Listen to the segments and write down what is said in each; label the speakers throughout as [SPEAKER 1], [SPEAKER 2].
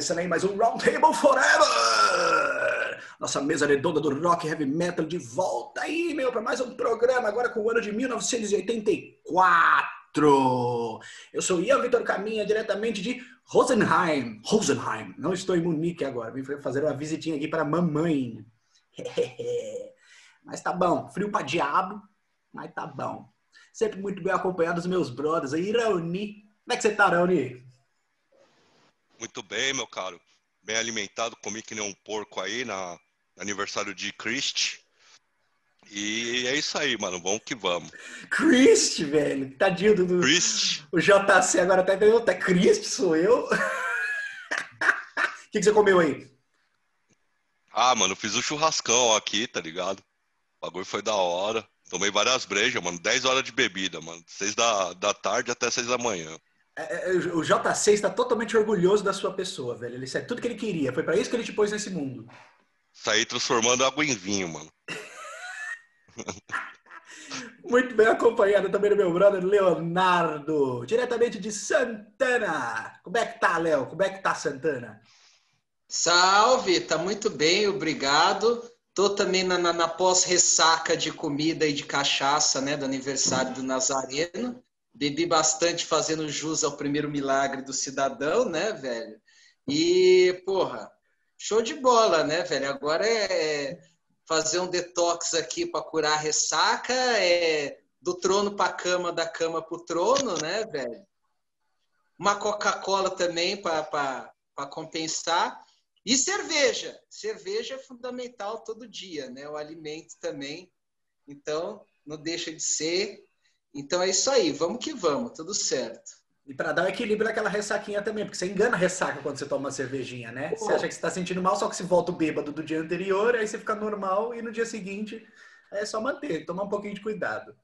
[SPEAKER 1] Começando aí mais um Roundtable Forever! Nossa mesa redonda do rock heavy metal de volta aí, meu, para mais um programa agora com o ano de 1984. Eu sou Ian Vitor Caminha, diretamente de Rosenheim. Rosenheim, não estou em Munique agora, vim fazer uma visitinha aqui para mamãe. mas tá bom, frio pra diabo, mas tá bom. Sempre muito bem acompanhado dos meus brothers aí, Raoni. Como é que você tá, Raoni?
[SPEAKER 2] Muito bem, meu caro. Bem alimentado, comi que nem um porco aí na no aniversário de Christ. E é isso aí, mano. Vamos que vamos.
[SPEAKER 1] Christ, velho. Tadinho do.
[SPEAKER 2] Christ.
[SPEAKER 1] O JC agora tá vendo. Tá Christ, sou eu. O que, que você comeu aí?
[SPEAKER 2] Ah, mano, fiz um churrascão aqui, tá ligado? O bagulho foi da hora. Tomei várias brejas, mano. 10 horas de bebida, mano. 6 da, da tarde até 6 da manhã.
[SPEAKER 1] É, é, o JC está totalmente orgulhoso da sua pessoa, velho. Ele sabe tudo que ele queria. Foi para isso que ele te pôs nesse mundo.
[SPEAKER 2] Saí transformando água em vinho, mano.
[SPEAKER 1] Muito bem acompanhado também do meu brother Leonardo, diretamente de Santana. Como é que tá, Léo? Como é que tá Santana?
[SPEAKER 3] Salve, tá muito bem, obrigado. Tô também na, na, na pós-ressaca de comida e de cachaça, né, do aniversário do Nazareno. Bebi bastante fazendo jus ao primeiro milagre do cidadão, né, velho? E, porra, show de bola, né, velho? Agora é fazer um detox aqui para curar a ressaca, é do trono para cama, da cama para o trono, né, velho? Uma Coca-Cola também para compensar. E cerveja. Cerveja é fundamental todo dia, né? O alimento também. Então, não deixa de ser. Então é isso aí, vamos que vamos, tudo certo.
[SPEAKER 1] E para dar um equilíbrio naquela ressaquinha também, porque você engana a ressaca quando você toma uma cervejinha, né? Você acha que você está sentindo mal, só que se volta o bêbado do dia anterior, aí você fica normal e no dia seguinte é só manter, tomar um pouquinho de cuidado.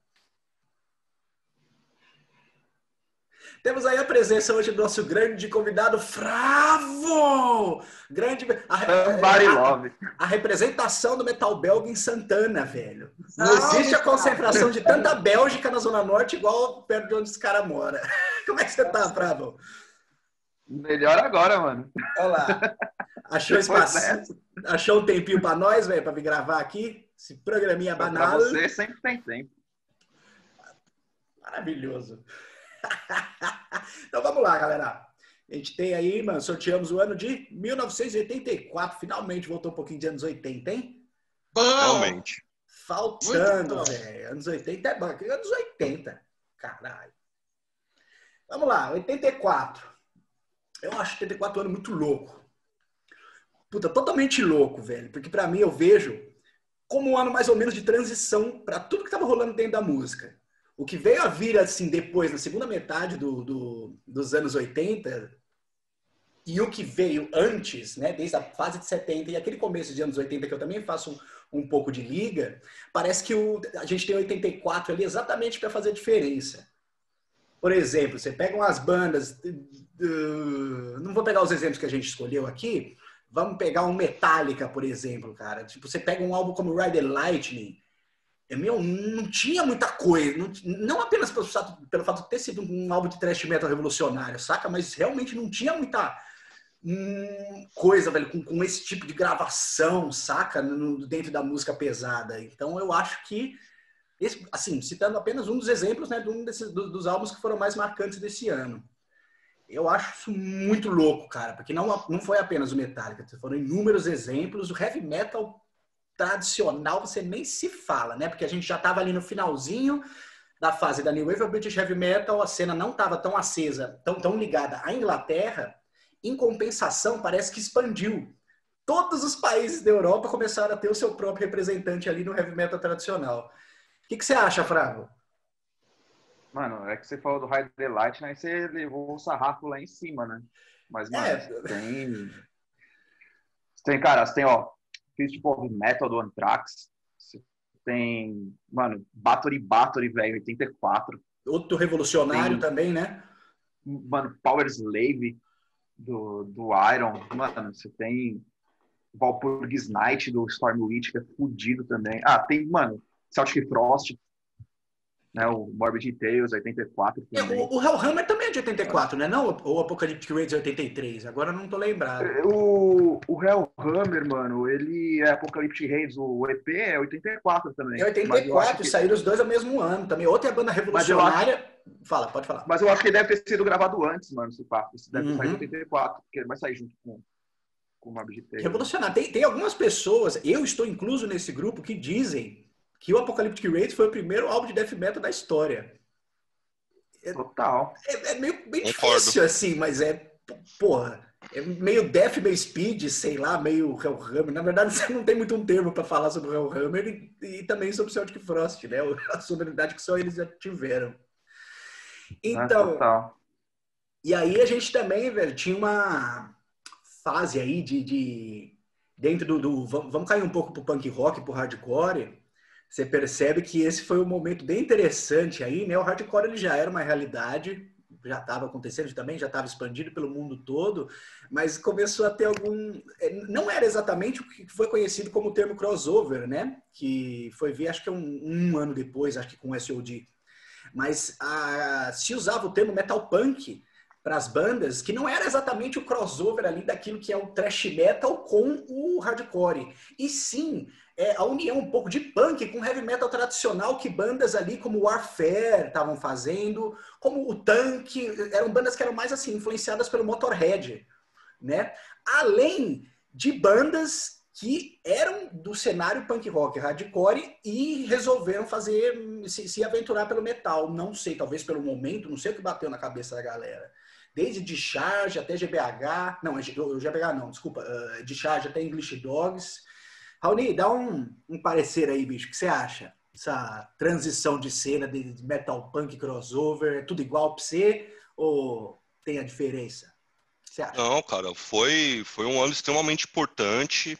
[SPEAKER 1] Temos aí a presença hoje do nosso grande convidado, Fravo! Grande. A, a, a, representação do metal belga em Santana, velho. Não existe a concentração de tanta Bélgica na Zona Norte igual perto de onde esse cara mora. Como é que você tá, Fravo?
[SPEAKER 4] Melhor agora, mano.
[SPEAKER 1] Olha lá. Achou espaço? Achou um tempinho pra nós, velho, pra vir gravar aqui? Esse programinha banal.
[SPEAKER 4] Pra você sempre tem tempo.
[SPEAKER 1] Maravilhoso. então vamos lá, galera. A gente tem aí, mano, sorteamos o ano de 1984. Finalmente voltou um pouquinho de anos 80, hein?
[SPEAKER 2] Bom! Realmente.
[SPEAKER 1] Faltando, velho. Anos 80 é bom. Anos 80. Caralho. Vamos lá, 84. Eu acho 84 ano muito louco. Puta, totalmente louco, velho. Porque para mim eu vejo como um ano mais ou menos de transição para tudo que tava rolando dentro da música. O que veio a vir assim depois, na segunda metade do, do, dos anos 80, e o que veio antes, né, desde a fase de 70 e aquele começo de anos 80, que eu também faço um, um pouco de liga, parece que o, a gente tem 84 ali exatamente para fazer diferença. Por exemplo, você pega umas bandas. Uh, não vou pegar os exemplos que a gente escolheu aqui. Vamos pegar um Metallica, por exemplo, cara. Tipo, você pega um álbum como Ride the Lightning meu, não tinha muita coisa. Não, não apenas pelo fato, pelo fato de ter sido um álbum de thrash metal revolucionário, saca? Mas realmente não tinha muita hum, coisa, velho, com, com, esse tipo de gravação, saca? No, dentro da música pesada. Então eu acho que, esse, assim, citando apenas um dos exemplos, né, de um desses, dos, dos álbuns que foram mais marcantes desse ano. Eu acho isso muito louco, cara, porque não, não foi apenas o Metallica, foram inúmeros exemplos. O heavy metal tradicional você nem se fala, né? Porque a gente já estava ali no finalzinho da fase da New Wave of British Heavy Metal, a cena não estava tão acesa, tão, tão ligada à Inglaterra. Em compensação, parece que expandiu. Todos os países da Europa começaram a ter o seu próprio representante ali no heavy metal tradicional. O que, que você acha, Frago?
[SPEAKER 4] Mano, é que você falou do High Delight, né? Você levou o sarrafo lá em cima, né? Mas, mano, é... tem... Tem, cara, você tem, ó, fiz tipo metal do Anthrax. Tem, mano, Battery Battery, velho, 84.
[SPEAKER 1] Outro revolucionário tem, também, né?
[SPEAKER 4] Mano, Power Slave do, do Iron. Mano, você tem Valpurgis Night do Storm Witch, que é fudido também. Ah, tem, mano, Celtic Frost. Né? O Morbid Tales, 84 também.
[SPEAKER 1] É, o, o Hellhammer também é de 84, né? Não, o Apocalyptic Raids é 83. Agora não tô lembrado.
[SPEAKER 4] É, o, o Hellhammer, mano, ele é Apocalyptic Raids, o EP é 84 também.
[SPEAKER 1] É 84, que... saíram os dois ao mesmo ano também. Outra é a banda revolucionária. Acho... Fala, pode falar.
[SPEAKER 4] Mas eu acho que deve ter sido gravado antes, mano, esse papo. Esse deve uhum. sair em 84, porque ele vai sair junto com com Morbid Tales.
[SPEAKER 1] Revolucionário. Tem, tem algumas pessoas, eu estou incluso nesse grupo, que dizem que o Apocalyptic Raids foi o primeiro álbum de death metal da história.
[SPEAKER 4] É, Total.
[SPEAKER 1] É, é meio bem difícil, assim, mas é. Porra. É meio death, meio speed, sei lá, meio Hellhammer. Na verdade, você não tem muito um termo para falar sobre o Hellhammer e, e também sobre o Celtic Frost, né? A sonoridade que só eles já tiveram. Então. Ah, e aí a gente também, velho, tinha uma fase aí de. de dentro do, do. Vamos cair um pouco pro punk rock, pro hardcore você percebe que esse foi um momento bem interessante aí, né? O hardcore ele já era uma realidade, já estava acontecendo também, já estava expandido pelo mundo todo, mas começou a ter algum. É, não era exatamente o que foi conhecido como o termo crossover, né? Que foi vir, acho que um, um ano depois, acho que com o SOD. Mas a, se usava o termo metal punk para as bandas, que não era exatamente o crossover ali daquilo que é o thrash metal com o hardcore. E sim é, a união um pouco de punk com heavy metal tradicional que bandas ali como Warfare estavam fazendo, como o Tank, eram bandas que eram mais assim influenciadas pelo Motorhead, né? Além de bandas que eram do cenário punk rock hardcore e resolveram fazer se, se aventurar pelo metal, não sei, talvez pelo momento, não sei o que bateu na cabeça da galera desde Discharge até GBH, não, GBH não, desculpa, uh, Discharge até English Dogs, Raoni, dá um, um parecer aí, bicho. O que você acha? Essa transição de cena de metal punk crossover, é tudo igual pra você ou tem a diferença?
[SPEAKER 2] Você acha? Não, cara, foi, foi um ano extremamente importante.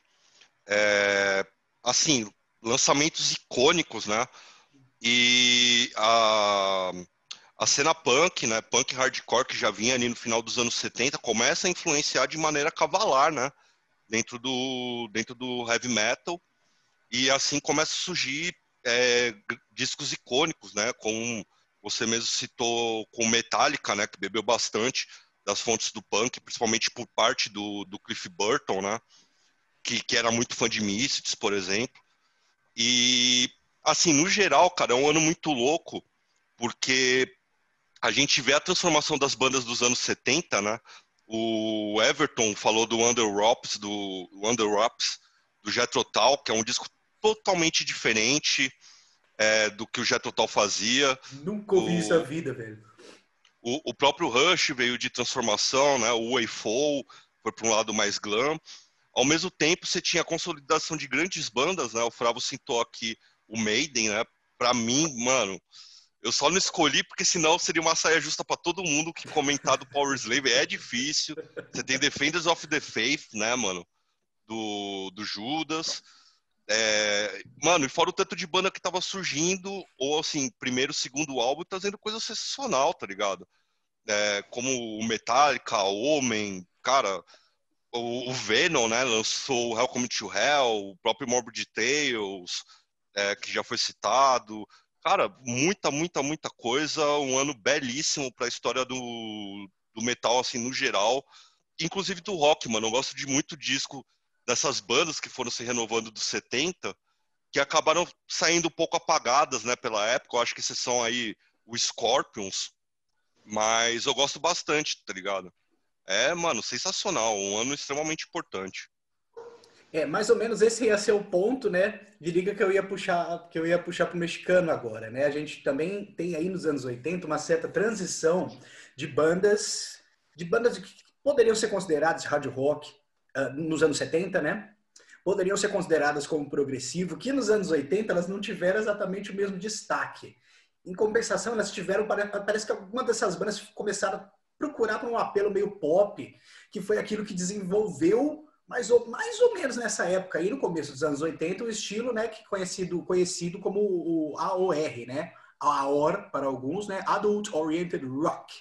[SPEAKER 2] É, assim, lançamentos icônicos, né? E a, a cena punk, né? Punk hardcore que já vinha ali no final dos anos 70, começa a influenciar de maneira cavalar, né? dentro do, dentro do heavy metal. E assim começa a surgir é, discos icônicos, né? Com você mesmo citou com Metallica, né? Que bebeu bastante das fontes do punk, principalmente por parte do, do Cliff Burton, né? Que, que era muito fã de Misfits, por exemplo. E assim, no geral, cara, é um ano muito louco, porque a gente vê a transformação das bandas dos anos 70, né? O Everton falou do Under Wraps, do Under Wraps, do Jethro Tull, que é um disco totalmente diferente é, do que o Jethro Tull fazia.
[SPEAKER 1] Nunca ouvi o, isso na vida, velho.
[SPEAKER 2] O, o, próprio Rush veio de transformação, né? O Wayfall foi para um lado mais glam. Ao mesmo tempo, você tinha a consolidação de grandes bandas, né? O Fravo citou aqui o Maiden, né? Para mim, mano, eu só não escolhi porque senão seria uma saia justa para todo mundo que comentar do Power Slave é difícil. Você tem Defenders of the Faith, né, mano? Do, do Judas. É, mano, e fora o tanto de banda que tava surgindo, ou assim, primeiro, segundo álbum, trazendo coisa sensacional, tá ligado? É, como o Metallica, o Homem, cara, o, o, Venom, né, lançou Welcome to Hell, o próprio Morbid Tales, é, que já foi citado. Cara, muita, muita, muita coisa. Um ano belíssimo para a história do, do metal, assim, no geral. Inclusive do rock, mano. Eu gosto de muito disco dessas bandas que foram se renovando dos 70, que acabaram saindo um pouco apagadas, né, pela época. Eu acho que esses são aí o Scorpions. Mas eu gosto bastante, tá ligado? É, mano, sensacional. Um ano extremamente importante.
[SPEAKER 1] É, mais ou menos esse ia ser o ponto, né, de liga que eu ia puxar, que eu ia puxar para o mexicano agora, né? A gente também tem aí nos anos 80 uma certa transição de bandas, de bandas que poderiam ser consideradas hard rock uh, nos anos 70, né? Poderiam ser consideradas como progressivo, que nos anos 80 elas não tiveram exatamente o mesmo destaque. Em compensação, elas tiveram, parece que alguma dessas bandas começaram a procurar por um apelo meio pop, que foi aquilo que desenvolveu mais ou, mais ou menos nessa época aí, no começo dos anos 80, o estilo, né, que conhecido, conhecido como o AOR, né? AOR para alguns, né? Adult Oriented Rock.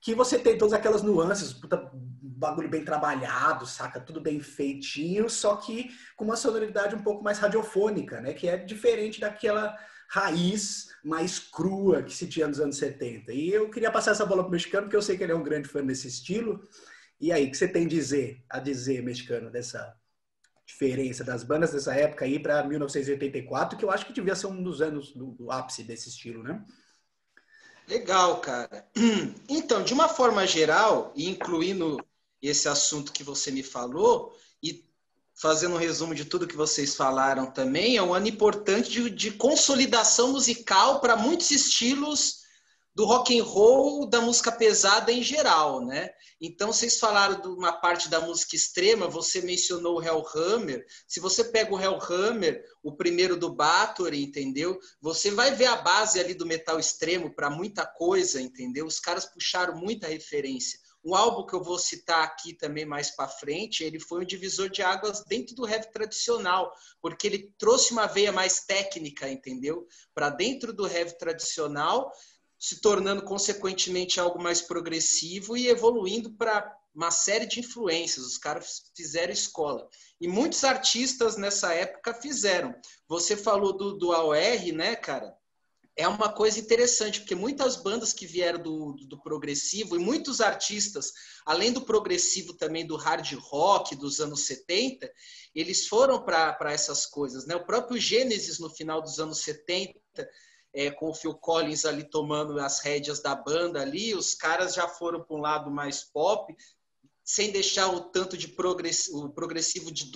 [SPEAKER 1] Que você tem todas aquelas nuances, puta, bagulho bem trabalhado, saca? Tudo bem feitinho, só que com uma sonoridade um pouco mais radiofônica, né? Que é diferente daquela raiz, mais crua que se tinha nos anos 70. E eu queria passar essa bola pro mexicano, porque eu sei que ele é um grande fã desse estilo. E aí, o que você tem a dizer, a dizer, mexicano, dessa diferença das bandas dessa época aí para 1984, que eu acho que devia ser um dos anos do, do ápice desse estilo, né?
[SPEAKER 3] Legal, cara. Então, de uma forma geral, e incluindo esse assunto que você me falou, e fazendo um resumo de tudo que vocês falaram também, é um ano importante de, de consolidação musical para muitos estilos do rock and roll, da música pesada em geral, né? Então vocês falaram de uma parte da música extrema, você mencionou o Hellhammer. Se você pega o Hellhammer, o primeiro do Bathory, entendeu? Você vai ver a base ali do metal extremo para muita coisa, entendeu? Os caras puxaram muita referência. Um álbum que eu vou citar aqui também mais para frente, ele foi um divisor de águas dentro do heavy tradicional, porque ele trouxe uma veia mais técnica, entendeu? Para dentro do heavy tradicional se tornando consequentemente algo mais progressivo e evoluindo para uma série de influências. Os caras fizeram escola. E muitos artistas nessa época fizeram. Você falou do, do AOR, né, cara? É uma coisa interessante, porque muitas bandas que vieram do, do, do progressivo e muitos artistas, além do progressivo também do hard rock dos anos 70, eles foram para essas coisas. Né? O próprio Gênesis, no final dos anos 70, é, com o Phil Collins ali tomando as rédeas da banda ali, os caras já foram para um lado mais pop, sem deixar o tanto de progressivo, progressivo de,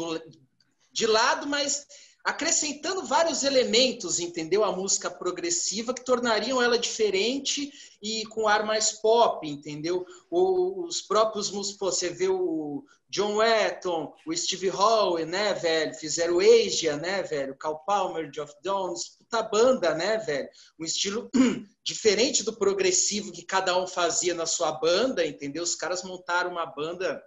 [SPEAKER 3] de lado, mas acrescentando vários elementos, entendeu? A música progressiva que tornariam ela diferente e com ar mais pop, entendeu? Os próprios músicos, você vê o John Wetton, o Steve Howe, né, velho? Fizeram Asia, né, velho? Cal Palmer, Geoff Downs, puta banda, né, velho? Um estilo diferente do progressivo que cada um fazia na sua banda, entendeu? Os caras montaram uma banda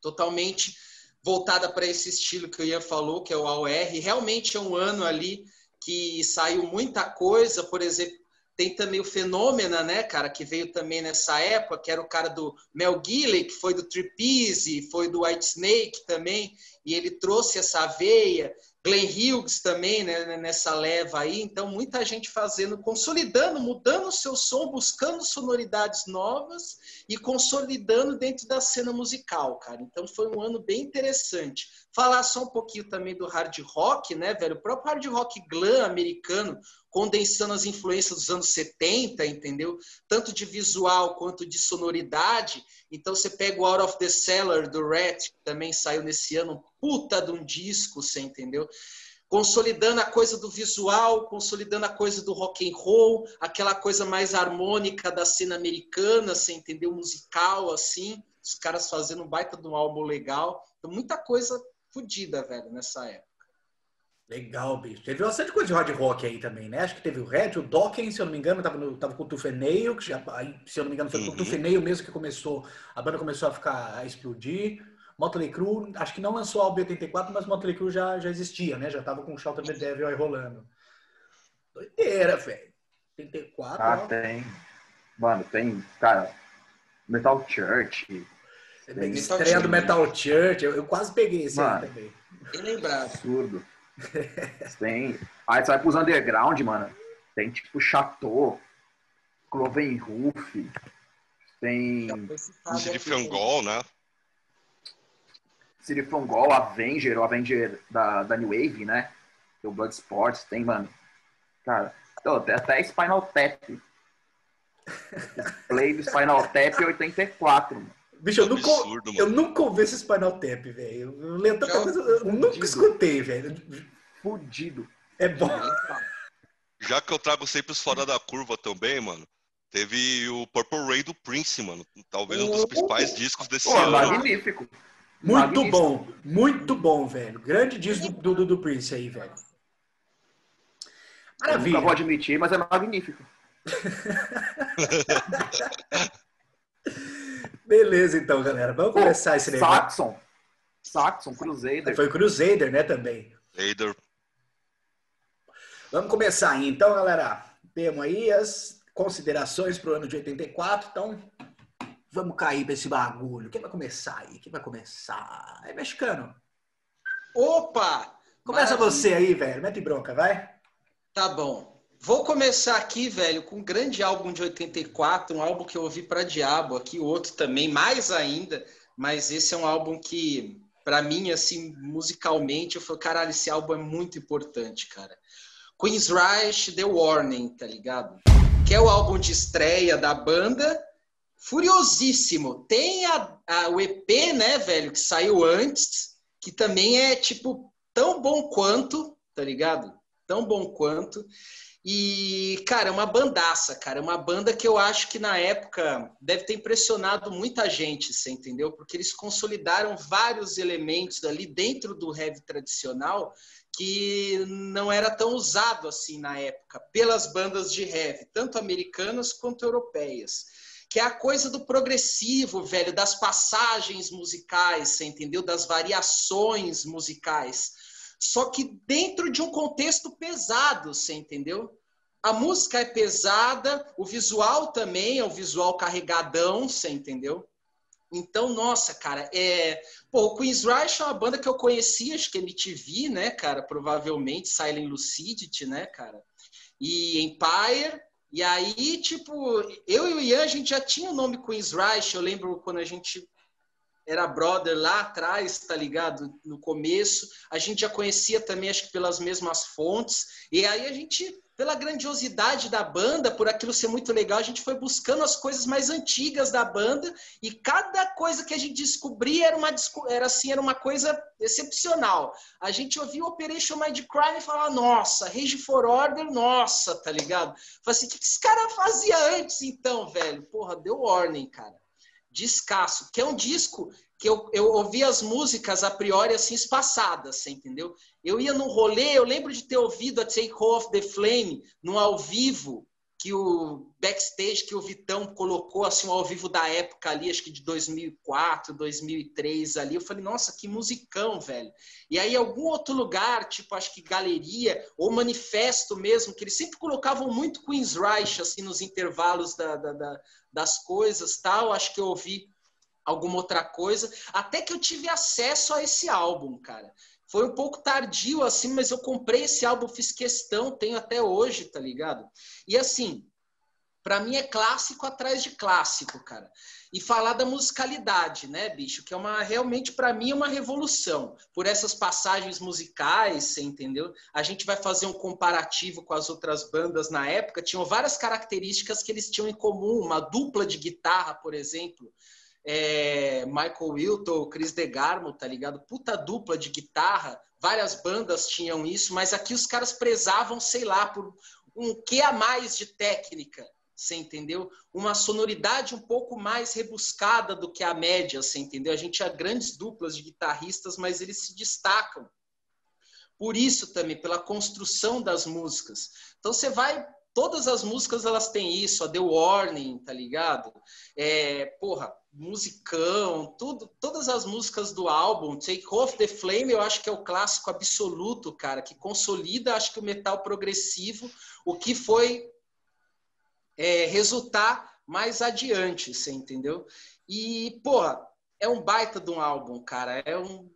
[SPEAKER 3] totalmente voltada para esse estilo que o Ian falou, que é o AOR. Realmente é um ano ali que saiu muita coisa, por exemplo, tem também o Fenômena, né, cara, que veio também nessa época, que era o cara do Mel Gilley, que foi do Tripise, foi do White Snake também, e ele trouxe essa veia. Glenn Hughes também, né, nessa leva aí. Então, muita gente fazendo, consolidando, mudando o seu som, buscando sonoridades novas e consolidando dentro da cena musical, cara. Então, foi um ano bem interessante. Falar só um pouquinho também do hard rock, né, velho? O próprio hard rock glam americano, condensando as influências dos anos 70, entendeu? Tanto de visual quanto de sonoridade. Então você pega o Out of the Cellar do Rat, que também saiu nesse ano, puta de um disco, você entendeu? Consolidando a coisa do visual, consolidando a coisa do rock and roll, aquela coisa mais harmônica da cena americana, você entendeu? Musical, assim. Os caras fazendo um baita de um álbum legal. Então, muita coisa fodida, velho, nessa época.
[SPEAKER 1] Legal, bicho. Teve bastante coisa de hard rock aí também, né? Acho que teve o Red, o Dawkins, se eu não me engano, tava, no, tava com o Tufeneio, que já, se eu não me engano, foi uhum. com o uhum. Tufeneio mesmo que começou, a banda começou a ficar, a explodir. Motley Crue, acho que não lançou o álbum 84, mas Motley Crue já, já existia, né? Já tava com o Shelter the Devil aí rolando. Doideira, velho. 84,
[SPEAKER 4] Ah, ó. tem. Mano, tem, cara, Metal Church.
[SPEAKER 1] Tem estreia do Metal Church, eu, eu quase peguei esse
[SPEAKER 4] Mano,
[SPEAKER 1] aí também.
[SPEAKER 3] Lembrado.
[SPEAKER 4] Absurdo. Tem. Aí você vai pros underground, mano. Tem tipo Chateau, Cloven Roof, tem.
[SPEAKER 2] City Frangol, né?
[SPEAKER 4] City Frangol, Avenger, o Avenger da, da New Wave, né? Tem o Blood Sports, tem, mano. Cara, até, até Spinal Tap. Play do Spinal Tap 84, mano.
[SPEAKER 1] Bicho, eu nunca, absurdo, eu nunca ouvi esse Spinal Tap, velho. Eu coisa, eu nunca escutei, velho.
[SPEAKER 4] Fudido.
[SPEAKER 1] É bom.
[SPEAKER 2] Já que eu trago sempre os fora da curva também, mano. Teve o Purple Rain do Prince, mano. Talvez um dos principais discos desse Pô, ano.
[SPEAKER 4] Magnífico.
[SPEAKER 1] Muito magnífico. bom, muito bom, velho. Grande disco do, do, do Prince aí, velho.
[SPEAKER 4] Maravilha. Eu nunca vou admitir, mas é magnífico.
[SPEAKER 1] Beleza, então, galera. Vamos começar esse
[SPEAKER 4] negócio. Saxon. Saxon, Crusader.
[SPEAKER 1] Foi Crusader, né, também.
[SPEAKER 2] Crusader.
[SPEAKER 1] Vamos começar aí. Então, galera, temos aí as considerações para o ano de 84. Então, vamos cair para esse bagulho. Quem vai começar aí? Quem vai começar? É mexicano.
[SPEAKER 3] Opa!
[SPEAKER 1] Começa Maravilha. você aí, velho. Mete bronca, vai.
[SPEAKER 3] Tá bom. Vou começar aqui, velho, com um grande álbum de 84, um álbum que eu ouvi para diabo, aqui outro também, mais ainda, mas esse é um álbum que, para mim, assim, musicalmente, eu falei, caralho, esse álbum é muito importante, cara. Queen's Rush The Warning, tá ligado? Que é o álbum de estreia da banda, furiosíssimo. Tem a, a, o EP, né, velho, que saiu antes, que também é, tipo, tão bom quanto, tá ligado? Tão bom quanto. E, cara, é uma bandaça, cara. É uma banda que eu acho que na época deve ter impressionado muita gente, você entendeu? Porque eles consolidaram vários elementos ali dentro do heavy tradicional que não era tão usado assim na época pelas bandas de heavy, tanto americanas quanto europeias. Que é a coisa do progressivo, velho, das passagens musicais, você entendeu? Das variações musicais só que dentro de um contexto pesado, você entendeu? A música é pesada, o visual também é um visual carregadão, você entendeu? Então, nossa, cara, é. Pô, o Queen's Rush é uma banda que eu conheci, acho que é MTV, né, cara? Provavelmente, Silent Lucidity, né, cara? E Empire. E aí, tipo, eu e o Ian, a gente já tinha o nome Queen's Rush. Eu lembro quando a gente era brother lá atrás, tá ligado? No começo. A gente já conhecia também, acho que pelas mesmas fontes. E aí a gente, pela grandiosidade da banda, por aquilo ser muito legal, a gente foi buscando as coisas mais antigas da banda. E cada coisa que a gente descobria era uma, era, assim, era uma coisa excepcional. A gente ouvia Operation Mind Crime e falava, nossa, Rage for Order, nossa, tá ligado? Falei assim, o que esse cara fazia antes então, velho? Porra, deu warning, cara descasso, que é um disco que eu, eu ouvi as músicas a priori assim espaçadas, entendeu? Eu ia num rolê, eu lembro de ter ouvido a Take Off the Flame no ao vivo que o backstage que o Vitão colocou assim ao vivo da época ali, acho que de 2004, 2003 ali, eu falei, nossa, que musicão, velho. E aí algum outro lugar, tipo, acho que galeria ou manifesto mesmo, que eles sempre colocavam muito Queen's Reich assim nos intervalos da, da, da, das coisas, tal, acho que eu ouvi alguma outra coisa, até que eu tive acesso a esse álbum, cara. Foi um pouco tardio, assim, mas eu comprei esse álbum, fiz questão, tenho até hoje, tá ligado? E assim, para mim é clássico atrás de clássico, cara. E falar da musicalidade, né, bicho? Que é uma realmente para mim é uma revolução. Por essas passagens musicais, você entendeu? A gente vai fazer um comparativo com as outras bandas na época, tinham várias características que eles tinham em comum, uma dupla de guitarra, por exemplo, é, Michael Wilton, Chris DeGarmo, tá ligado? Puta dupla de guitarra, várias bandas tinham isso, mas aqui os caras prezavam, sei lá, por um que a mais de técnica, você entendeu? Uma sonoridade um pouco mais rebuscada do que a média, você entendeu? A gente tinha grandes duplas de guitarristas, mas eles se destacam. Por isso também, pela construção das músicas. Então você vai todas as músicas elas têm isso, a The Warning, tá ligado? É, porra, musicão, tudo, todas as músicas do álbum, Take Off the Flame, eu acho que é o clássico absoluto, cara, que consolida, acho que o metal progressivo, o que foi é, resultar mais adiante, você entendeu? E, porra, é um baita de um álbum, cara, é um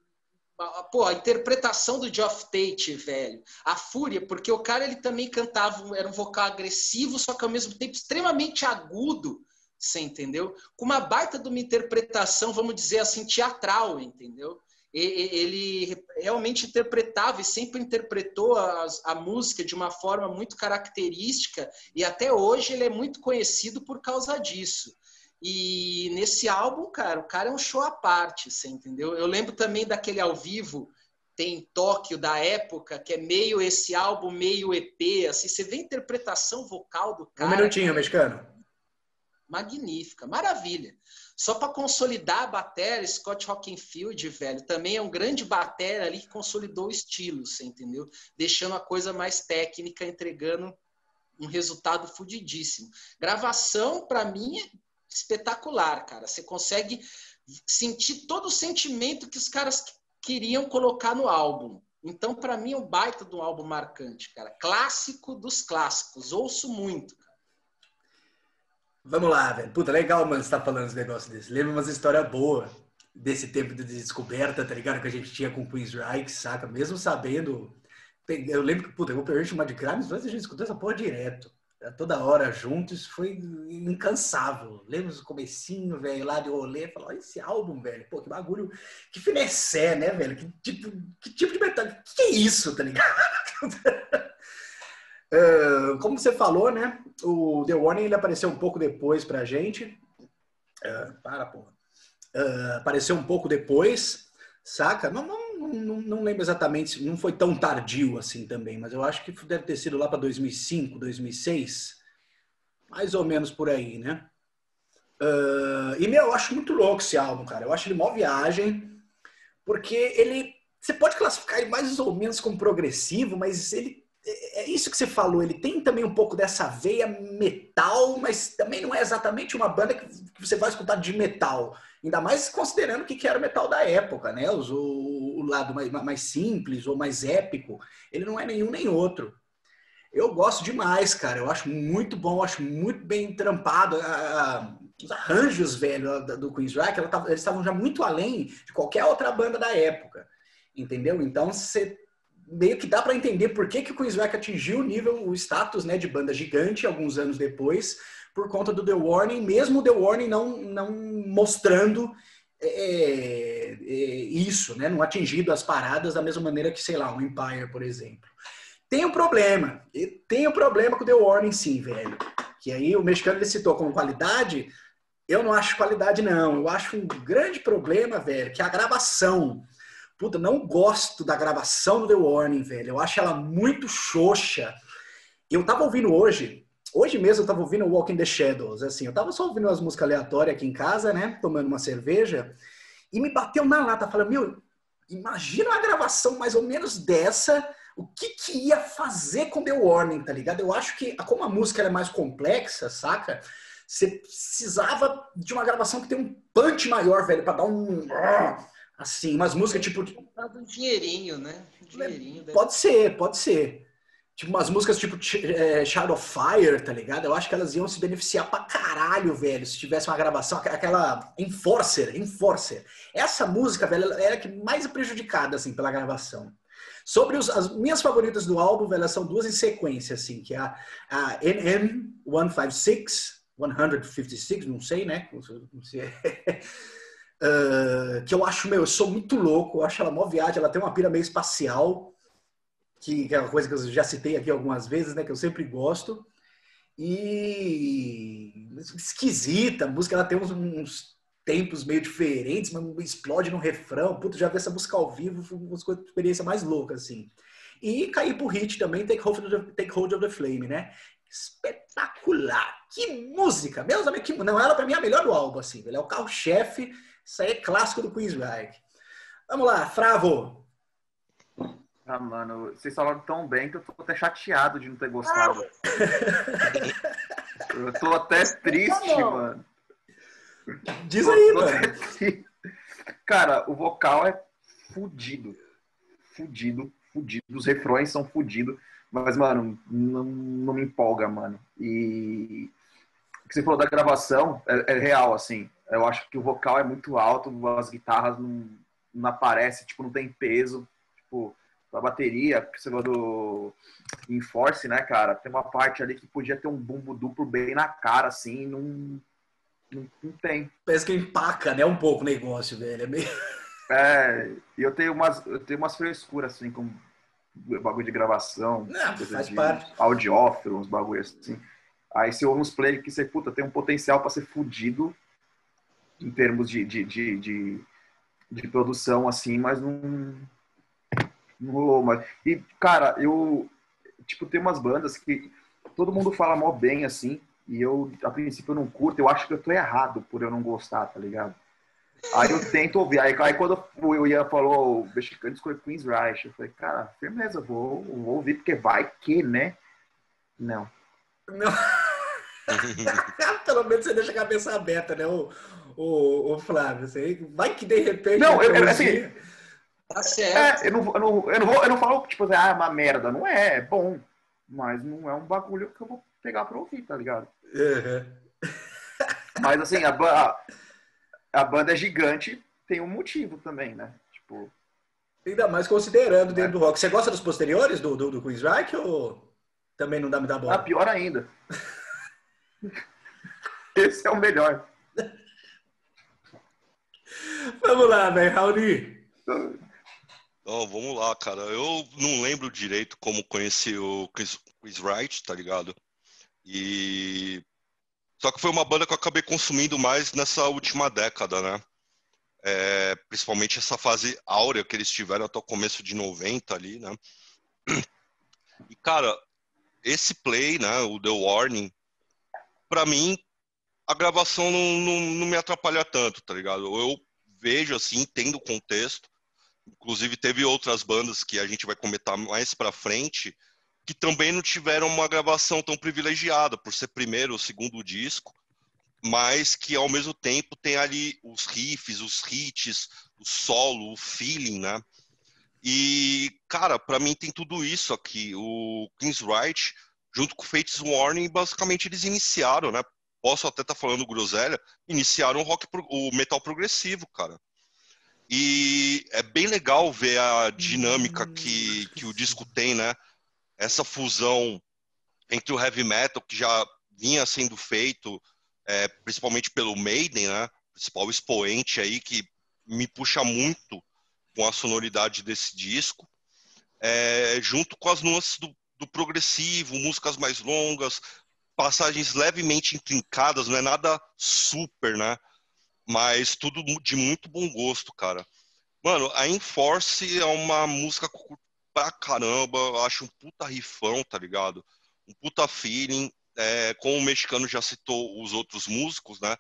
[SPEAKER 3] Pô, a interpretação do Geoff Tate, velho. A fúria, porque o cara ele também cantava, era um vocal agressivo, só que ao mesmo tempo extremamente agudo, você entendeu? Com uma baita de uma interpretação, vamos dizer assim, teatral, entendeu? Ele realmente interpretava e sempre interpretou a, a música de uma forma muito característica e até hoje ele é muito conhecido por causa disso. E nesse álbum, cara, o cara é um show à parte, você entendeu? Eu lembro também daquele ao vivo, tem Tóquio da época, que é meio esse álbum, meio EP, assim, você vê a interpretação vocal do cara.
[SPEAKER 1] Um minutinho, mexicano.
[SPEAKER 3] Magnífica, maravilha. Só para consolidar a bateria, Scott Rockenfield, velho, também é um grande bateria ali que consolidou o estilo, você entendeu? Deixando a coisa mais técnica, entregando um resultado fudidíssimo. Gravação, para mim, é espetacular, cara. Você consegue sentir todo o sentimento que os caras queriam colocar no álbum. Então, para mim, é um baita de um álbum marcante, cara. Clássico dos clássicos. Ouço muito.
[SPEAKER 1] Vamos lá, velho. Puta, legal, mano, você tá falando esse negócio desse. Lembra umas histórias boas desse tempo de descoberta, tá ligado? Que a gente tinha com Queen's Reich, saca? Mesmo sabendo eu lembro que, puta, eu vou perder chamar de Grimes, mas a gente escutou essa porra direto. Toda hora juntos, foi incansável. Lembro do comecinho, velho, lá de rolê, falou, esse álbum, velho, pô, que bagulho, que finessé, né, velho? Que tipo, que tipo de metal, que, que é isso, tá ligado? uh, como você falou, né, o The Warning, ele apareceu um pouco depois pra gente. Uh, para, porra. Uh, apareceu um pouco depois, saca? Não, não não, não, lembro exatamente, não foi tão tardio assim também, mas eu acho que deve ter sido lá para 2005, 2006, mais ou menos por aí, né? E, meu, eu acho muito louco esse álbum, cara. Eu acho ele mó viagem, porque ele. Você pode classificar ele mais ou menos como progressivo, mas ele. É, é isso que você falou, ele tem também um pouco dessa veia metal, mas também não é exatamente uma banda que você vai escutar de metal. Ainda mais considerando o que era o metal da época, né? O, o lado mais, mais simples ou mais épico. Ele não é nenhum nem outro. Eu gosto demais, cara. Eu acho muito bom, acho muito bem trampado. os arranjos, velho, do Queen's Rock, eles estavam já muito além de qualquer outra banda da época. Entendeu? Então, você meio que dá para entender por que, que o Queen's Rock atingiu o nível, o status né, de banda gigante alguns anos depois, por conta do The Warning, mesmo o The Warning não, não mostrando é, é, é, isso, né? não atingido as paradas da mesma maneira que, sei lá, o Empire, por exemplo. Tem um problema, tem um problema com o The Warning, sim, velho. Que aí o mexicano ele citou como qualidade, eu não acho qualidade, não. Eu acho um grande problema, velho, que a gravação. Puta, não gosto da gravação do The Warning, velho. Eu acho ela muito xoxa. Eu tava ouvindo hoje, Hoje mesmo eu tava ouvindo Walking the Shadows, assim, eu tava só ouvindo umas músicas aleatórias aqui em casa, né, tomando uma cerveja, e me bateu na lata, falando, meu, imagina uma gravação mais ou menos dessa, o que que ia fazer com The Warning, tá ligado? Eu acho que, como a música era mais complexa, saca? Você precisava de uma gravação que tem um punch maior, velho, para dar um... Assim, umas músicas tipo...
[SPEAKER 3] Um dinheirinho, né? Um dinheirinho.
[SPEAKER 1] Pode ser, pode ser. Tipo, umas músicas tipo é, Shadow Fire, tá ligado? Eu acho que elas iam se beneficiar pra caralho, velho, se tivesse uma gravação, aquela Enforcer, Enforcer. Essa música, velho, era a que mais prejudicada, assim, pela gravação. Sobre os, as minhas favoritas do álbum, velho, são duas em sequência, assim, que é a, a NM156, 156, não sei, né? Uh, que eu acho, meu, eu sou muito louco, eu acho ela mó viagem, ela tem uma pira meio espacial, que é uma coisa que eu já citei aqui algumas vezes, né? Que eu sempre gosto. E esquisita, a música ela tem uns, uns tempos meio diferentes, mas explode no refrão. Puta, já vi essa música ao vivo, foi uma experiência mais louca, assim. E cair pro hit também, Take Hold of the, Take Hold of the Flame, né? Espetacular! Que música! Meus amigos, que... não, ela pra mim é a melhor do álbum, assim, ele é o carro-chefe, isso aí é clássico do Queensryche. Vamos lá, Fravo,
[SPEAKER 4] ah, mano, vocês falaram tão bem que eu tô até chateado de não ter gostado. eu tô até triste, tá mano.
[SPEAKER 1] Diz aí, mano.
[SPEAKER 4] Cara, o vocal é fudido. Fudido, fudido. Os refrões são fudidos. Mas, mano, não, não me empolga, mano. E o que você falou da gravação é, é, real, assim. Eu acho que o vocal é muito alto, as guitarras não, não aparecem, tipo, não tem peso. Tipo, da bateria, você falou do Enforce, né, cara? Tem uma parte ali que podia ter um bumbo duplo bem na cara, assim, não, não, não tem.
[SPEAKER 1] Parece que empaca, né, um pouco o negócio, velho. É, meio...
[SPEAKER 4] é e eu tenho umas, eu tenho umas frescuras, assim, com bagulho de gravação,
[SPEAKER 1] não, faz de parte.
[SPEAKER 4] audiófilo, uns bagulhos assim. Aí você ouve uns play que você, puta, tem um potencial para ser fudido em termos de, de, de, de, de produção, assim, mas não não rolou mais. E, cara, eu. Tipo, tem umas bandas que todo mundo fala mó bem, assim, e eu, a princípio, eu não curto, eu acho que eu tô errado por eu não gostar, tá ligado? Aí eu tento ouvir. Aí, aí quando o Ian falou, o mexicano escolheu Queen's Reich, eu falei, cara, firmeza, vou, vou ouvir, porque vai que, né? Não.
[SPEAKER 1] Não. Pelo menos você deixa a cabeça aberta, né, o, o, o Flávio? Você, vai que de repente.
[SPEAKER 4] Não, eu, assim, Tá certo. É, eu, não, eu, não, eu, não vou, eu não falo, tipo, assim, ah, é uma merda. Não é, é bom. Mas não é um bagulho que eu vou pegar pra ouvir, tá ligado? Uhum. Mas assim, a, a, a banda é gigante, tem um motivo também, né? Tipo,
[SPEAKER 1] Ainda mais considerando dentro do rock. Você gosta dos posteriores do, do, do Queensryche ou também não dá me dar bola?
[SPEAKER 4] Ah, pior ainda. Esse é o melhor.
[SPEAKER 1] Vamos lá, velho, Raoni.
[SPEAKER 2] Oh, vamos lá, cara. Eu não lembro direito como conheci o Chris, Chris Wright, tá ligado? E só que foi uma banda que eu acabei consumindo mais nessa última década, né? É, principalmente essa fase áurea que eles tiveram até o começo de 90 ali, né? E, cara, esse play, né, o The Warning, para mim, a gravação não, não, não, me atrapalha tanto, tá ligado? Eu vejo, assim, entendo o contexto. Inclusive, teve outras bandas que a gente vai comentar mais pra frente, que também não tiveram uma gravação tão privilegiada, por ser primeiro ou segundo disco mas que ao mesmo tempo tem ali os riffs, os hits, o solo, o feeling, né? E, cara, para mim tem tudo isso aqui. O Kings Right, junto com o Fates Warning, basicamente eles iniciaram, né? Posso até estar tá falando groselha, iniciaram o rock, o metal progressivo, cara. E é bem legal ver a dinâmica que, que o disco tem, né? Essa fusão entre o heavy metal, que já vinha sendo feito é, principalmente pelo Maiden, né? Principal expoente aí que me puxa muito com a sonoridade desse disco, é, junto com as nuances do, do, progressivo, músicas mais longas, passagens levemente intrincadas, não é nada super, né? Mas tudo de muito bom gosto, cara. Mano, a Enforce é uma música pra caramba, eu acho um puta rifão, tá ligado? Um puta feeling é, como o mexicano já citou os outros músicos, né?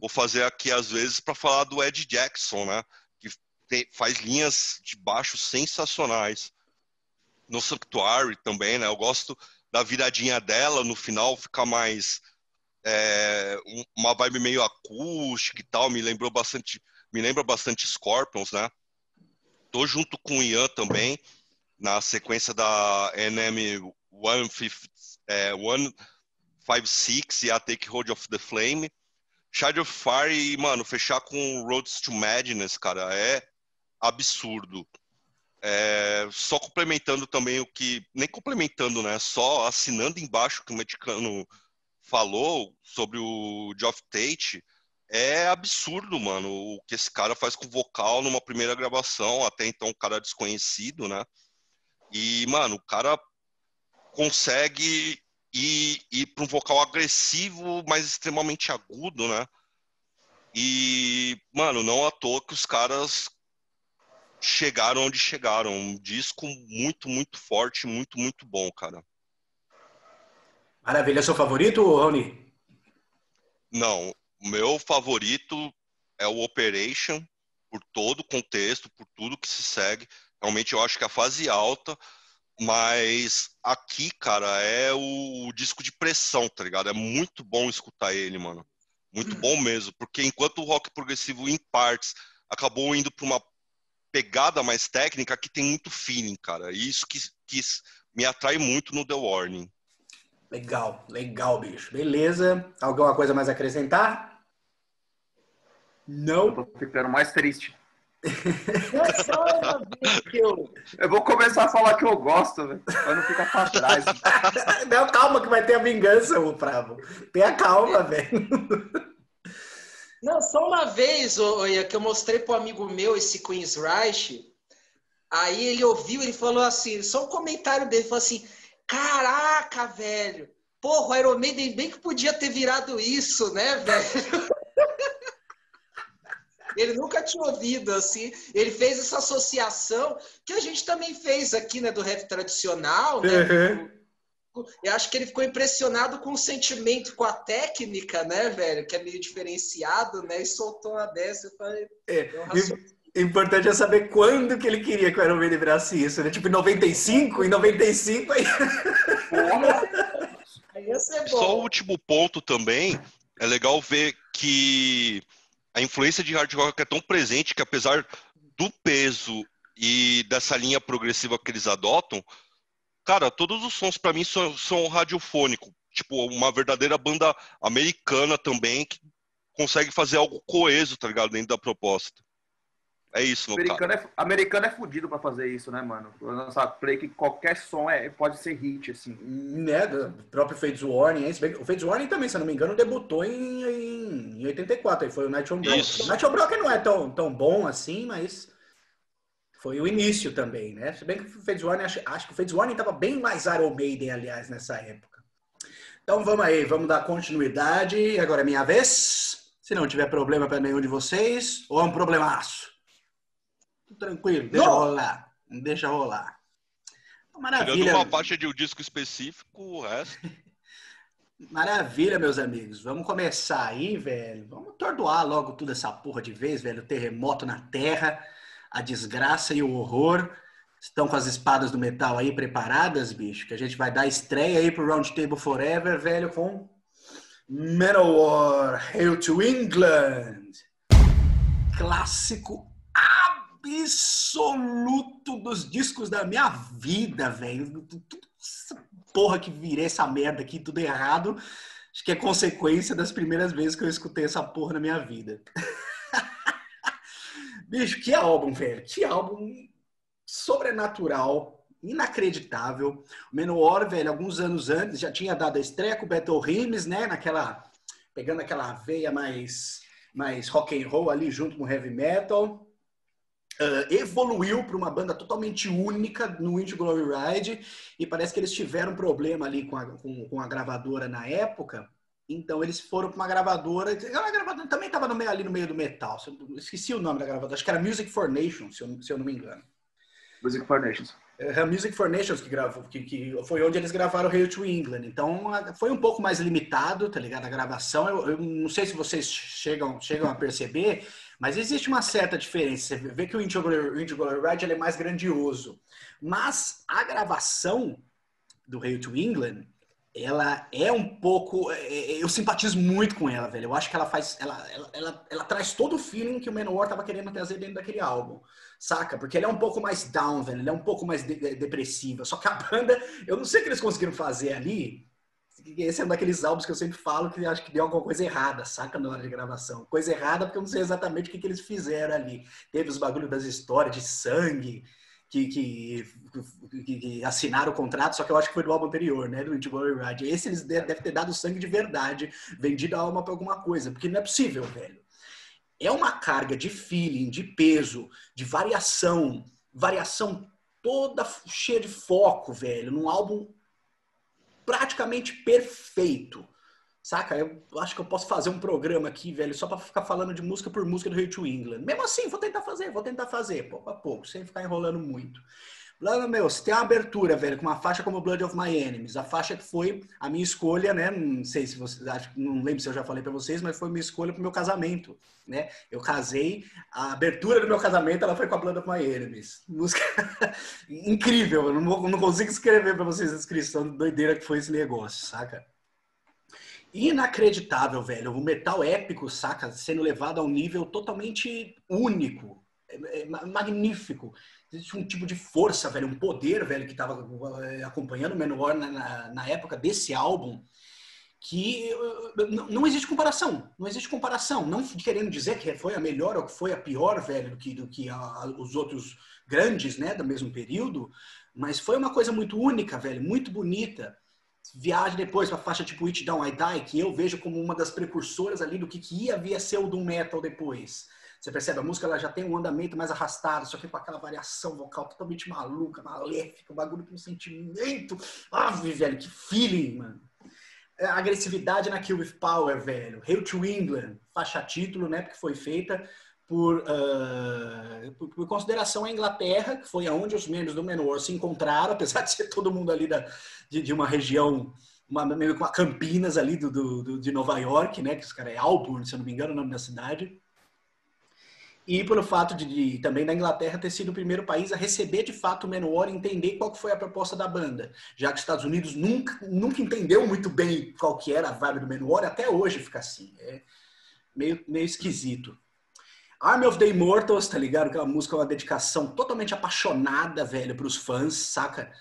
[SPEAKER 2] Vou fazer aqui às vezes para falar do Ed Jackson, né? Que tem, faz linhas de baixo sensacionais. No Sanctuary também, né? Eu gosto da viradinha dela no final, fica mais é, uma vibe meio acústica e tal. Me lembrou bastante, me lembra bastante Scorpions, né? Tô junto com o Ian também na sequência da NM 150, é, One 5-6 e a Take Hold of the Flame. Child of Fire e, mano, fechar com Roads to Madness, cara, é absurdo. É, só complementando também o que. Nem complementando, né? Só assinando embaixo o que o mexicano falou sobre o Geoff Tate. É absurdo, mano, o que esse cara faz com vocal numa primeira gravação, até então um cara desconhecido, né? E, mano, o cara consegue e, e para um vocal agressivo, mas extremamente agudo, né? E, mano, não à toa que os caras chegaram onde chegaram. Um disco muito, muito forte, muito, muito bom, cara.
[SPEAKER 1] Maravilha. É seu favorito, Rony?
[SPEAKER 2] Não. O meu favorito é o Operation, por todo o contexto, por tudo que se segue. Realmente eu acho que a fase alta mas aqui, cara, é o disco de pressão, tá ligado? É muito bom escutar ele, mano. Muito bom mesmo. Porque enquanto o rock progressivo, em partes, acabou indo pra uma pegada mais técnica, aqui tem muito feeling, cara. E isso que, que me atrai muito no The Warning.
[SPEAKER 1] Legal, legal, bicho. Beleza. Alguma coisa mais a acrescentar? Não.
[SPEAKER 4] Eu tô ficando mais triste. É que eu. Eu vou começar a falar que eu gosto, velho. Pra não ficar pra trás.
[SPEAKER 1] não, calma, que vai ter a vingança, o Pravo. Tenha calma, velho.
[SPEAKER 3] Não, só uma vez, Oia, que eu mostrei pro amigo meu esse Queen's Reich. Aí ele ouviu, ele falou assim, só um comentário dele, falou assim: Caraca, velho! Porra, o Iron Maiden bem que podia ter virado isso, né, velho? Ele nunca tinha ouvido assim. Ele fez essa associação que a gente também fez aqui, né, do rap tradicional, né? Uhum. Eu acho que ele ficou impressionado com o sentimento, com a técnica, né, velho? Que é meio diferenciado, né? E soltou uma dessa. Eu falei.
[SPEAKER 1] É. O importante é saber quando que ele queria que o Iron Maiden virasse isso, né? Tipo, em 95, em 95 aí.
[SPEAKER 2] aí ia ser bom. Só o último ponto também, é legal ver que a influência de hard rock é tão presente que apesar do peso e dessa linha progressiva que eles adotam, cara, todos os sons para mim são, são radiofônicos, tipo uma verdadeira banda americana também que consegue fazer algo coeso, tá ligado, dentro da proposta. É isso,
[SPEAKER 4] americano caso. É, americano é fudido pra fazer isso, né, mano? Lançar play que qualquer som é, pode ser hit, assim.
[SPEAKER 1] Né, o próprio Fates Warning? O Fates Warning também, se eu não me engano, debutou em, em, em 84, aí foi o Night on Broken. O Night on Broken não é tão, tão bom assim, mas foi o início também, né? Se bem que o Fates Warning, acho, acho que o Fates Warning tava bem mais Iron Maiden, aliás, nessa época. Então vamos aí, vamos dar continuidade. Agora é minha vez. Se não tiver problema para nenhum de vocês, ou é um problemaço? tranquilo, deixa Não. rolar. Deixa rolar.
[SPEAKER 2] Maravilha. Tirando uma faixa de um disco específico, o resto.
[SPEAKER 1] Maravilha, meus amigos. Vamos começar aí, velho. Vamos tordoar logo toda essa porra de vez, velho. O terremoto na Terra, a desgraça e o horror. Estão com as espadas do metal aí preparadas, bicho? Que a gente vai dar estreia aí pro Round Table Forever, velho, com Manowar, Hail to England. Clássico absoluto dos discos da minha vida, velho. Porra que virei essa merda aqui, tudo errado. Acho que é consequência das primeiras vezes que eu escutei essa porra na minha vida. Bicho, que álbum, velho. Que álbum sobrenatural, inacreditável. O Menor, velho, alguns anos antes já tinha dado a estreia com o Battle Rimes, né? Naquela. Pegando aquela veia mais, mais rock and roll ali junto com heavy metal uh, evoluiu para uma banda totalmente única no Indie Glory Ride e parece que eles tiveram problema ali com a, com, com a gravadora na época. Então eles foram para uma gravadora, a gravadora também estava no meio ali no meio do metal. Esqueci o nome da gravadora, acho que era Music for Nations, se eu, se eu não me engano.
[SPEAKER 4] Music for Nations.
[SPEAKER 1] É, Music for Nations que gravou, que, que foi onde eles gravaram Hail to England. Então foi um pouco mais limitado, tá ligado? A gravação. Eu, eu não sei se vocês chegam, chegam a perceber, mas existe uma certa diferença. Você vê que o Indigo Ride é mais grandioso. Mas a gravação do Hail to England, ela é um pouco. É, é, eu simpatizo muito com ela, velho. Eu acho que ela faz. Ela, ela, ela, ela traz todo o feeling que o Manowar tava querendo trazer dentro daquele álbum. Saca? Porque ele é um pouco mais down, velho. Ele é um pouco mais de, de, depressiva. Só que a banda, eu não sei o que eles conseguiram fazer ali esse é um daqueles álbuns que eu sempre falo que acho que deu alguma coisa errada, saca, na hora de gravação. Coisa errada porque eu não sei exatamente o que, que eles fizeram ali. Teve os bagulhos das histórias de sangue, que, que, que, que, assinaram o contrato, só que eu acho que foi do álbum anterior, né? Do Glory Ride. Esse eles devem ter dado sangue de verdade, vendido a alma para alguma coisa, porque não é possível, velho. É uma carga de feeling, de peso, de variação, variação toda cheia de foco, velho, num álbum praticamente perfeito. Saca? Eu acho que eu posso fazer um programa aqui, velho, só para ficar falando de música por música do Rio to England. Mesmo assim, vou tentar fazer, vou tentar fazer, pouco a pouco, sem ficar enrolando muito. Lá, meu, se tem uma abertura, velho, com uma faixa como Blood of My Enemies, a faixa que foi a minha escolha, né? Não sei se vocês, acho, não lembro se eu já falei para vocês, mas foi minha escolha pro meu casamento, né? Eu casei, a abertura do meu casamento, ela foi com a Blood of My Enemies. Música incrível, eu não, não consigo escrever para vocês a descrição doideira que foi esse negócio, saca? Inacreditável, velho. O metal épico, saca? Sendo levado a um nível totalmente único, é, é, magnífico existe um tipo de força, velho, um poder, velho, que estava eh, acompanhando o na, na, na, época desse álbum, que eh, não, existe comparação, não existe comparação, não querendo dizer que foi a melhor ou que foi a pior, velho, do que, do que a, os outros grandes, né, do mesmo período, mas foi uma coisa muito única, velho, muito bonita. Viagem depois para a faixa tipo It Down I Die, que eu vejo como uma das precursoras ali do que, que ia vir a ser o Doom Metal depois você percebe, a música ela já tem um andamento mais arrastado, só que com aquela variação vocal totalmente maluca, maléfica, um bagulho com um sentimento. Ave, velho, que feeling, mano. É, agressividade na Kill With Power, velho. Hail to England, faixa título, né, porque foi feita por, uh, por, por, consideração à Inglaterra, que foi aonde os membros do Menor se encontraram, apesar de ser todo mundo ali da, de, de uma região uma, meio com a Campinas ali do, do, de Nova York, né? Que os caras é Auburn, se eu não me engano, o nome da cidade e pelo fato de, de, também da Inglaterra ter sido o primeiro país a receber de fato o Menor e entender qual foi a proposta da banda, já que os Estados Unidos nunca, nunca entendeu muito bem qual que era a vibe do Menor, até hoje fica assim, é meio, meio esquisito. Army of the Immortals, tá ligado? Que é uma uma dedicação totalmente apaixonada, velho, para os fãs, saca?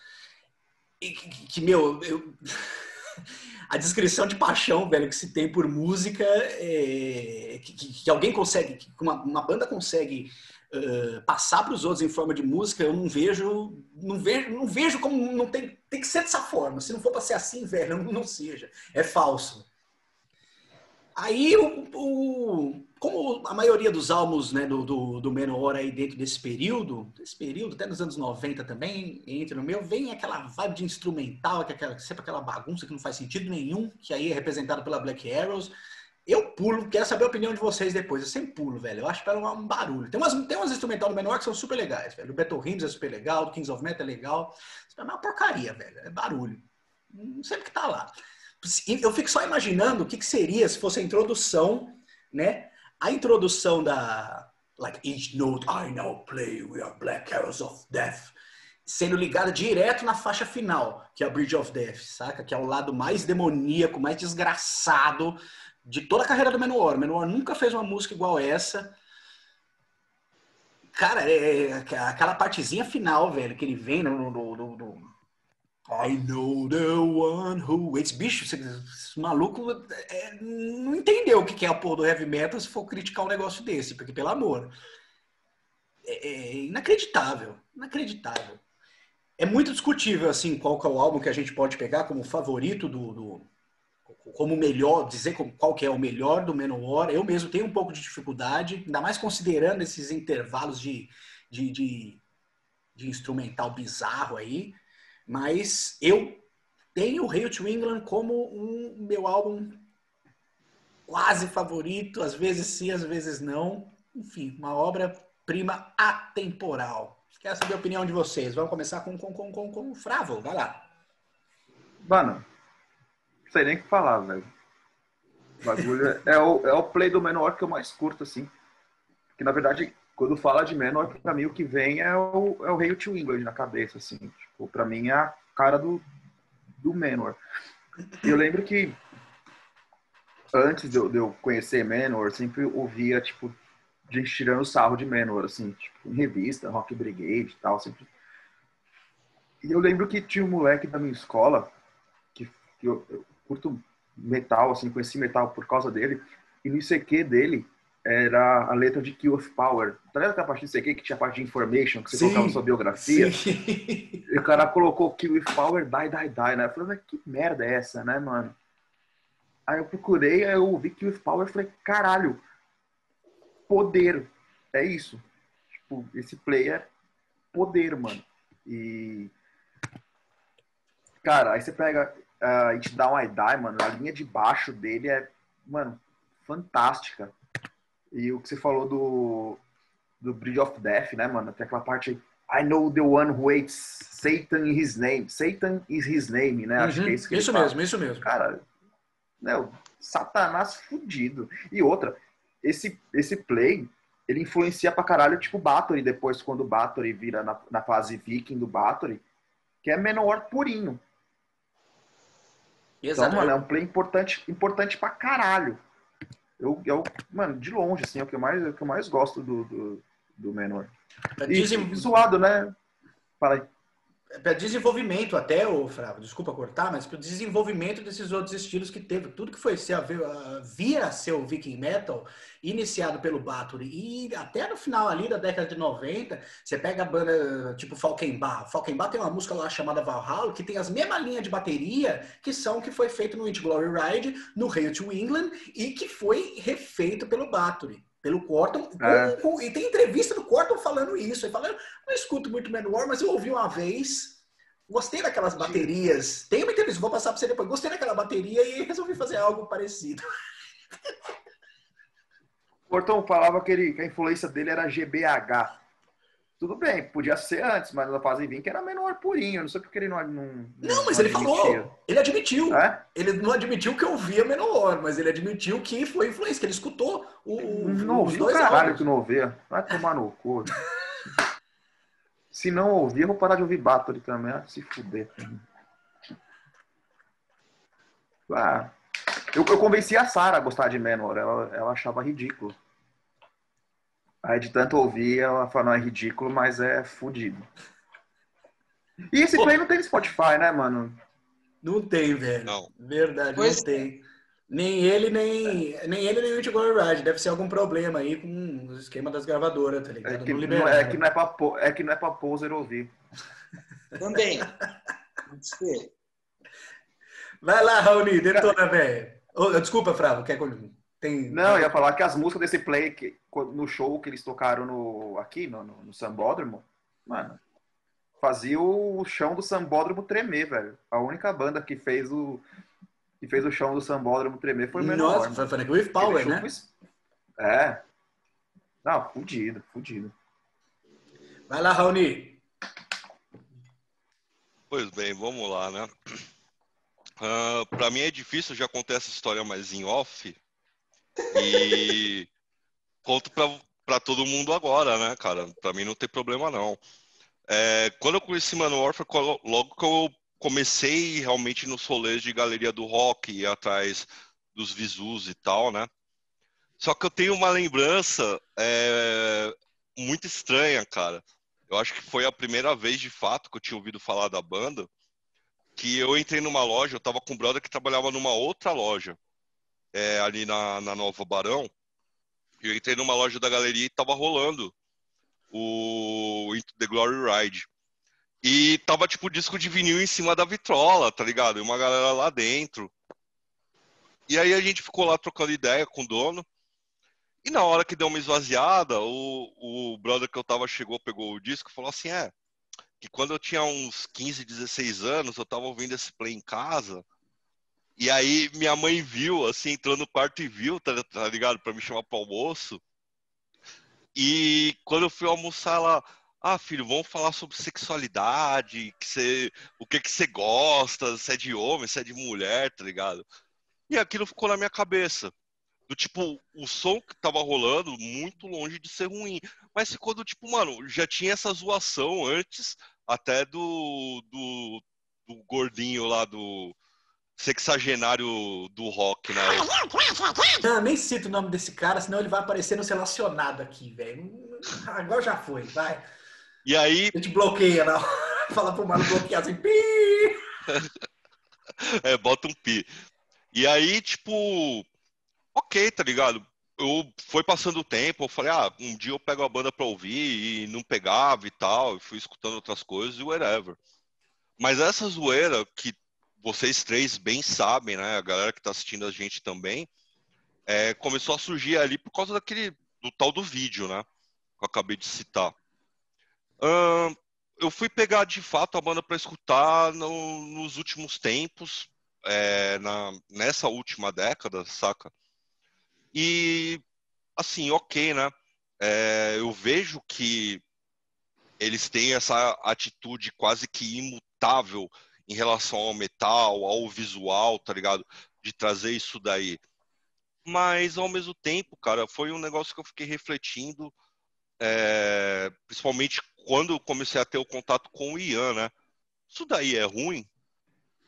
[SPEAKER 1] E que, que meu, eu... a descrição de paixão, velho, que se tem por música, é, que, que, alguém consegue, que uma, uma banda consegue uh, passar para os outros em forma de música, eu não vejo, não vejo, não vejo como não tem, tem que ser dessa forma. Se não for para ser assim, velho, não, não seja. É falso. Aí, o, o, como a maioria dos álbuns né, do, do, do Menor aí dentro desse período, desse período, até nos anos 90 também, entra no meu, vem aquela vibe de instrumental, que é aquela, sempre aquela bagunça que não faz sentido nenhum, que aí é representada pela Black Arrows. Eu pulo, quero saber a opinião de vocês depois. Eu sempre pulo, velho. Eu acho que ela um barulho. Tem umas, tem umas instrumental do menor que são super legais, velho. O Battle Hymns é super legal, o Kings of Metal é legal. É uma porcaria, velho. É barulho. Não sei o que tá lá. Eu fico só imaginando o que, que seria se fosse a introdução, né? A introdução da like each note I now play we are black arrows of death sendo ligada direto na faixa final, que é a Bridge of Death, saca? Que é o lado mais demoníaco, mais desgraçado de toda a carreira do Menor. Menor nunca fez uma música igual essa. Cara, é, é, aquela partezinha final, velho, que ele vem no, no, no, no I know the one who. Esse bicho, esse maluco é, não entendeu o que é a porra do heavy metal se for criticar um negócio desse, porque, pelo amor. É, é inacreditável. Inacreditável. É muito discutível, assim, qual que é o álbum que a gente pode pegar como favorito do, do como melhor, dizer qual que é o melhor do Menor. Eu mesmo tenho um pouco de dificuldade, ainda mais considerando esses intervalos de, de, de, de instrumental bizarro aí. Mas eu tenho o Hail to England como um meu álbum quase favorito, às vezes sim, às vezes não. Enfim, uma obra-prima atemporal. Quero saber a opinião de vocês. Vamos começar com, com, com, com, com o Fravo, vai lá.
[SPEAKER 4] Mano, não sei nem o que falar, velho. O bagulho é, é, o, é o play do menor que eu mais curto, assim. Que na verdade, quando fala de menor, pra mim o que vem é o, é o Hail to England na cabeça, assim. Tipo, pra mim é a cara do, do menor. Eu lembro que antes de eu, de eu conhecer Menor, sempre ouvia, tipo, gente tirando sarro de Menor, assim, tipo, em revista, Rock Brigade e tal, sempre. E eu lembro que tinha um moleque da minha escola, que, que eu, eu curto metal, assim, conheci metal por causa dele. E no ICQ dele era a letra de Kill of Power. Tá ligado aquela parte do ICQ que tinha a parte de information, que você sim, colocava sua biografia? Sim. E o cara colocou Kill of Power, die, die, die, né? Eu falei, mas que merda é essa, né, mano? Aí eu procurei, aí eu ouvi Kill of Power e falei, caralho, poder. É isso. Tipo, esse player poder, mano. E. Cara, aí você pega uh, It Down I Die, mano, a linha de baixo dele é, mano, fantástica. E o que você falou do, do Bridge of Death, né, mano? Tem aquela parte I know the one who hates Satan is his name. Satan is his name, né? Acho que é isso que
[SPEAKER 1] Isso mesmo, isso mesmo.
[SPEAKER 4] Cara, né, Satanás fudido. E outra, esse, esse play, ele influencia pra caralho, tipo, Bathory, depois, quando o Bathory vira na, na fase viking do Bathory, que é menor purinho. Exato. Então, mano, é um play importante, importante pra caralho. Eu, eu, mano, de longe, assim, é o que eu mais, é o que eu mais gosto do, do, do Menor. E, Dizem... zoado, né? Fala aí
[SPEAKER 1] para desenvolvimento até, o Fravo, desculpa cortar, mas para desenvolvimento desses outros estilos que teve, tudo que foi ser a, via ser o Viking Metal, iniciado pelo Bathory, e até no final ali da década de 90, você pega a banda tipo Falkenbach. Falkenbach tem uma música lá chamada Valhalla, que tem as mesmas linhas de bateria que são que foi feito no It Glory Ride, no Hail to England, e que foi refeito pelo Bathory pelo Corton. É. Com, com, e tem entrevista do Corton falando isso. Ele fala, não escuto muito Manowar, mas eu ouvi uma vez. Gostei daquelas baterias. Tem uma entrevista, vou passar para você depois. Gostei daquela bateria e resolvi fazer algo parecido.
[SPEAKER 4] Corton falava que, ele, que a influência dele era GBH. Tudo bem, podia ser antes, mas na fase 20 era menor purinho. Não sei porque ele não. Não,
[SPEAKER 1] não mas não ele falou. Ele admitiu. É? Ele não admitiu que eu via menor, mas ele admitiu que foi influência, que ele escutou o.
[SPEAKER 4] Não ouviu o caralho que não ouvia. Vai tomar no cu. Se não ouvir, eu vou parar de ouvir Bathory também. Ah, se fuder. Ah, eu, eu convenci a Sara a gostar de Menor. Ela, ela achava ridículo. Aí de tanto ouvir, ela fala, não, é ridículo, mas é fodido. E esse Pô. play não tem Spotify, né, mano?
[SPEAKER 1] Não tem, velho. Não. Verdade, pois não tem. Nem ele, nem, nem ele, nem o Antigone Ride. Deve ser algum problema aí com o esquema das gravadoras, tá ligado?
[SPEAKER 4] É que não, é, que não é pra, é que não é pra poser ouvir.
[SPEAKER 3] Também.
[SPEAKER 1] Vai lá, Raoni, detona, velho. Oh, desculpa, Fravo, quer
[SPEAKER 4] tem... Não, eu ia falar que as músicas desse play que, no show que eles tocaram no, aqui no, no, no Sambódromo, mano, fazia o chão do Sambódromo tremer, velho. A única banda que fez o que fez o chão do Sambódromo tremer foi o
[SPEAKER 1] Menor. Nossa, foi Fanatic with Power, né?
[SPEAKER 4] Foi... É. Não, fudido, fudido.
[SPEAKER 1] Vai lá, Raoni.
[SPEAKER 2] Pois bem, vamos lá, né? Uh, para mim é difícil, já contei essa história mais em off. E conto para todo mundo agora, né, cara? Para mim não tem problema, não. É, quando eu conheci Manowar, foi logo que eu comecei realmente nos rolês de galeria do rock, ir atrás dos visus e tal, né? Só que eu tenho uma lembrança é, muito estranha, cara. Eu acho que foi a primeira vez, de fato, que eu tinha ouvido falar da banda, que eu entrei numa loja, eu tava com um brother que trabalhava numa outra loja, é, ali na, na Nova Barão. Eu entrei numa loja da galeria e tava rolando o Into the Glory Ride. E tava, tipo, disco de vinil em cima da vitrola, tá ligado? E uma galera lá dentro. E aí a gente ficou lá trocando ideia com o dono. E na hora que deu uma esvaziada, o, o brother que eu tava chegou, pegou o disco e falou assim: é, que quando eu tinha uns 15, 16 anos, eu tava ouvindo esse play em casa. E aí minha mãe viu, assim, entrou no quarto e viu, tá, tá ligado? Pra me chamar pro almoço. E quando eu fui almoçar, ela, ah, filho, vamos falar sobre sexualidade, que você, o que que você gosta, se é de homem, se é de mulher, tá ligado? E aquilo ficou na minha cabeça. Do tipo, o som que tava rolando, muito longe de ser ruim. Mas ficou do tipo, mano, já tinha essa zoação antes, até do, do, do gordinho lá do, sexagenário do rock, né?
[SPEAKER 1] Não, nem cito o nome desse cara, senão ele vai aparecer no relacionado aqui, velho. Agora já foi, vai.
[SPEAKER 2] E aí.
[SPEAKER 1] A gente bloqueia, não. Fala pro mano bloquear assim, pi!
[SPEAKER 2] é, bota um pi. E aí, tipo. Ok, tá ligado? Eu foi passando o tempo, eu falei, ah, um dia eu pego a banda pra ouvir e não pegava e tal, e fui escutando outras coisas e whatever. Mas essa zoeira que vocês três bem sabem, né? A galera que está assistindo a gente também, é, começou a surgir ali por causa daquele do tal do vídeo, né? Que eu acabei de citar. Uh, eu fui pegar de fato a banda para escutar no, nos últimos tempos, é, na, nessa última década, saca? E assim, ok, né? É, eu vejo que eles têm essa atitude quase que imutável em relação ao metal, ao visual, tá ligado? De trazer isso daí. Mas, ao mesmo tempo, cara, foi um negócio que eu fiquei refletindo, é, principalmente quando eu comecei a ter o contato com o Ian, né? Isso daí é ruim?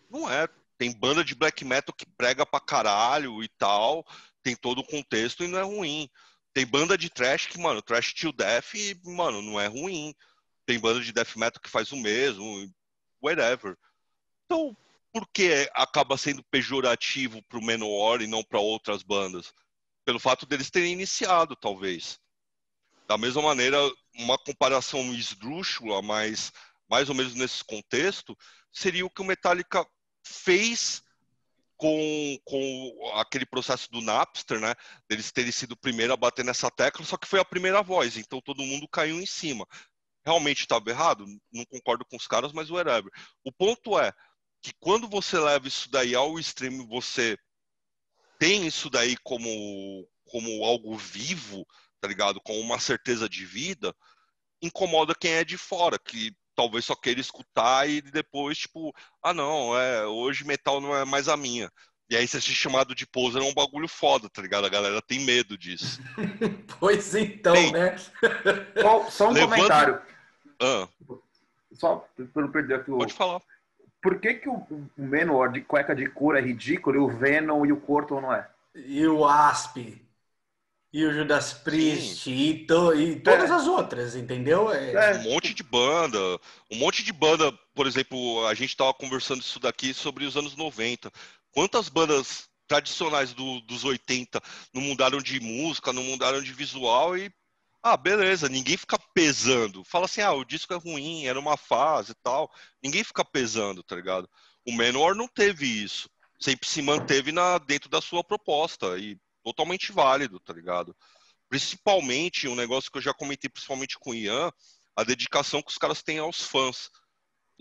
[SPEAKER 2] Não é. Tem banda de black metal que prega pra caralho e tal, tem todo o contexto e não é ruim. Tem banda de trash que, mano, trash till death mano, não é ruim. Tem banda de death metal que faz o mesmo, whatever. Então, por que acaba sendo pejorativo para o Menor e não para outras bandas? Pelo fato deles terem iniciado, talvez. Da mesma maneira, uma comparação esdrúxula, mas mais ou menos nesse contexto, seria o que o Metallica fez com, com aquele processo do Napster, né? Eles terem sido o primeiro a bater nessa tecla, só que foi a primeira voz, então todo mundo caiu em cima. Realmente estava errado? Não concordo com os caras, mas whatever. O ponto é, que quando você leva isso daí ao extremo, você tem isso daí como, como algo vivo, tá ligado? Com uma certeza de vida, incomoda quem é de fora, que talvez só queira escutar e depois, tipo, ah não, é, hoje metal não é mais a minha. E aí você ser chamado de poser é um bagulho foda, tá ligado? A galera tem medo disso.
[SPEAKER 1] pois então, Bem, né?
[SPEAKER 4] só, só um levando... comentário.
[SPEAKER 2] Ah.
[SPEAKER 4] Só para não perder aqui o...
[SPEAKER 2] Pode falar
[SPEAKER 4] por que, que o, Menor de cueca de couro é ridículo e o Venom e o Corto não é?
[SPEAKER 1] E o Asp. E o Judas Priest e, to, e, todas é. as outras, entendeu?
[SPEAKER 2] É... é. Um monte de banda. Um monte de banda, por exemplo, a gente estava conversando isso daqui sobre os anos 90. Quantas bandas tradicionais do, dos 80 não mudaram de música, não mudaram de visual e ah, beleza, ninguém fica pesando. Fala assim, ah, o disco é ruim, era uma fase e tal. Ninguém fica pesando, tá ligado? O Menor não teve isso. Sempre se manteve na, dentro da sua proposta e totalmente válido, tá ligado? Principalmente, um negócio que eu já comentei principalmente com o Ian, a dedicação que os caras têm aos fãs.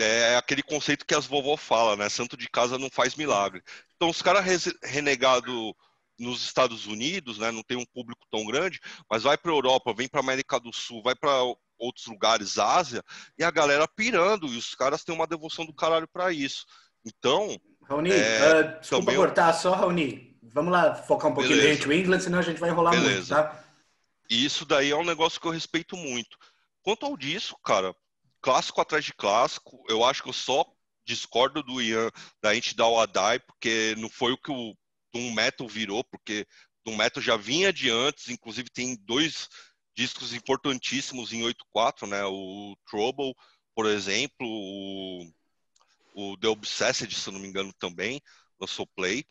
[SPEAKER 2] É aquele conceito que as vovó fala, né? Santo de casa não faz milagre. Então, os caras renegado nos Estados Unidos, né? Não tem um público tão grande, mas vai para Europa, vem para América do Sul, vai para outros lugares, Ásia, e a galera pirando, e os caras têm uma devoção do caralho para isso. Então.
[SPEAKER 1] Raoni, é, uh, desculpa também... cortar só, Raoni. Vamos lá focar um pouquinho Beleza. no England, senão a gente vai enrolar Beleza. muito, tá?
[SPEAKER 2] E isso daí é um negócio que eu respeito muito. Quanto ao disco, cara, clássico atrás de clássico, eu acho que eu só discordo do Ian da gente dar o Adai, porque não foi o que o Doom Metal virou, porque Doom Metal já vinha de antes, inclusive tem dois discos importantíssimos em 8.4, né? O Trouble, por exemplo, o, o The Obsessed, se não me engano, também lançou Play.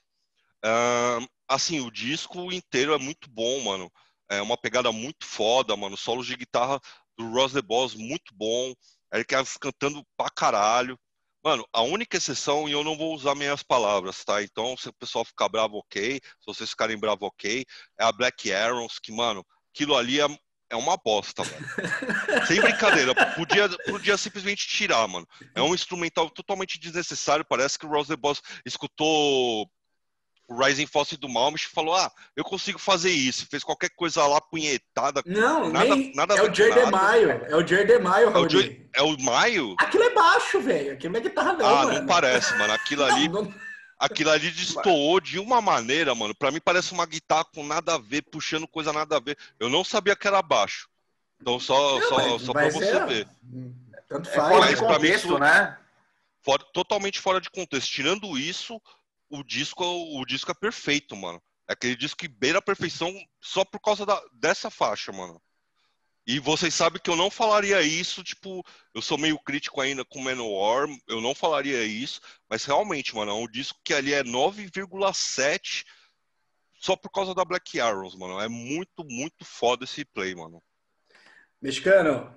[SPEAKER 2] Uh, assim, o disco inteiro é muito bom, mano. É uma pegada muito foda, mano. Solos de guitarra do Ross The Boss muito bom. Eric Evans cantando pra caralho. Mano, a única exceção, e eu não vou usar minhas palavras, tá? Então, se o pessoal ficar bravo, ok. Se vocês ficarem bravo, ok. É a Black Arrows, que, mano, aquilo ali é, é uma bosta, mano. Sem brincadeira. Podia, podia simplesmente tirar, mano. É um instrumental totalmente desnecessário. Parece que o Rose the Boss escutou o Rising Force do Malmich falou: Ah, eu consigo fazer isso. Fez qualquer coisa lá punhetada.
[SPEAKER 1] Não, nada, nem... nada é o Jer de Maio. É o Jer de Maio,
[SPEAKER 2] é o, Joy... é o Maio?
[SPEAKER 1] Aquilo é baixo, velho. Aquilo é guitarra não. Ah,
[SPEAKER 2] mano. não parece, mano. Aquilo ali. Não, não... Aquilo ali destoou de uma maneira, mano. Pra mim parece uma guitarra com nada a ver, puxando coisa nada a ver. Eu não sabia que era baixo. Então só, não, só, mas, só pra você é... ver.
[SPEAKER 4] Tanto faz. É fora de contexto, mim, né?
[SPEAKER 2] Fora, totalmente fora de contexto. Tirando isso, o disco, o disco é perfeito, mano. É aquele disco que beira a perfeição só por causa da, dessa faixa, mano. E vocês sabem que eu não falaria isso, tipo, eu sou meio crítico ainda com Manowar, eu não falaria isso, mas realmente, mano, é um disco que ali é 9,7 só por causa da Black Arrows, mano. É muito, muito foda esse play, mano.
[SPEAKER 1] Mexicano,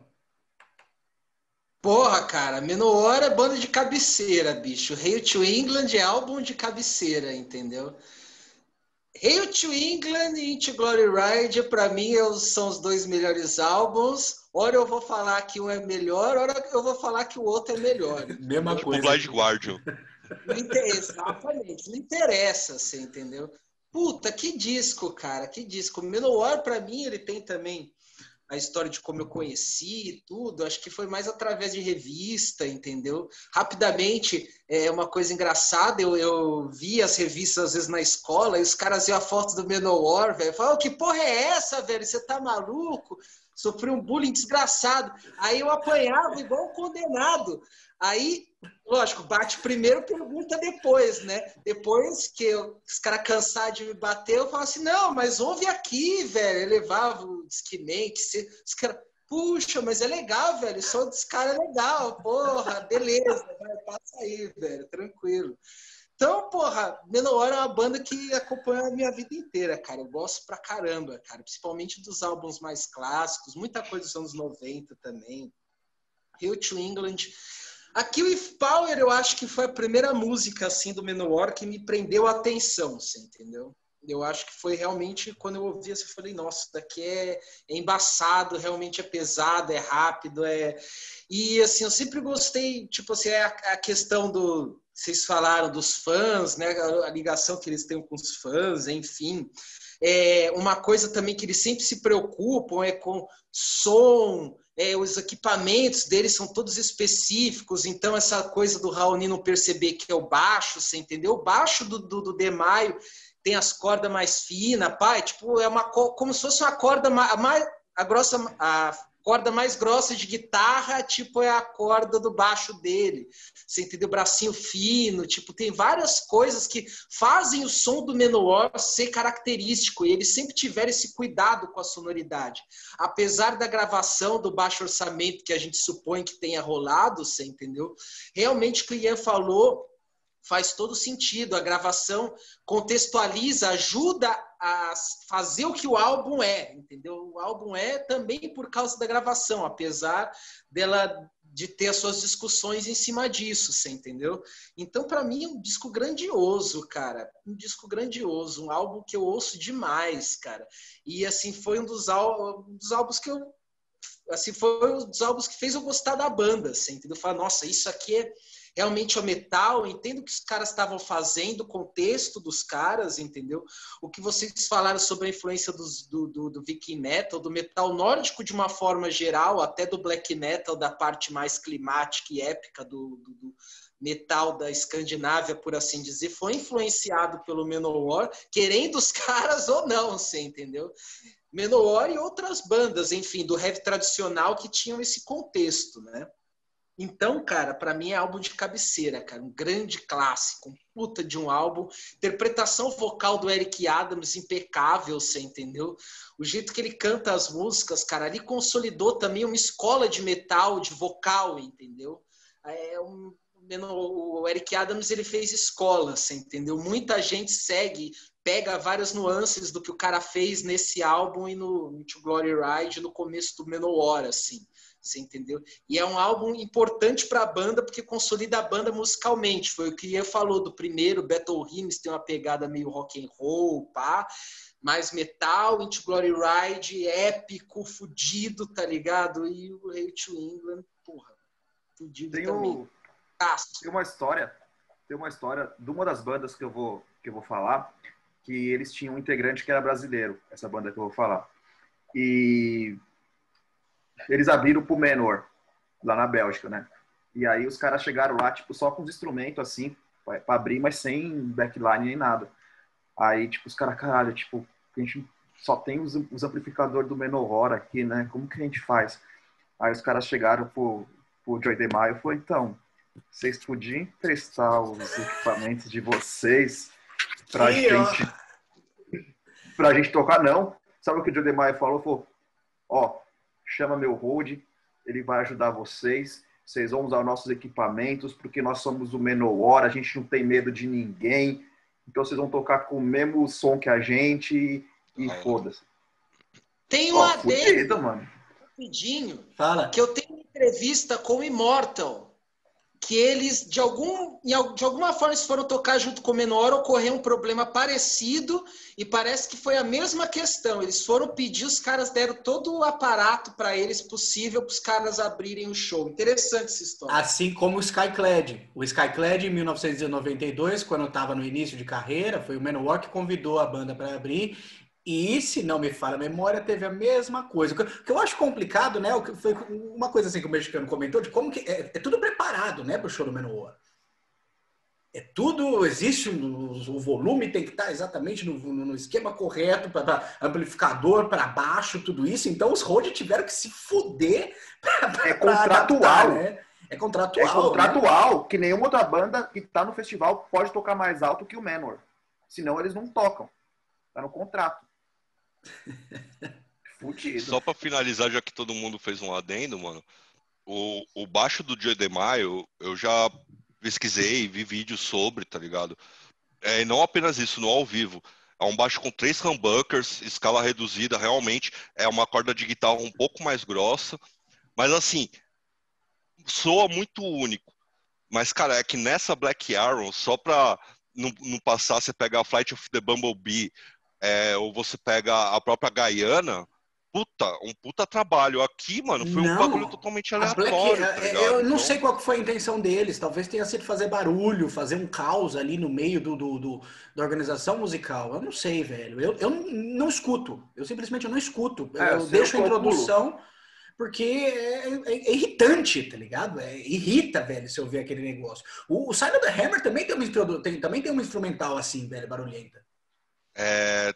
[SPEAKER 3] Porra, cara, Menor é banda de cabeceira, bicho. Hail to England é álbum de cabeceira, entendeu? Hail to England e Into Glory Ride, pra mim, são os dois melhores álbuns. Ora eu vou falar que um é melhor, ora eu vou falar que o outro é melhor.
[SPEAKER 1] Mesma
[SPEAKER 2] tipo
[SPEAKER 1] coisa.
[SPEAKER 2] Blind Guardian.
[SPEAKER 3] Não interessa, exatamente. Não interessa, você entendeu? Puta, que disco, cara, que disco. Menor, pra mim, ele tem também a história de como eu conheci e tudo, acho que foi mais através de revista, entendeu? Rapidamente, é uma coisa engraçada, eu, eu vi as revistas às vezes na escola e os caras viam a foto do Menor, velho, falavam, que porra é essa, velho? Você tá maluco? Sofri um bullying desgraçado. Aí eu apanhava igual um condenado. Aí, lógico, bate primeiro, pergunta depois, né? Depois que eu, os caras cansaram de me bater, eu falo assim, não, mas ouve aqui, velho. Eu levava o se, os caras, puxa, mas é legal, velho. Som desse cara é legal, porra, beleza, vai, passa aí, velho, tranquilo. Então, porra, Menor é uma banda que acompanha a minha vida inteira, cara. Eu gosto pra caramba, cara. Principalmente dos álbuns mais clássicos, muita coisa dos anos 90 também. Hill to England Aqui o If Power eu acho que foi a primeira música assim do Menor que me prendeu a atenção, você entendeu? Eu acho que foi realmente quando eu ouvi assim, eu falei, nossa, daqui é, é embaçado, realmente é pesado, é rápido, é e assim eu sempre gostei, tipo assim, é a, a questão do vocês falaram dos fãs, né? A, a ligação que eles têm com os fãs, enfim. É, uma coisa também que eles sempre se preocupam é com som, é, os equipamentos deles são todos específicos, então essa coisa do Raoni não perceber que é o baixo, você entendeu? O baixo do, do, do Demaio tem as cordas mais finas, pai, tipo, é uma como se fosse uma corda mais, a grossa, a corda mais grossa de guitarra, tipo, é a corda do baixo dele. Você entendeu? Bracinho fino, tipo, tem várias coisas que fazem o som do Menor ser característico. E eles sempre tiveram esse cuidado com a sonoridade. Apesar da gravação do baixo orçamento que a gente supõe que tenha rolado, você entendeu? Realmente o que o Ian falou faz todo sentido. A gravação contextualiza, ajuda a fazer o que o álbum é, entendeu? O álbum é também por causa da gravação, apesar dela de ter as suas discussões em cima disso, você entendeu? Então, para mim, é um disco grandioso, cara. Um disco grandioso, um álbum que eu ouço demais, cara. E, assim, foi um dos, um dos álbuns que eu. Assim, foi um dos álbuns que fez eu gostar da banda, assim, entendeu? Falar, nossa, isso aqui é realmente é o metal, entendo o que os caras estavam fazendo, o contexto dos caras, entendeu? O que vocês falaram sobre a influência dos, do, do, do Viking Metal, do metal nórdico de uma forma geral, até do black metal, da parte mais climática e épica do, do, do metal da Escandinávia, por assim dizer, foi influenciado pelo Manowar, querendo os caras ou não, você entendeu? Manowar e outras bandas, enfim, do heavy tradicional que tinham esse contexto, né? Então, cara, para mim é álbum de cabeceira, cara, um grande clássico, um puta de um álbum. Interpretação vocal do Eric Adams impecável, você entendeu? O jeito que ele canta as músicas, cara, ali consolidou também uma escola de metal, de vocal, entendeu? É um, o Eric Adams ele fez escola, você entendeu? Muita gente segue, pega várias nuances do que o cara fez nesse álbum e no, To Glory Ride no começo do Menor, assim. Você entendeu? E é um álbum importante para a banda porque consolida a banda musicalmente. Foi o que eu falou do primeiro, Battle Hymns tem uma pegada meio rock and roll, pá, mais metal, Into Glory Ride, épico, fudido, tá ligado? E o Rei to England, porra, fudido tem também. O...
[SPEAKER 4] Tem uma história, tem uma história de uma das bandas que eu vou que eu vou falar, que eles tinham um integrante que era brasileiro, essa banda que eu vou falar. E eles abriram pro Menor, lá na Bélgica, né? E aí os caras chegaram lá, tipo, só com os instrumentos, assim, para abrir, mas sem backline nem nada. Aí, tipo, os caras, caralho, tipo, a gente só tem os, os amplificadores do Menor aqui, né? Como que a gente faz? Aí os caras chegaram pro, pro Joy DeMaio e falou, então, vocês podiam emprestar os equipamentos de vocês pra Sim, gente... Ó. Pra gente tocar? Não. Sabe o que o Joy DeMaio falou? Falou, ó, chama meu hold, ele vai ajudar vocês. Vocês vão usar nossos equipamentos, porque nós somos o Menor, a gente não tem medo de ninguém. Então vocês vão tocar com o mesmo som que a gente e foda-se.
[SPEAKER 3] Tem um oh, adendo, mano. rapidinho, Fala. que eu tenho uma entrevista com o Immortal que eles, de, algum, de alguma forma, eles foram tocar junto com o Menor, ocorreu um problema parecido e parece que foi a mesma questão. Eles foram pedir, os caras deram todo o aparato para eles possível para os caras abrirem o show. Interessante essa história.
[SPEAKER 1] Assim como o Skyclad. O Skyclad, em 1992, quando estava no início de carreira, foi o Menor que convidou a banda para abrir e, se não me falha a memória, teve a mesma coisa. O que eu acho complicado, né? O que foi uma coisa assim que o mexicano comentou, de como que é, é tudo preparado, né, para o show do Menor. É tudo, existe um, o volume tem que estar exatamente no, no esquema correto, para amplificador para baixo, tudo isso. Então os Rode tiveram que se fuder.
[SPEAKER 4] É contratual. Adaptar, né?
[SPEAKER 1] É contratual.
[SPEAKER 4] É contratual, né? que nenhuma outra banda que está no festival pode tocar mais alto que o Menor. Senão eles não tocam. Está no contrato.
[SPEAKER 2] Fudido. Só para finalizar, já que todo mundo fez um adendo, mano, o, o baixo do Joe DeMaio, eu já pesquisei, vi vídeos sobre, tá ligado? É, não apenas isso, no ao vivo. É um baixo com três humbuckers, escala reduzida, realmente é uma corda de guitarra um pouco mais grossa, mas assim, soa muito único. Mas, cara, é que nessa Black Arrow, só pra não, não passar, você pega a Flight of the Bumblebee, é, ou você pega a própria Gaiana, puta, um puta trabalho. Aqui, mano, foi não, um bagulho totalmente aleatório. Black,
[SPEAKER 1] tá eu não então... sei qual foi a intenção deles. Talvez tenha sido fazer barulho, fazer um caos ali no meio do, do, do da organização musical. Eu não sei, velho. Eu, eu não escuto. Eu simplesmente não escuto. É, eu deixo a introdução. Porque é, é, é, irritante, tá ligado? É, irrita, velho, se eu ver aquele negócio. O, o Silent Hammer também tem, uma, tem, também tem uma instrumental assim, velho, barulhenta.
[SPEAKER 2] É,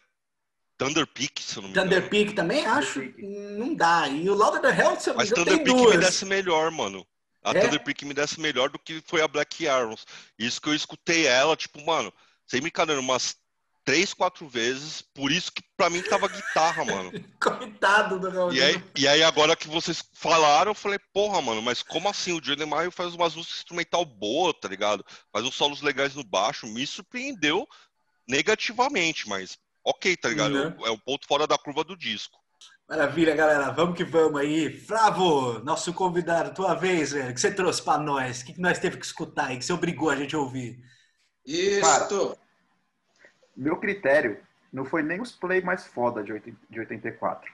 [SPEAKER 2] Thunder Peak, se eu não me
[SPEAKER 1] engano. Thunder Peak também acho. Não dá. E o Louder the Hell, se eu
[SPEAKER 2] Mas Thunder Peak duas. me desce melhor, mano. A é? Thunder Peak me desce melhor do que foi a Black Arrows. Isso que eu escutei ela, tipo, mano, sem brincadeira, umas três, quatro vezes. Por isso que pra mim tava guitarra, mano.
[SPEAKER 1] Coitado do Raul.
[SPEAKER 2] E aí, e aí, agora que vocês falaram, eu falei, porra, mano, mas como assim? O Johnny Marr faz umas músicas instrumental boa, tá ligado? Faz uns solos legais no baixo. Me surpreendeu negativamente, mas ok, tá ligado? Uhum. É um ponto fora da curva do disco.
[SPEAKER 1] Maravilha, galera. Vamos que vamos aí. Flávio, nosso convidado, tua vez, velho. O que você trouxe para nós? O que nós teve que escutar aí? que você obrigou a gente a ouvir?
[SPEAKER 3] Isso!
[SPEAKER 4] Meu critério não foi nem os play mais foda de 84.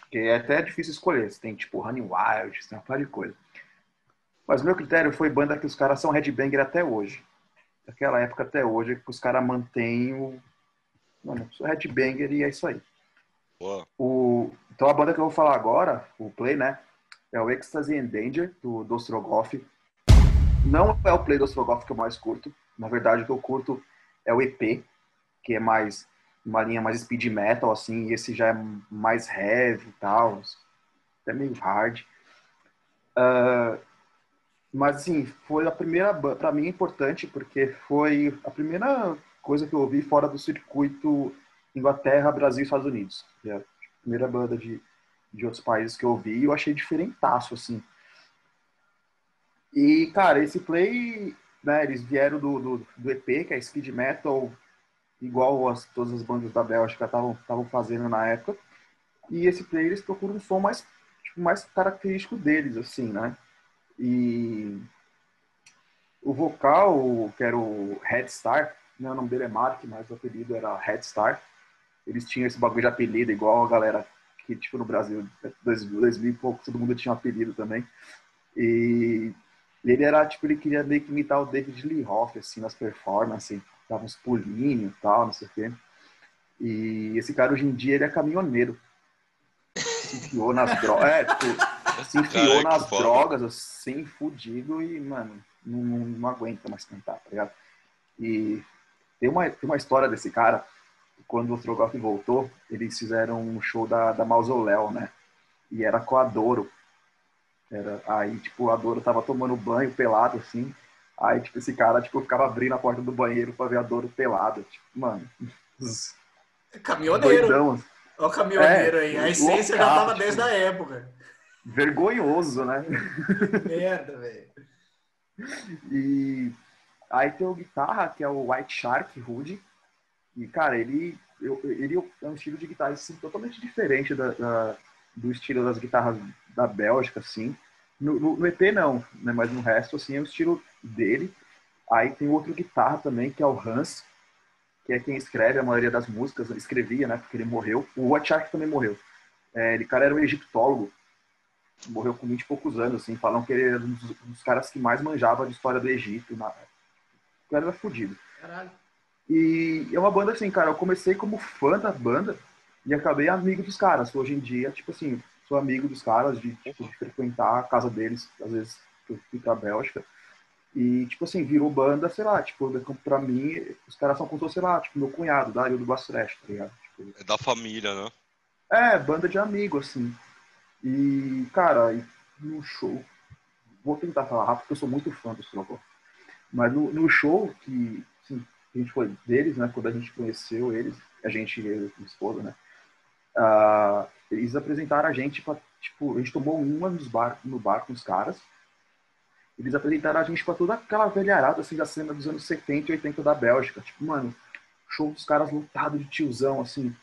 [SPEAKER 4] Porque é até difícil escolher. Você tem tipo Honey Wild, tem uma par de coisa. Mas meu critério foi banda que os caras são headbanger até hoje. Daquela época até hoje, que os caras mantêm o. Mano, sou headbanger e é isso aí. O, então a banda que eu vou falar agora, o Play, né? É o Ecstasy and Danger, do, do Ostrogoff. Não é o Play do Ostrogoff que eu mais curto. Na verdade, o que eu curto é o EP, que é mais uma linha mais speed metal, assim, e esse já é mais heavy e tal, até meio hard. Uh, mas, assim, foi a primeira, para mim é importante, porque foi a primeira coisa que eu ouvi fora do circuito Inglaterra, Brasil e Estados Unidos. É a primeira banda de, de outros países que eu ouvi e eu achei diferentaço, assim. E, cara, esse play, né, eles vieram do, do, do EP, que é speed metal, igual as, todas as bandas da Bélgica estavam fazendo na época. E esse play eles procuram um som mais, tipo, mais característico deles, assim, né? E o vocal, que era o Red Star, né, o nome dele é Mark, mas o apelido era Red Star. Eles tinham esse bagulho de apelido, igual a galera que, tipo, no Brasil, 2000, 2000 e pouco, todo mundo tinha um apelido também. E ele era, tipo, ele queria meio que imitar o David Lee Roth, assim, nas performances, dava uns pulinhos e tal, não sei o quê. E esse cara, hoje em dia, ele é caminhoneiro. Se enfiou nas drogas. É, tipo, se enfiou cara, nas drogas, assim, fudido e, mano, não, não, aguenta mais cantar, tá ligado? E tem uma, tem uma história desse cara, quando o Strogoff voltou, eles fizeram um show da, da Mausoléu, né? E era com a Doro. Era, aí, tipo, a Doro tava tomando banho pelado, assim, Aí, tipo, esse cara, tipo, ficava abrindo a porta do banheiro pra ver a Doro pelada. Tipo, mano.
[SPEAKER 1] É caminhoneiro. Doidão. Olha o caminhoneiro é, aí. A essência já tava tipo, desde a época.
[SPEAKER 4] Vergonhoso, né?
[SPEAKER 1] Merda, velho.
[SPEAKER 4] E aí tem o guitarra, que é o White Shark Rude. E, cara, ele, eu, ele é um estilo de guitarra assim, totalmente diferente da, da, do estilo das guitarras da Bélgica, assim. No, no, no, EP não, né? mas no resto, assim, é o estilo dele. Aí tem outro guitarra também, que é o Hans, que é quem escreve a maioria das músicas. Escrevia, né? Porque ele morreu. O Wachak também morreu. É, ele, cara, era um egiptólogo. Morreu com 20 e poucos anos, assim. Falam que ele era um dos, um dos caras que mais manjava de história do Egito. Na... O cara era fodido.
[SPEAKER 1] Caralho.
[SPEAKER 4] E é uma banda assim, cara. Eu comecei como fã da banda e acabei amigo dos caras. Hoje em dia, tipo assim, sou amigo dos caras, de, tipo, de frequentar a casa deles, às vezes eu fui pra Bélgica. E, tipo assim, virou banda, sei lá, tipo, pra mim, os caras são como, sei lá, tipo, meu cunhado, Dario do Bastrest, tá ligado? Tipo,
[SPEAKER 2] é da família, né?
[SPEAKER 4] É, banda de amigo, assim. E, cara, no show, vou tentar falar rápido, porque eu sou muito fã do Strogov. Mas no, no show que assim, a gente foi deles, né, quando a gente conheceu eles, a gente, eu e esposa, né, uh, eles apresentaram a gente, pra, tipo, a gente tomou uma nos bar, no bar com os caras. Eles apresentaram a gente pra toda aquela velharada, assim, da cena dos anos 70 e 80 da Bélgica. Tipo, mano, show dos caras lotado de tiozão, assim.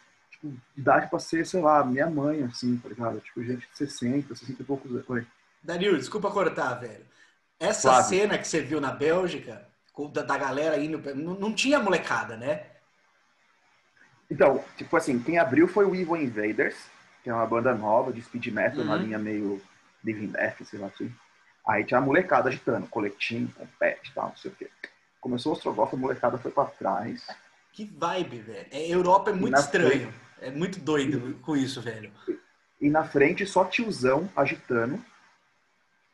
[SPEAKER 4] Tipo, idade pra ser, sei lá, minha mãe, assim, tá ligado? Tipo, gente de 60, 60 e poucos anos.
[SPEAKER 1] Danilo, desculpa cortar, velho. Essa cena que você viu na Bélgica, da, da galera indo, não, não tinha molecada, né?
[SPEAKER 4] Então, tipo assim, quem abriu foi o Evil Invaders, que é uma banda nova de speed metal, uhum. na linha meio living death, sei lá assim. Aí tinha a molecada agitando, coletinho, compete e tal, não sei o quê. Começou o Ostrogoth, a molecada foi pra trás.
[SPEAKER 1] Que vibe, velho. É, Europa é muito estranho. Frente... É muito doido com isso, velho.
[SPEAKER 4] E na frente, só tiozão agitando.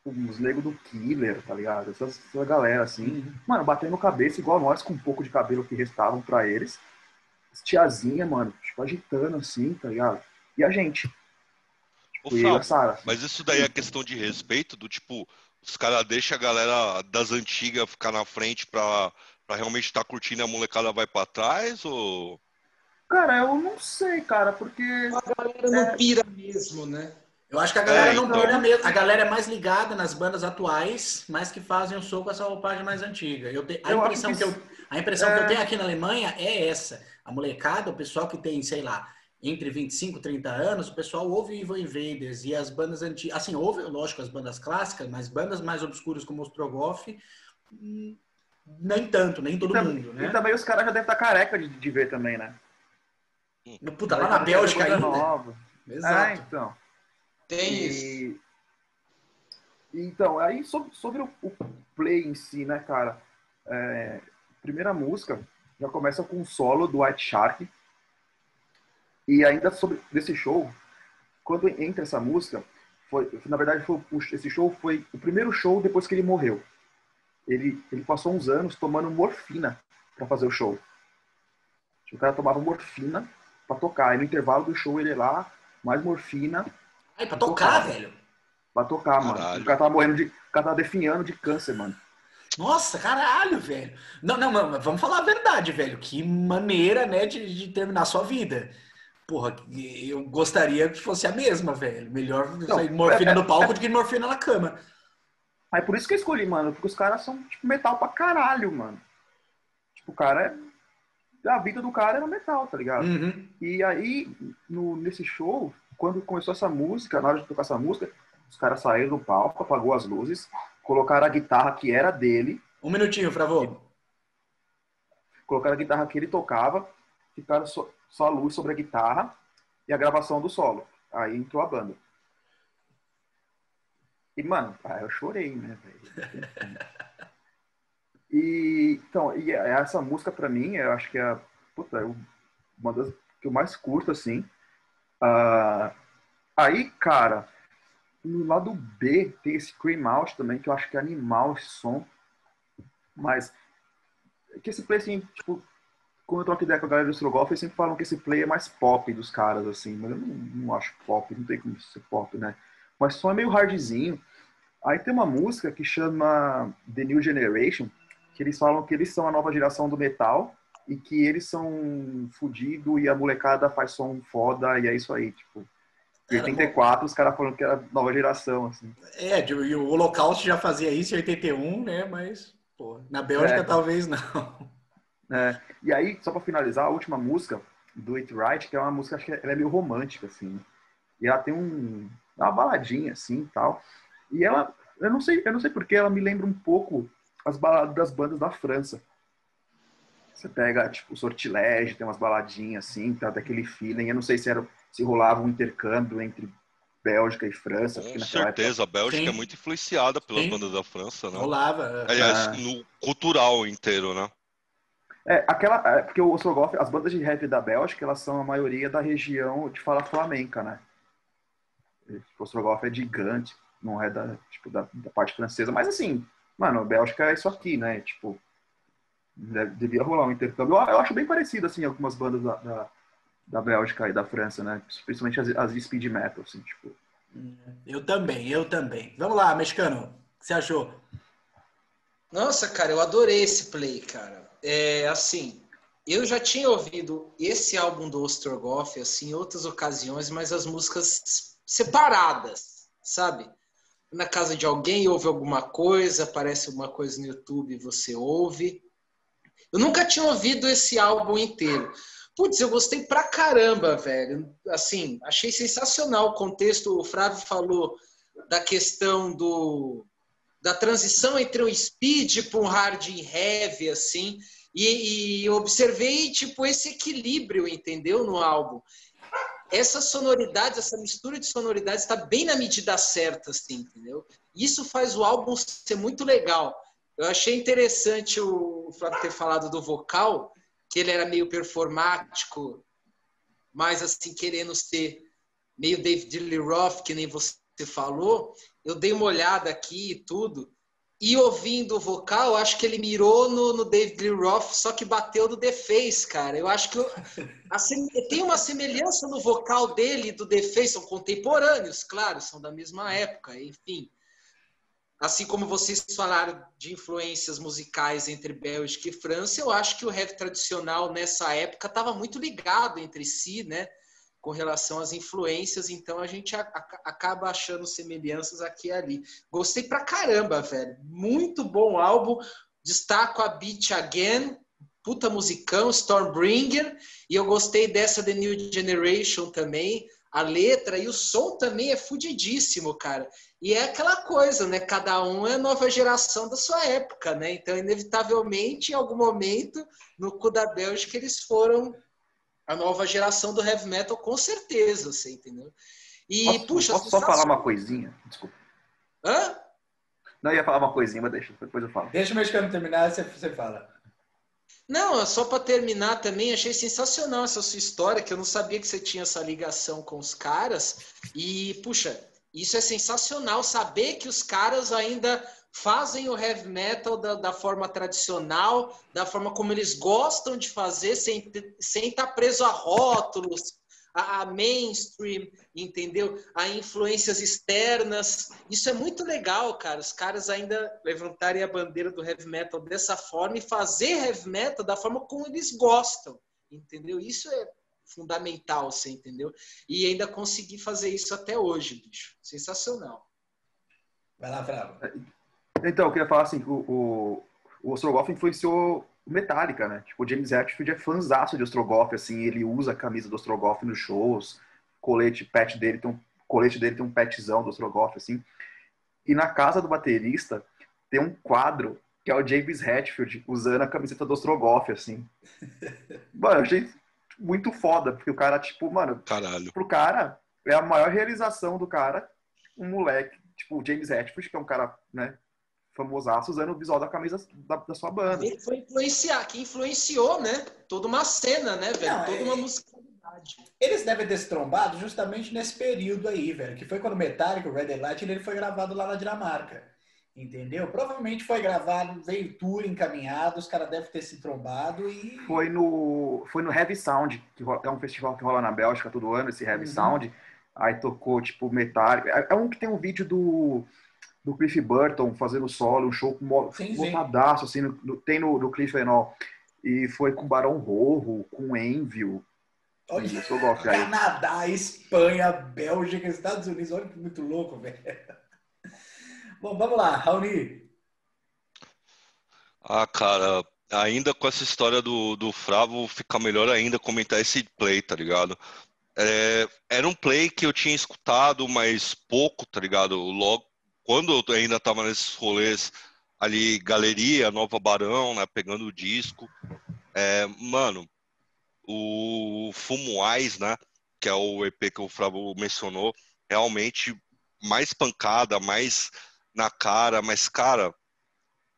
[SPEAKER 4] Os negros do Killer, tá ligado? Essa, essa galera, assim. Uhum. Mano, batendo cabeça igual nós, com um pouco de cabelo que restavam para eles. Tiazinha, mano, tipo, agitando assim, tá ligado? e a gente.
[SPEAKER 2] Tipo, Ô, a Sarah. Mas isso daí é questão de respeito, do tipo, os caras deixam a galera das antigas ficar na frente pra, Pra realmente estar tá curtindo e a molecada vai pra trás? Ou.
[SPEAKER 4] Cara, eu não sei, cara, porque.
[SPEAKER 3] A galera não é... pira mesmo, né?
[SPEAKER 1] Eu acho que a galera é, não então... pira mesmo. A galera é mais ligada nas bandas atuais, mas que fazem o som com essa roupagem mais antiga. Eu te... a, eu impressão que... que... eu... a impressão é... que eu tenho aqui na Alemanha é essa. A molecada, o pessoal que tem, sei lá, entre 25 e 30 anos, o pessoal ouve Evil Invaders e as bandas antigas. Assim, ouve, lógico, as bandas clássicas, mas bandas mais obscuras como os Strogoff, hum, nem tanto, nem todo mundo, né?
[SPEAKER 4] E também os caras já devem estar careca de, de ver também, né?
[SPEAKER 1] Puta, lá na Bélgica ainda. Nova.
[SPEAKER 4] Exato. Ah, então.
[SPEAKER 3] Tem e... isso.
[SPEAKER 4] Então, aí sobre, sobre o, o, play em si, né, cara? É, primeira música já começa com um solo do White Shark. E ainda sobre desse show, quando entra essa música, foi, na verdade, foi, esse show foi o primeiro show depois que ele morreu. Ele, ele passou uns anos tomando morfina para fazer o show. O cara tomava morfina para tocar. E no intervalo do show ele lá, mais morfina.
[SPEAKER 1] Ai, pra tocar, tocava. velho?
[SPEAKER 4] Pra tocar, caralho. mano. O cara tava morrendo de. O cara tava definhando de câncer, mano.
[SPEAKER 1] Nossa, caralho, velho. Não, não, mas vamos falar a verdade, velho. Que maneira, né, de, de terminar a sua vida. Porra, eu gostaria que fosse a mesma, velho. Melhor não, sair morfina é, no palco é, do que morfina na cama.
[SPEAKER 4] Aí por isso que eu escolhi, mano. Porque os caras são, tipo, metal pra caralho, mano. Tipo, o cara é a vida do cara era metal, tá ligado? Uhum. E aí, no, nesse show, quando começou essa música, na hora de tocar essa música, os caras saíram do palco, apagou as luzes, colocaram a guitarra que era dele.
[SPEAKER 1] Um minutinho, Fravô.
[SPEAKER 4] Colocaram a guitarra que ele tocava, ficaram só, só a luz sobre a guitarra e a gravação do solo. Aí entrou a banda. E, mano, ah, eu chorei, né, velho? E, então, e essa música para mim, eu acho que é puta, é uma das que eu mais curto, assim. Uh, aí, cara, no lado B tem esse Cream Out também, que eu acho que é animal esse som. Mas, que esse play, assim, tipo, quando eu troco ideia com a galera do Strogoff, eles sempre falam que esse play é mais pop dos caras, assim. Mas eu não, não acho pop, não tem como ser pop, né? Mas som é meio hardzinho. Aí tem uma música que chama The New Generation, que eles falam que eles são a nova geração do metal e que eles são fudido e a molecada faz som foda e é isso aí, tipo. Em 84, os caras falaram que era nova geração, assim.
[SPEAKER 1] É, e o Holocaust já fazia isso em 81, né? Mas, pô, na Bélgica é. talvez não.
[SPEAKER 4] É. E aí, só para finalizar, a última música, Do It Right, que é uma música, acho que ela é meio romântica, assim. E ela tem um, uma baladinha, assim, tal. E ela, eu não sei, eu não sei porque ela me lembra um pouco as baladas das bandas da França. Você pega, tipo, Sortilégio, tem umas baladinhas assim, tá daquele feeling. Eu não sei se, era, se rolava um intercâmbio entre Bélgica e França.
[SPEAKER 2] Com certeza, época... a Bélgica Sim. é muito influenciada pelas Sim. bandas da França, né?
[SPEAKER 1] Rolava.
[SPEAKER 2] É. Aliás, é. no cultural inteiro, né?
[SPEAKER 4] É, aquela, é, porque o Ostrogoth, as bandas de rap da Bélgica, elas são a maioria da região de fala flamenca, né? O Ostrogoth é gigante, não é da, tipo, da, da parte francesa, mas assim, mano, a Bélgica é isso aqui, né? Tipo, devia rolar um intercâmbio. Eu, eu acho bem parecido, assim, algumas bandas da, da, da, Bélgica e da França, né? Principalmente as, as speed metal, assim, tipo.
[SPEAKER 1] Eu também, eu também. Vamos lá, mexicano, o que você achou?
[SPEAKER 3] Nossa, cara, eu adorei esse play, cara. É, assim, eu já tinha ouvido esse álbum do Ostrogoff, assim, em outras ocasiões, mas as músicas separadas, sabe? Na casa de alguém, ouve alguma coisa, aparece alguma coisa no YouTube você ouve. Eu nunca tinha ouvido esse álbum inteiro. Putz, eu gostei pra caramba, velho. Assim, achei sensacional o contexto. O Flávio falou da questão do da transição entre um speed para um hard e heavy, assim. E, e observei, tipo, esse equilíbrio, entendeu? No álbum essa sonoridade, essa mistura de sonoridades está bem na medida certa, assim, entendeu? Isso faz o álbum ser muito legal. Eu achei interessante o Flávio ter falado do vocal, que ele era meio performático, mas assim, querendo ser meio David Lee Roth, que nem você falou. Eu dei uma olhada aqui e tudo. E ouvindo o vocal, acho que ele mirou no, no David Lee Roth, só que bateu no The Face, cara. Eu acho que eu, tem uma semelhança no vocal dele e do The Face, são contemporâneos, claro, são da mesma época, enfim. assim como vocês falaram de influências musicais entre Bélgica e França, eu acho que o heavy tradicional nessa época estava muito ligado entre si, né? Com relação às influências, então a gente a, a, acaba achando semelhanças aqui e ali. Gostei pra caramba, velho. Muito bom álbum. Destaco a Beat Again, puta musicão, Stormbringer, e eu gostei dessa The New Generation também. A letra e o som também é fudidíssimo, cara. E é aquela coisa, né? Cada um é a nova geração da sua época, né? Então, inevitavelmente, em algum momento, no cu da Bélgica, eles foram a nova geração do heavy metal, com certeza, você entendeu?
[SPEAKER 4] E, posso, puxa, posso só falar uma coisinha? Desculpa.
[SPEAKER 3] Hã?
[SPEAKER 4] Não, eu ia falar uma coisinha, mas deixa, depois eu falo.
[SPEAKER 1] Deixa o mexicano terminar, você, você fala.
[SPEAKER 3] Não, só para terminar também, achei sensacional essa sua história, que eu não sabia que você tinha essa ligação com os caras. E, puxa, isso é sensacional, saber que os caras ainda fazem o heavy metal da, da forma tradicional, da forma como eles gostam de fazer, sem, sem estar tá preso a rótulos, a, a, mainstream, entendeu? A influências externas. Isso é muito legal, cara. Os caras ainda levantarem a bandeira do heavy metal dessa forma e fazer heavy metal da forma como eles gostam, entendeu? Isso é fundamental, você entendeu? E ainda conseguir fazer isso até hoje, bicho. Sensacional.
[SPEAKER 1] Vai lá, Bravo.
[SPEAKER 4] Então, eu queria falar assim, o, o, o Ostrogoth influenciou Metallica, né? Tipo, o James Hetfield é fãzaço de Ostrogoth, assim, ele usa a camisa do Ostrogoth nos shows, colete, pet dele tem um colete dele tem um petzão do Ostrogoth, assim. E na casa do baterista tem um quadro que é o James Hetfield usando a camiseta do Ostrogoth, assim. Mano, eu achei muito foda, porque o cara, tipo, mano,
[SPEAKER 2] Caralho.
[SPEAKER 4] pro cara, é a maior realização do cara, um moleque, tipo, o James Hetfield, que é um cara, né, famosaço usando o visual da camisa da, da sua banda.
[SPEAKER 3] Ele foi influenciar, que influenciou, né? Toda uma cena, né, velho? Não, Toda é... uma musicalidade.
[SPEAKER 1] Eles devem ter se trombado justamente nesse período aí, velho. Que foi quando o Metallica, o Red Light, ele foi gravado lá na Dinamarca. Entendeu? Provavelmente foi gravado, veio tour encaminhado, os caras devem ter se trombado e.
[SPEAKER 4] Foi no, foi no Heavy Sound, que é um festival que rola na Bélgica todo ano, esse Heavy uhum. Sound. Aí tocou, tipo, Metallica. É, é um que tem um vídeo do do Cliff Burton fazendo solo, um show botadaço, assim, no, no, tem no, no Cliff Renol. E foi com Barão Rorro, com Envio.
[SPEAKER 1] Olha, eu gosto Canadá, Espanha, Bélgica, Estados Unidos, olha que muito louco, velho. Bom, vamos lá, Raoni.
[SPEAKER 2] Ah, cara, ainda com essa história do, do Fravo, fica melhor ainda comentar esse play, tá ligado? É, era um play que eu tinha escutado, mas pouco, tá ligado? Logo, quando eu ainda estava nesses rolês ali, Galeria, Nova Barão, né, pegando o disco, é, mano, o Fumo Eyes, né, que é o EP que o Flávio mencionou, realmente mais pancada, mais na cara, mas, cara,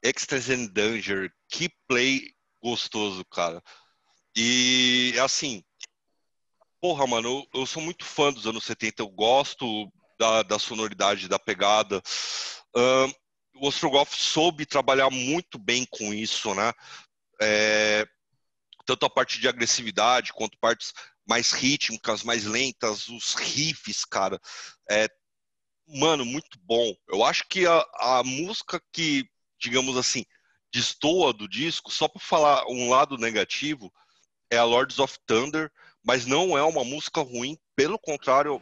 [SPEAKER 2] Ecstasy Danger, que play gostoso, cara. E, assim, porra, mano, eu, eu, sou muito fã dos anos 70, eu gosto da, da sonoridade, da pegada. Uh, o Ostrogoth soube trabalhar muito bem com isso, né? É, tanto a parte de agressividade quanto partes mais rítmicas, mais lentas, os riffs, cara. É, mano, muito bom. Eu acho que a, a música que, digamos assim, destoa do disco, só para falar um lado negativo, é a Lords of Thunder, mas não é uma música ruim, pelo contrário,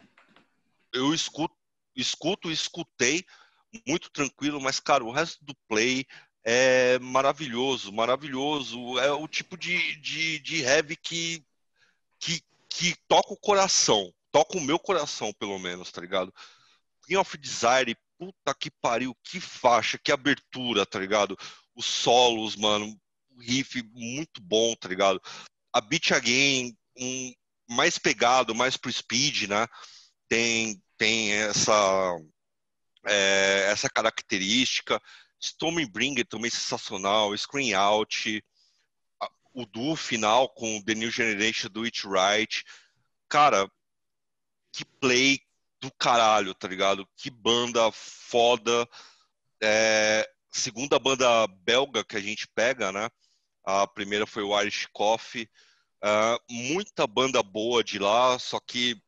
[SPEAKER 2] eu escuto, escuto escutei muito tranquilo, mas, cara, o resto do play é maravilhoso, maravilhoso. É o tipo de, de, de heavy que, que, que toca o coração, toca o meu coração, pelo menos, tá ligado? King of Desire, puta que pariu, que faixa, que abertura, tá ligado? Os solos, mano, o riff muito bom, tá ligado? A Beat Again, um, mais pegado, mais pro speed, né? Tem, tem essa, é, essa característica. Stormbringer também sensacional, Screen Out, o duo final com The New Generation do It Right. Cara, que play do caralho, tá ligado? Que banda foda. É, segunda banda belga que a gente pega, né? A primeira foi o Irish Coffee. Uh, muita banda boa de lá, só que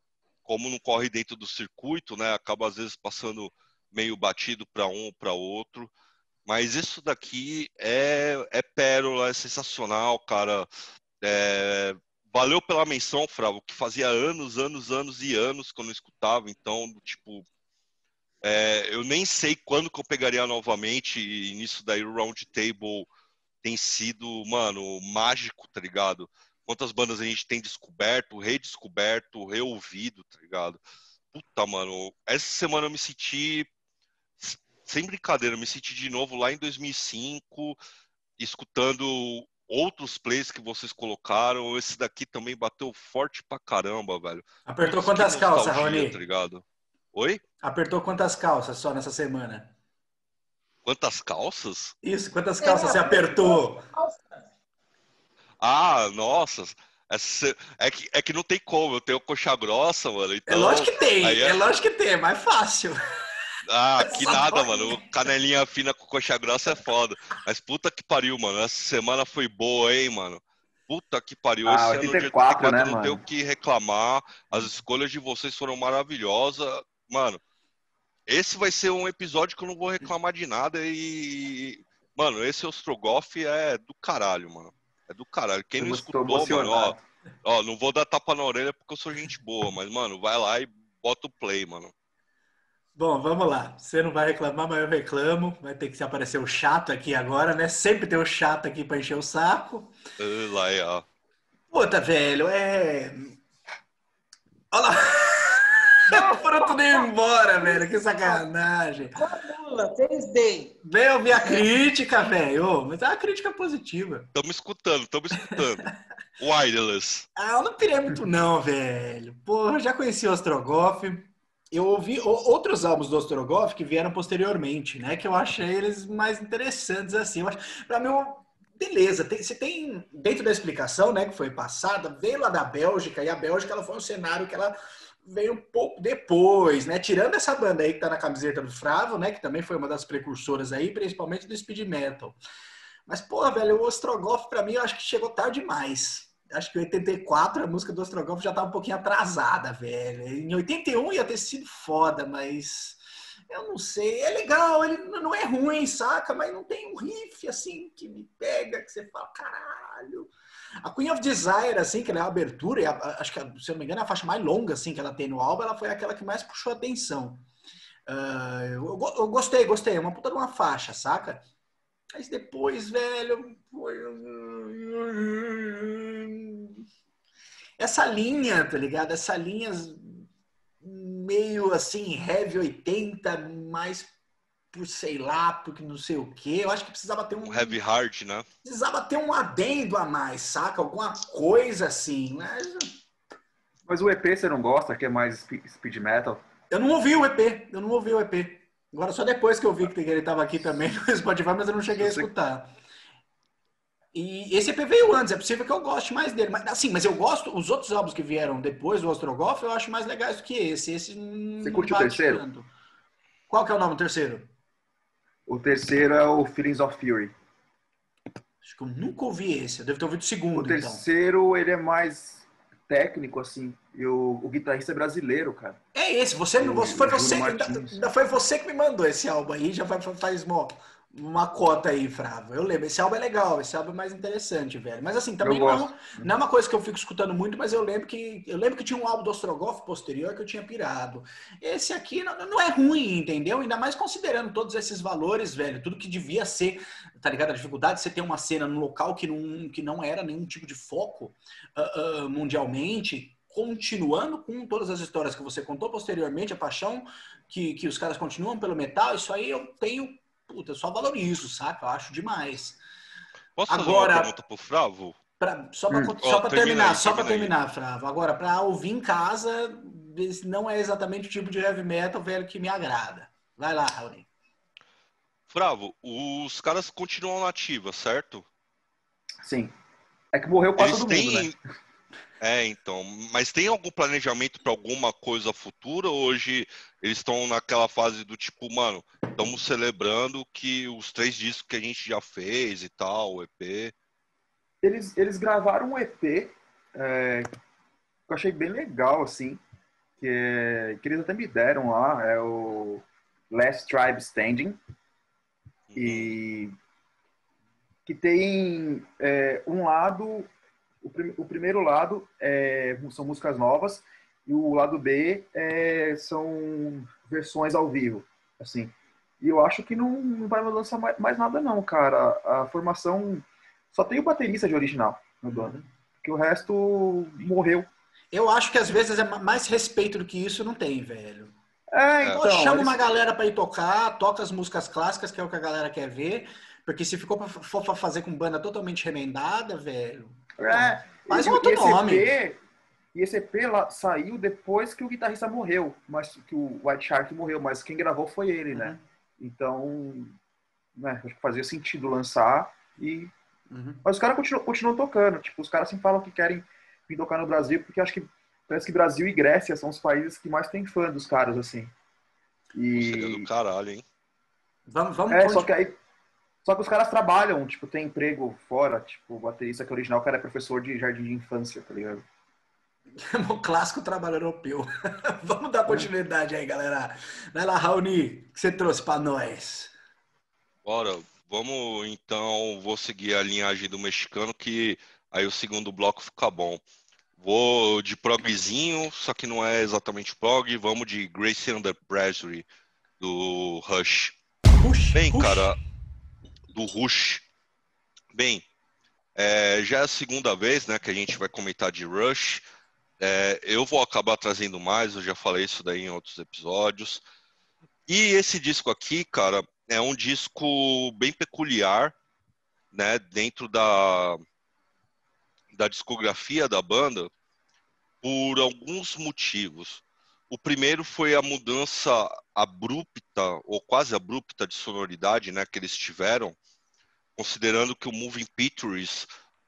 [SPEAKER 2] como não corre dentro do circuito, né, acaba às vezes passando meio batido para um para outro. Mas isso daqui é, é pérola, é sensacional, cara. É, valeu pela menção, Fravo, que fazia anos, anos, anos e anos que eu não escutava. Então, tipo, é, eu nem sei quando que eu pegaria novamente. E nisso daí o Round Table tem sido, mano, mágico, tá ligado? Quantas bandas a gente tem descoberto, redescoberto, reouvido, tá ligado? Puta, mano, essa semana eu me senti sem brincadeira, eu me senti de novo lá em 2005, escutando outros plays que vocês colocaram. Esse daqui também bateu forte pra caramba, velho.
[SPEAKER 1] Apertou Putz, quantas calças, Rony?
[SPEAKER 2] Tá ligado? Oi?
[SPEAKER 1] Apertou quantas calças só nessa semana?
[SPEAKER 2] Quantas calças?
[SPEAKER 1] Isso, quantas calças é, você apertou?
[SPEAKER 2] Ah, nossa. É, que, é que não tem como, eu tenho coxa grossa, mano. É então,
[SPEAKER 1] é lógico que tem, é... é lógico que tem, é mais fácil.
[SPEAKER 2] Ah, que nada, mano. Canelinha fina com coxa grossa é foda. Mas puta que pariu, mano. Essa semana foi boa, hein, mano. Puta que pariu.
[SPEAKER 4] Ah, Esse 84, ano,
[SPEAKER 2] né, não tem o que reclamar. As escolhas de vocês foram maravilhosas. Mano, esse vai ser um episódio que eu não vou reclamar de nada e... Mano, esse Ostrogoff é do caralho, mano. É do caralho. Quem eu não escutou, mano, ó, ó, não vou dar tapa na orelha porque eu sou gente boa, mas, mano, vai lá e bota o play, mano.
[SPEAKER 1] Bom, vamos lá. Você não vai reclamar, mas eu reclamo. Vai ter que se aparecer o chato aqui agora, né? Sempre tem o chato aqui para encher o saco.
[SPEAKER 2] Lá é, ó.
[SPEAKER 1] Puta, velho, é. Olha lá. Foram tudo embora, velho. Que sacanagem.
[SPEAKER 3] Lula, fez bem.
[SPEAKER 1] Vem ouvir a crítica, velho. Mas é uma crítica positiva.
[SPEAKER 2] Estamos escutando, estamos escutando. Wireless.
[SPEAKER 1] Ah, eu não pirei muito, não, velho. Porra, já conheci o Ostrogoff eu ouvi outros álbuns do Ostrogoff que vieram posteriormente, né? Que eu achei eles mais interessantes, assim. Eu acho, pra mim, beleza. Tem, você tem, dentro da explicação, né, que foi passada, veio lá da Bélgica, e a Bélgica ela foi um cenário que ela veio um pouco depois, né? Tirando essa banda aí que tá na camiseta do Fravo, né? Que também foi uma das precursoras aí, principalmente do speed metal. Mas, porra, velho, o Ostrogoff, pra mim, eu acho que chegou tarde demais acho que em 84 a música do Ostrogoff já estava um pouquinho atrasada, velho. Em 81 ia ter sido foda, mas eu não sei. É legal, ele não é ruim, saca? Mas não tem um riff assim que me pega, que você fala, caralho. A Queen of Desire, assim, que ela é a abertura, e a, acho que, se eu não me engano, é a faixa mais longa, assim, que ela tem no álbum, ela foi aquela que mais puxou atenção. Uh, eu, eu, gostei, gostei. É uma puta de uma faixa, saca? Mas depois, velho, foi. Essa linha, tá ligado? Essa linha meio assim, heavy 80, mais por sei lá, porque não sei o que. Eu acho que precisava ter um.
[SPEAKER 2] Heavy Heart, né?
[SPEAKER 1] Precisava ter um adendo a mais, saca? Alguma coisa assim. Mas...
[SPEAKER 4] mas o EP você não gosta, que é mais speed metal?
[SPEAKER 1] Eu não ouvi o EP, eu não ouvi o EP. Agora só depois que eu vi que ele estava aqui também no Spotify, mas eu não cheguei a escutar. E esse EP veio antes, é possível que eu goste mais dele. Mas, assim, mas eu gosto, os outros álbuns que vieram depois do Ostrogoth, eu acho mais legais do que esse. Esse
[SPEAKER 4] Você curte o terceiro? Tanto.
[SPEAKER 1] Qual que é o nome do terceiro?
[SPEAKER 4] O terceiro é o Feelings of Fury.
[SPEAKER 1] Acho que eu nunca ouvi esse. Eu devo ter ouvido o segundo.
[SPEAKER 4] O então. terceiro, então. ele é mais técnico, assim. E o, o, guitarrista é brasileiro, cara.
[SPEAKER 1] É esse. Você, o, foi, você, ainda, foi você que me mandou esse álbum aí. Já faz, faz uma, uma cota aí, Fravo. Eu lembro. Esse álbum é legal. Esse álbum é mais interessante, velho. Mas assim, também não, é não, é uma coisa que eu fico escutando muito, mas eu lembro que eu lembro que tinha um álbum do Ostrogoth posterior que eu tinha pirado. Esse aqui não, não é ruim, entendeu? Ainda mais considerando todos esses valores, velho. Tudo que devia ser, tá ligado? A dificuldade de você ter uma cena num local que não, que não era nenhum tipo de foco uh, uh, mundialmente continuando com todas as histórias que você contou posteriormente, a paixão que, que os caras continuam pelo metal, isso aí eu tenho, puta, eu só valorizo, saca? Eu acho demais.
[SPEAKER 2] Posso Agora, fazer uma pergunta pro Fravo?
[SPEAKER 1] Pra, só para hum. oh, terminar, aí, só para terminar, Fravo. Agora, para ouvir em casa, não é exatamente o tipo de heavy metal, velho, que me agrada. Vai lá, Raul.
[SPEAKER 2] Fravo, os caras continuam nativos, certo?
[SPEAKER 4] Sim. É que morreu quase todo têm... mundo, né?
[SPEAKER 2] É, então. Mas tem algum planejamento para alguma coisa futura? Hoje eles estão naquela fase do tipo, mano, estamos celebrando que os três discos que a gente já fez e tal, o EP.
[SPEAKER 4] Eles, eles gravaram um EP é, que eu achei bem legal, assim. Que, é, que eles até me deram lá. É o Last Tribe Standing. E que tem é, um lado, o, prim, o, primeiro lado é, são músicas novas e o lado B é, são versões ao vivo, assim. E eu acho que não, não vai lançar mais, mais, nada não, cara. A formação só tem o baterista de original no banda, que o resto morreu.
[SPEAKER 1] Eu acho que às vezes é mais respeito do que isso não tem, velho.
[SPEAKER 4] É, então.
[SPEAKER 1] Chama eles... uma galera para ir tocar, toca as músicas clássicas, que é o que a galera quer ver. Porque se ficou pra, for pra fazer com banda totalmente remendada, velho.
[SPEAKER 4] É, faz um outro esse nome. EP, e esse EP lá, saiu depois que o guitarrista morreu, mas que o White Shark morreu, mas quem gravou foi ele, né? Uhum. Então, né, acho que fazia sentido lançar e. Uhum. Mas os caras continuam, continuam tocando. Tipo, os caras sempre falam que querem vir tocar no Brasil, porque acho que parece que Brasil e Grécia são os países que mais tem fã dos caras, assim.
[SPEAKER 2] E... Seria do caralho, hein?
[SPEAKER 4] Vamos, vamos é, só que aí só que os caras trabalham, tipo, tem emprego fora, tipo, o baterista que é original, o cara é professor de jardim de infância, tá ligado?
[SPEAKER 1] o clássico trabalho europeu. Vamos dar continuidade aí, galera. Vai lá, Raoni, o que você trouxe para nós?
[SPEAKER 2] Bora, vamos então, vou seguir a linhagem do mexicano, que aí o segundo bloco fica bom. Vou de progzinho, só que não é exatamente prog, vamos de Gracie Under Pressure, do Rush. Rush Bem, Rush. cara, do Rush. Bem, é, já é a segunda vez né, que a gente vai comentar de Rush. É, eu vou acabar trazendo mais, eu já falei isso daí em outros episódios. E esse disco aqui, cara, é um disco bem peculiar, né, dentro da, da discografia da banda, por alguns motivos. O primeiro foi a mudança abrupta, ou quase abrupta, de sonoridade né, que eles tiveram considerando que o Moving Pictures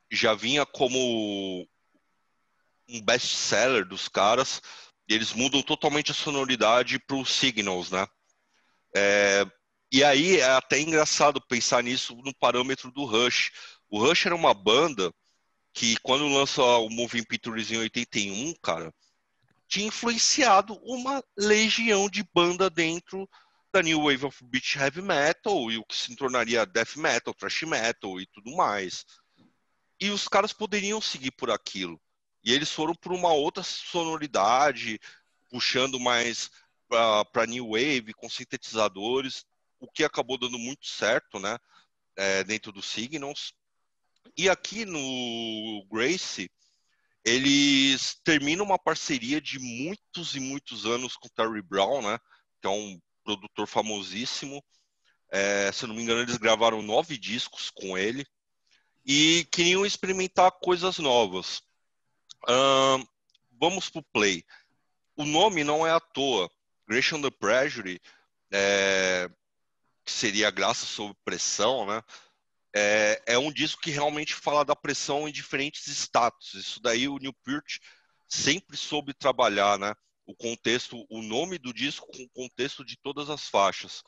[SPEAKER 2] já vinha como um best-seller dos caras, e eles mudam totalmente a sonoridade para os Signals, né? É, e aí é até engraçado pensar nisso no parâmetro do Rush. O Rush era uma banda que, quando lança o Moving Pictures em 81, cara, tinha influenciado uma legião de banda dentro da New Wave of Beach Heavy Metal e o que se tornaria Death Metal, Thrash Metal e tudo mais. E os caras poderiam seguir por aquilo. E eles foram por uma outra sonoridade, puxando mais para New Wave, com sintetizadores, o que acabou dando muito certo, né? É, dentro do Signals. E aqui no Grace, eles terminam uma parceria de muitos e muitos anos com Terry Brown, né? Que é um produtor famosíssimo. É, se eu não me engano, eles gravaram nove discos com ele e queriam experimentar coisas novas. Vamos pro play. O nome não é à toa. Gresham the Pressure, é, que seria Graça sob Pressão, né? É, é, um disco que realmente fala da pressão em diferentes status. Isso daí o Neil Peart sempre soube trabalhar, né? o contexto, o nome do disco com o contexto de todas as faixas.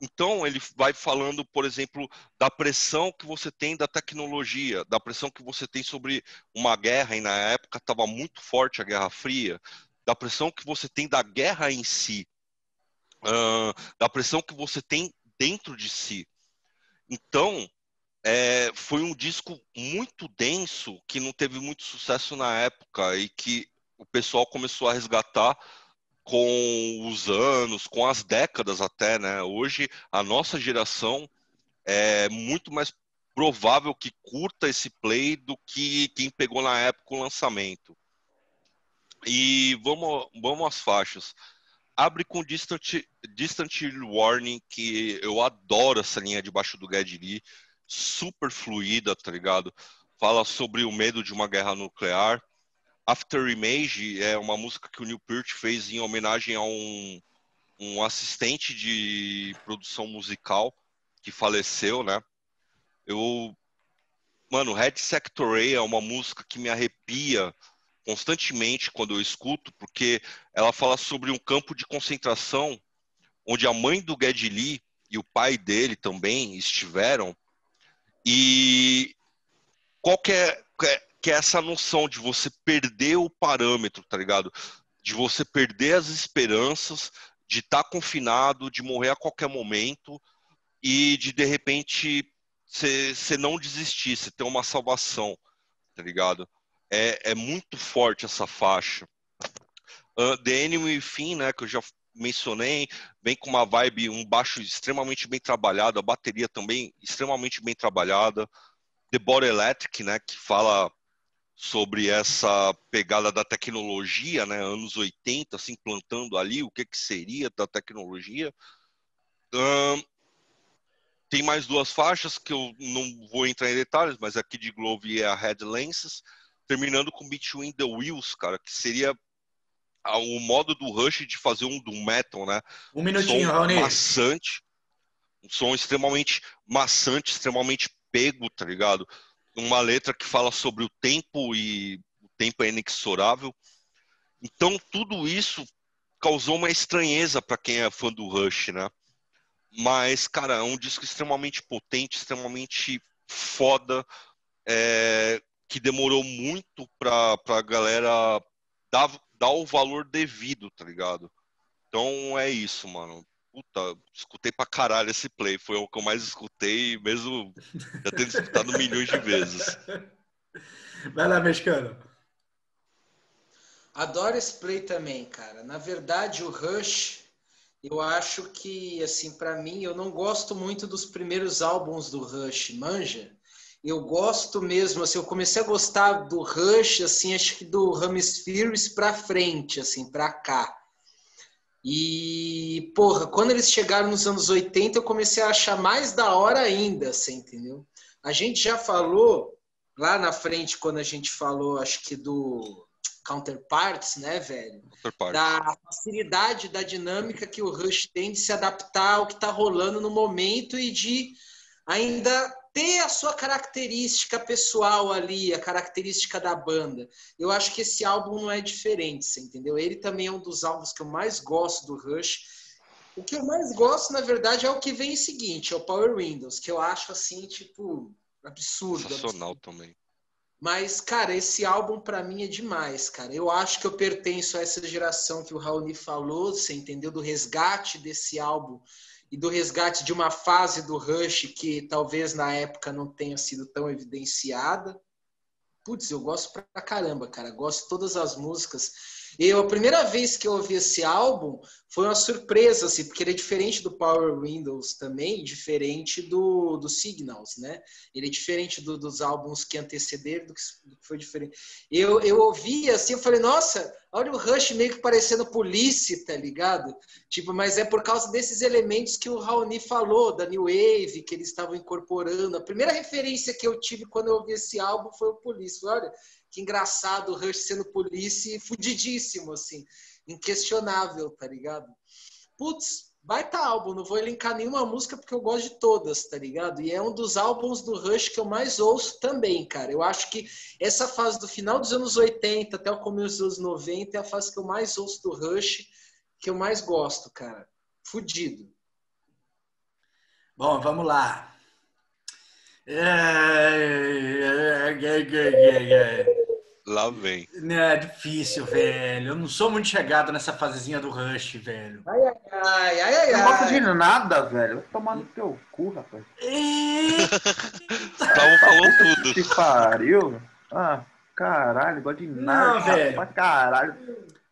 [SPEAKER 2] Então, ele vai falando, por exemplo, da pressão que você tem da tecnologia, da pressão que você tem sobre uma guerra, e na época estava muito forte a Guerra Fria, da pressão que você tem da guerra em si, uh, da pressão que você tem dentro de si. Então, é, foi um disco muito denso, que não teve muito sucesso na época e que o pessoal começou a resgatar com os anos, com as décadas até, né? Hoje a nossa geração é muito mais provável que curta esse play do que quem pegou na época o lançamento. E vamos, vamos às faixas. Abre com Distant, Distant Warning, que eu adoro essa linha debaixo do Geddy Lee, super fluida, tá ligado? Fala sobre o medo de uma guerra nuclear. After Image é uma música que o Neil Peart fez em homenagem a um, um assistente de produção musical que faleceu, né? Eu, mano, Red Sector A é uma música que me arrepia constantemente quando eu escuto, porque ela fala sobre um campo de concentração onde a mãe do Geddy Lee e o pai dele também estiveram. E qualquer que é essa noção de você perder o parâmetro, tá ligado? De você perder as esperanças, de estar tá confinado, de morrer a qualquer momento e de de repente você não desistir, você ter uma salvação, tá ligado? É, é muito forte essa faixa. Uh, The Enemy Within, né, que eu já mencionei, vem com uma vibe, um baixo extremamente bem trabalhado, a bateria também extremamente bem trabalhada. The Body Electric, né, que fala sobre essa pegada da tecnologia, né, anos 80, se implantando ali, o que, que seria da tecnologia. Um, tem mais duas faixas que eu não vou entrar em detalhes, mas aqui de Glove é a Head Lenses, terminando com Between the Wheels, cara, que seria o modo do Rush de fazer um do metal, né?
[SPEAKER 1] Um minutinho, som Raoni.
[SPEAKER 2] Maçante, um som extremamente maçante, extremamente pego, tá ligado? Uma letra que fala sobre o tempo e o tempo é inexorável. Então tudo isso causou uma estranheza para quem é fã do Rush, né? Mas, cara, é um disco extremamente potente, extremamente foda, é, que demorou muito pra, pra galera dar, dar o valor devido, tá ligado? Então é isso, mano. Puta, escutei pra caralho esse play. Foi o que eu mais escutei, mesmo já tendo escutado milhões de vezes.
[SPEAKER 1] Vai lá, mexicano.
[SPEAKER 3] Adoro esse play também, cara. Na verdade, o Rush, eu acho que, assim, para mim, eu não gosto muito dos primeiros álbuns do Rush, manja? Eu gosto mesmo, assim, eu comecei a gostar do Rush, assim, acho que do Hemispheres para frente, assim, para cá. E, porra, quando eles chegaram nos anos 80, eu comecei a achar mais da hora ainda, assim, entendeu? A gente já falou lá na frente, quando a gente falou, acho que do Counterparts, né, velho? Counterparts. Da facilidade, da dinâmica que o Rush tem de se adaptar ao que tá rolando no momento e de ainda ter a sua característica pessoal ali, a característica da banda. Eu acho que esse álbum não é diferente, você entendeu? Ele também é um dos álbuns que eu mais gosto do Rush. O que eu mais gosto, na verdade, é o que vem em seguinte, é o Power Windows, que eu acho assim, tipo, absurdo.
[SPEAKER 2] Sensacional
[SPEAKER 3] absurdo.
[SPEAKER 2] também.
[SPEAKER 3] Mas, cara, esse álbum para mim é demais, cara. Eu acho que eu pertenço a essa geração que o Raoni falou, você entendeu? Do resgate desse álbum e do resgate de uma fase do Rush que talvez na época não tenha sido tão evidenciada. Putz, eu gosto pra caramba, cara. Gosto de todas as músicas. Eu, a primeira vez que eu ouvi esse álbum foi uma surpresa, assim, porque ele é diferente do Power Windows também, diferente do, do Signals, né? Ele é diferente do, dos álbuns que antecederam, do que, foi diferente. Eu, eu ouvi assim, eu falei, nossa, olha o Rush meio que parecendo polícia, tá ligado? Tipo, mas é por causa desses elementos que o Raoni falou, da New Wave, que eles estavam incorporando. A primeira referência que eu tive quando eu ouvi esse álbum foi o Police. Olha, que engraçado o Rush sendo polícia fudidíssimo, assim, inquestionável, tá ligado? Putz, baita álbum, não vou elencar nenhuma música porque eu gosto de todas, tá ligado? E é um dos álbuns do Rush que eu mais ouço também, cara. Eu acho que essa fase do final dos anos 80 até o começo dos anos 90 é a fase que eu mais ouço do Rush, que eu mais gosto, cara. Fudido.
[SPEAKER 1] Bom, vamos lá.
[SPEAKER 2] Lá vem.
[SPEAKER 1] É difícil, velho. Eu não sou muito chegado nessa fasezinha do Rush, velho.
[SPEAKER 3] Ai, ai, ai, ai, ai.
[SPEAKER 4] Não gosto de nada, velho. Tomar no teu cu, rapaz.
[SPEAKER 2] Tava falando tudo.
[SPEAKER 4] Que pariu. Ah, caralho, gosto de nada.
[SPEAKER 1] Não, velho.
[SPEAKER 4] Pra caralho.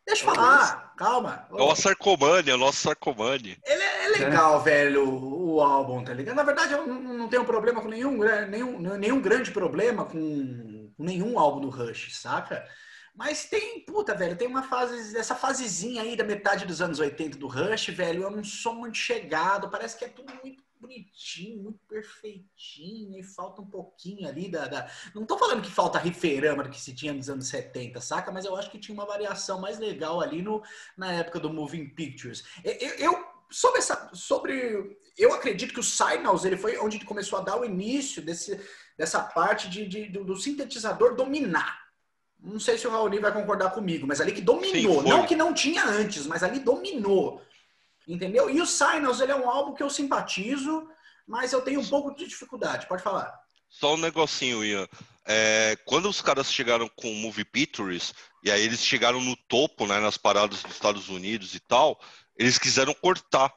[SPEAKER 1] Deixa eu falar, calma.
[SPEAKER 2] É o Sarcomani, é o nosso Sarcomani.
[SPEAKER 1] Ele é, é legal, velho, o álbum, tá ligado? Na verdade, eu não, não tenho problema com nenhum, nenhum, nenhum grande problema com nenhum álbum do Rush, saca? Mas tem, puta, velho, tem uma fase, essa fasezinha aí da metade dos anos 80 do Rush, velho, eu não sou muito chegado, parece que é tudo muito bonitinho, muito perfeitinho, e falta um pouquinho ali da. da... Não tô falando que falta riferama do que se tinha nos anos 70, saca? Mas eu acho que tinha uma variação mais legal ali no, na época do Moving Pictures. Eu, eu sobre essa. Sobre. Eu acredito que o Signals ele foi onde começou a dar o início desse, dessa parte de, de do, do sintetizador dominar. Não sei se o Raoni vai concordar comigo, mas ali que dominou. Sim, não que não tinha antes, mas ali dominou. Entendeu? E o Signals, ele é um álbum que eu simpatizo, mas eu tenho um pouco de dificuldade. Pode falar.
[SPEAKER 2] Só um negocinho, Ian. É, quando os caras chegaram com Movie Pictures, e aí eles chegaram no topo, né, nas paradas dos Estados Unidos e tal, eles quiseram cortar.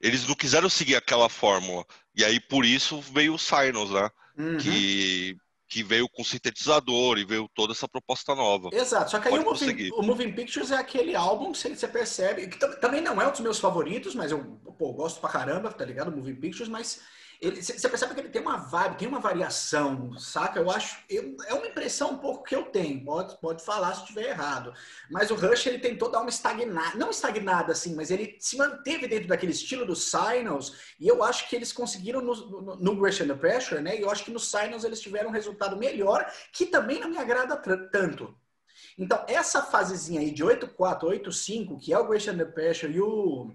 [SPEAKER 2] Eles não quiseram seguir aquela fórmula. E aí, por isso, veio o Sinus, né? Uhum. Que, que veio com sintetizador e veio toda essa proposta nova.
[SPEAKER 1] Exato. Só que aí o Moving, o Moving, Pictures é aquele álbum que você percebe, que também não é um dos meus favoritos, mas eu pô, gosto pra caramba, tá ligado? O Moving Pictures, mas você percebe que ele tem uma vibe, tem uma variação, saca? Eu acho, eu, é uma impressão um pouco que eu tenho, pode, pode falar se estiver errado. Mas o Rush, ele tentou dar uma estagnada, não estagnada assim, mas ele se manteve dentro daquele estilo dos Signals, e eu acho que eles conseguiram no, no, no Under Pressure, né? E eu acho que nos Signals eles tiveram um resultado melhor, que também não me agrada tanto. Então, essa fasezinha aí de 8.4, 8.5, que é o Rush Under Pressure e o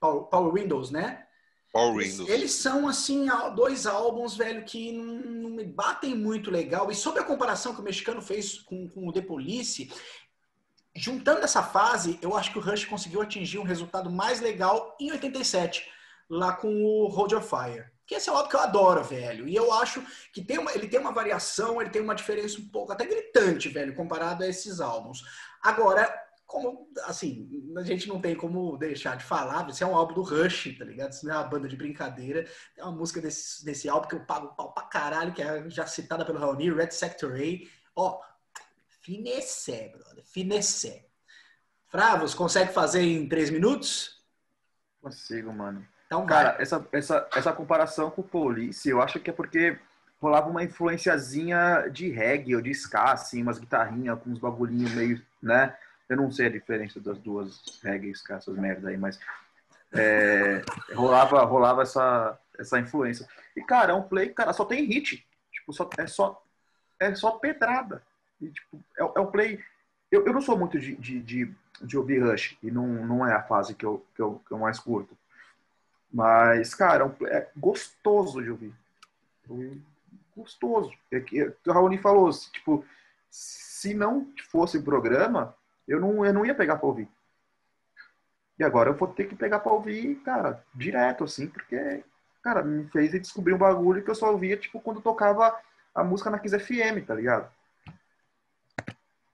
[SPEAKER 1] Power Windows, né?
[SPEAKER 2] Windows.
[SPEAKER 1] Eles são, assim, dois álbuns, velho, que não me batem muito legal. E sobre a comparação que o mexicano fez com, com o The Police, juntando essa fase, eu acho que o Rush conseguiu atingir um resultado mais legal em 87, lá com o Hold Your Fire. Que esse é um álbum que eu adoro, velho. E eu acho que tem uma, ele tem uma variação, ele tem uma diferença um pouco até gritante, velho, comparado a esses álbuns. Agora, como, assim, a gente não tem como deixar de falar, isso é um álbum do Rush, tá ligado? Isso não é uma banda de brincadeira. É uma música desse, desse álbum que eu pago pau pra caralho, que é já citada pelo Raoni, Red Sector A. Ó, finessé, brother, finessé. Fravos, consegue fazer em três minutos?
[SPEAKER 4] Consigo, mano. Então, Cara, essa, essa, essa comparação com o Police, eu acho que é porque rolava uma influenciazinha de reggae ou de ska, assim, umas guitarrinhas com uns bagulhinhos meio, né? Eu não sei a diferença das duas reggae, essas merda aí, mas é, rolava, rolava essa, essa influência. E, cara, é um play, cara, só tem hit. Tipo, só, é, só, é só pedrada. E, tipo, é, é um play. Eu, eu não sou muito de, de, de, de ouvir Rush, e não, não é a fase que eu, que eu, que eu mais curto. Mas, cara, é, é gostoso de ouvir. Gostoso. É é que o Raoni falou, tipo, se não fosse programa, eu não, eu não ia pegar para ouvir. E agora eu vou ter que pegar para ouvir, cara, direto, assim, porque, cara, me fez descobrir um bagulho que eu só ouvia, tipo, quando tocava a música na Kiss FM, tá ligado?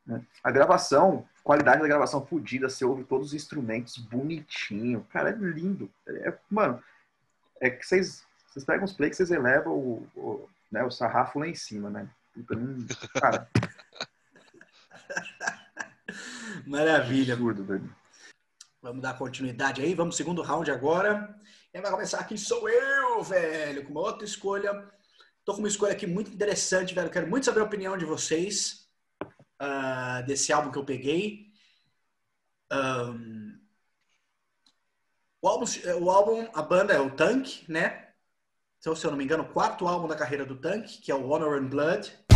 [SPEAKER 4] Né? A gravação, qualidade da gravação fodida, você ouve todos os instrumentos bonitinho. Cara, é lindo. É, mano, é que vocês, vocês pegam os play que vocês elevam o, o, né, o sarrafo lá em cima, né? Então, cara.
[SPEAKER 1] Maravilha. Absurdo. Vamos dar continuidade aí. Vamos segundo round agora. Quem vai começar aqui sou eu, velho, com uma outra escolha. Tô com uma escolha aqui muito interessante, velho. Quero muito saber a opinião de vocês uh, desse álbum que eu peguei. Um, o, álbum, o álbum, a banda é o Tank, né? Então, se eu não me engano, o quarto álbum da carreira do Tank, que é o Honor and Blood.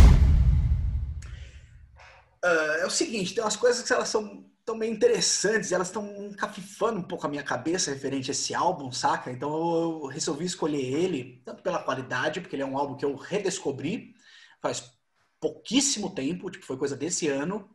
[SPEAKER 1] Uh, é o seguinte, tem umas coisas que elas são tão meio interessantes, elas estão cafifando um pouco a minha cabeça referente a esse álbum, saca? Então eu resolvi escolher ele, tanto pela qualidade, porque ele é um álbum que eu redescobri faz pouquíssimo tempo, tipo, foi coisa desse ano,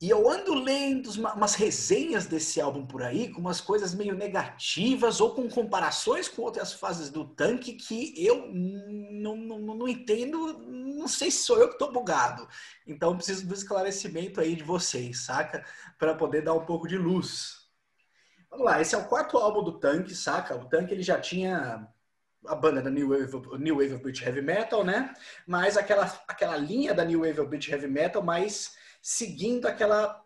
[SPEAKER 1] e eu ando lendo umas resenhas desse álbum por aí, com umas coisas meio negativas ou com comparações com outras fases do tanque que eu não, não, não entendo, não sei se sou eu que estou bugado. Então preciso do esclarecimento aí de vocês, saca? Para poder dar um pouco de luz. Vamos lá, esse é o quarto álbum do tanque, saca? O tanque ele já tinha a banda da New Wave, New Wave of British Heavy Metal, né? Mas aquela, aquela linha da New Wave of British Heavy Metal mais seguindo aquela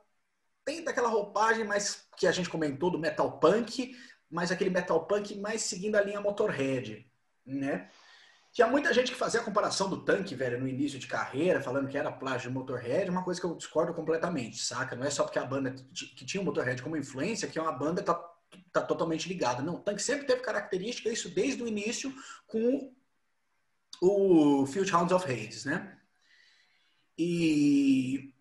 [SPEAKER 1] tem daquela roupagem mais que a gente comentou do metal punk, mas aquele metal punk mais seguindo a linha Motorhead, né? Tinha muita gente que fazia a comparação do tanque, velho, no início de carreira, falando que era plágio de Motorhead, uma coisa que eu discordo completamente, saca? Não é só porque a banda que tinha o Motorhead como influência, que é uma banda tá, tá totalmente ligada. Não, o tanque sempre teve característica, isso desde o início, com o Field Hounds of Hades, né? E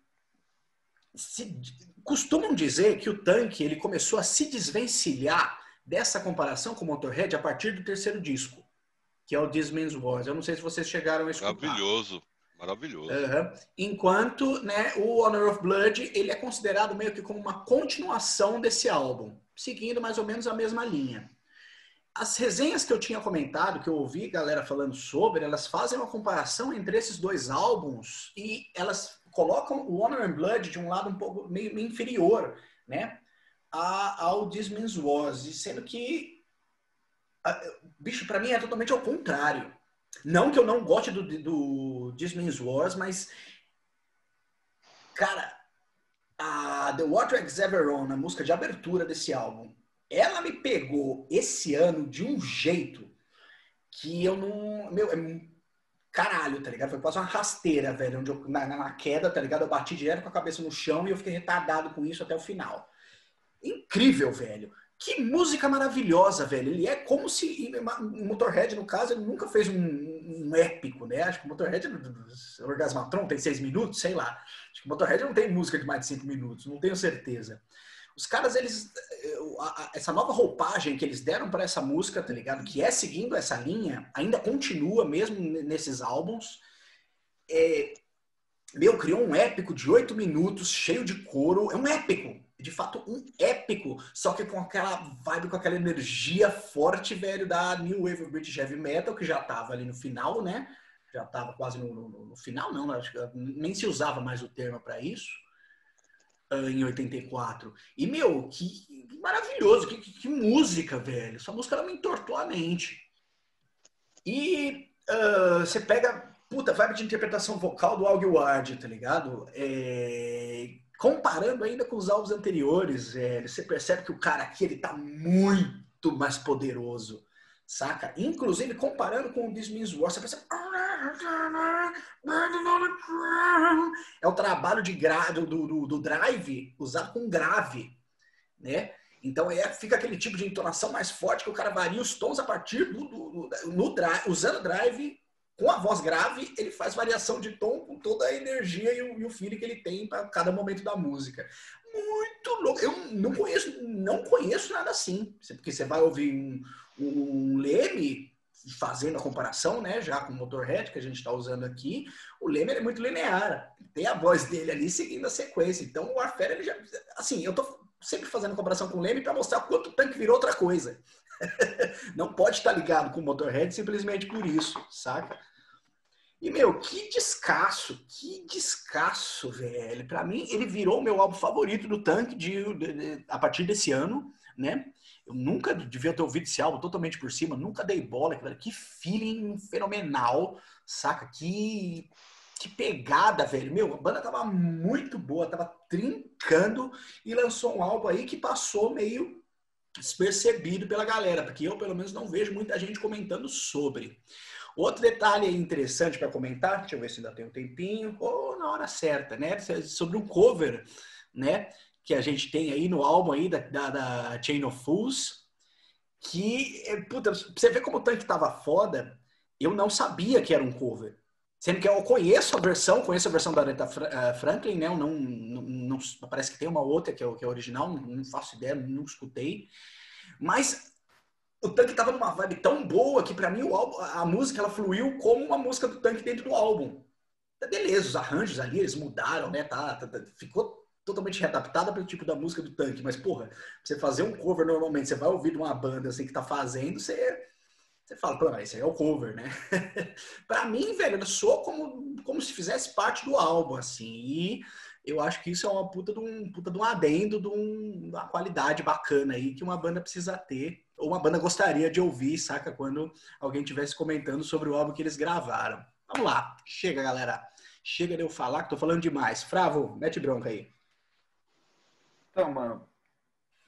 [SPEAKER 1] se, costumam dizer que o tanque ele começou a se desvencilhar dessa comparação com o Motorhead a partir do terceiro disco, que é o This Man's Wars. Eu não sei se vocês chegaram a escutar.
[SPEAKER 2] Maravilhoso. Maravilhoso.
[SPEAKER 1] Uhum. Enquanto né, o Honor of Blood ele é considerado meio que como uma continuação desse álbum, seguindo mais ou menos a mesma linha. As resenhas que eu tinha comentado, que eu ouvi galera falando sobre, elas fazem uma comparação entre esses dois álbuns e elas colocam o Honor and Blood de um lado um pouco meio, meio inferior, né? a, ao This Means Was, sendo que, a, bicho, para mim é totalmente ao contrário. Não que eu não goste do, do This Means Was, mas, cara, a The Water X Ever On, a música de abertura desse álbum, ela me pegou esse ano de um jeito que eu não. Meu, é, caralho, tá ligado? Foi quase uma rasteira, velho. Onde eu, na, na, queda, tá ligado? Eu bati direto com a cabeça no chão e eu fiquei retardado com isso até o final. Incrível, velho. Que música maravilhosa, velho. Ele é como se. O Motorhead, no caso, ele nunca fez um, um épico, né? Acho que o Motorhead, o Orgasmatron tem seis minutos, sei lá. Acho que o Motorhead não tem música de mais de cinco minutos, não tenho certeza. Os caras, eles. Essa nova roupagem que eles deram para essa música, tá ligado? Que é seguindo essa linha, ainda continua mesmo nesses álbuns. É, meu, criou um épico de oito minutos, cheio de coro. É um épico de fato um épico, só que com aquela vibe, com aquela energia forte, velho, da New Wave British Heavy Metal, que já tava ali no final, né? Já tava quase no, no, no final, não, acho que nem se usava mais o termo para isso, em 84. E, meu, que, que maravilhoso, que, que, que, música, velho. Essa música ela me entortou a mente. E uh, você pega, puta, vibe de interpretação vocal do Augie Ward, tá ligado? É comparando ainda com os álbuns anteriores, é, você percebe que o cara aqui ele tá muito mais poderoso, saca? Inclusive comparando com o This Means War, você percebe é o trabalho de gra... do, do, do drive usado com grave, né? Então é, fica aquele tipo de entonação mais forte que o cara varia os tons a partir do, do, do no drive, usando drive com a voz grave, ele faz variação de tom com toda a energia e o, e o feeling que ele tem para cada momento da música. Muito louco. Eu não conheço, não conheço nada assim. Porque você vai ouvir um, um Leme fazendo a comparação, né, já com o Motorhead que a gente está usando aqui, o Leme é muito linear. Tem a voz dele ali seguindo a sequência. Então o Warfare, ele já. Assim, eu tô sempre fazendo comparação com o Leme para mostrar quanto o tanque virou outra coisa. não pode estar ligado com o Motorhead simplesmente por isso, saca? E, meu, que descasso, que descasso, velho. Para mim, ele virou o meu álbum favorito do Tanque de, de, de, a partir desse ano, né? Eu nunca devia ter ouvido esse álbum totalmente por cima, nunca dei bola. Que feeling fenomenal, saca? Que, que pegada, velho. Meu, a banda tava muito boa, tava trincando e lançou um álbum aí que passou meio despercebido pela galera, porque eu, pelo menos, não vejo muita gente comentando sobre. Outro detalhe interessante para comentar, deixa eu ver se ainda tem um tempinho, ou na hora certa, né? Sobre um cover, né? Que a gente tem aí no álbum aí da, da, da Chain of Fools, que, é, puta, você vê como o tanque tava foda, eu não sabia que era um cover. Sendo que eu conheço a versão, conheço a versão da Aretha eh, Franklin, né? Eu não, não, não, parece que tem uma outra que é, que é original, não faço ideia, não escutei. Mas o tanque tava numa vibe tão boa que para mim álbum, a música ela fluiu como uma música do tanque dentro do álbum. Tá beleza, os arranjos ali eles mudaram, né? Tá, tá, tá ficou totalmente readaptada pelo tipo da música do tanque, mas porra, você fazer um cover normalmente, você vai ouvir de uma banda assim que tá fazendo, você você fala, pô, esse aí é o cover, né? para mim, velho, ela soa como, como se fizesse parte do álbum, assim. E eu acho que isso é uma puta de um, puta de um adendo, de, um, de uma qualidade bacana aí que uma banda precisa ter, ou uma banda gostaria de ouvir, saca? Quando alguém estivesse comentando sobre o álbum que eles gravaram. Vamos lá, chega, galera. Chega de eu falar que tô falando demais. Fravo, mete bronca aí.
[SPEAKER 4] Então, mano,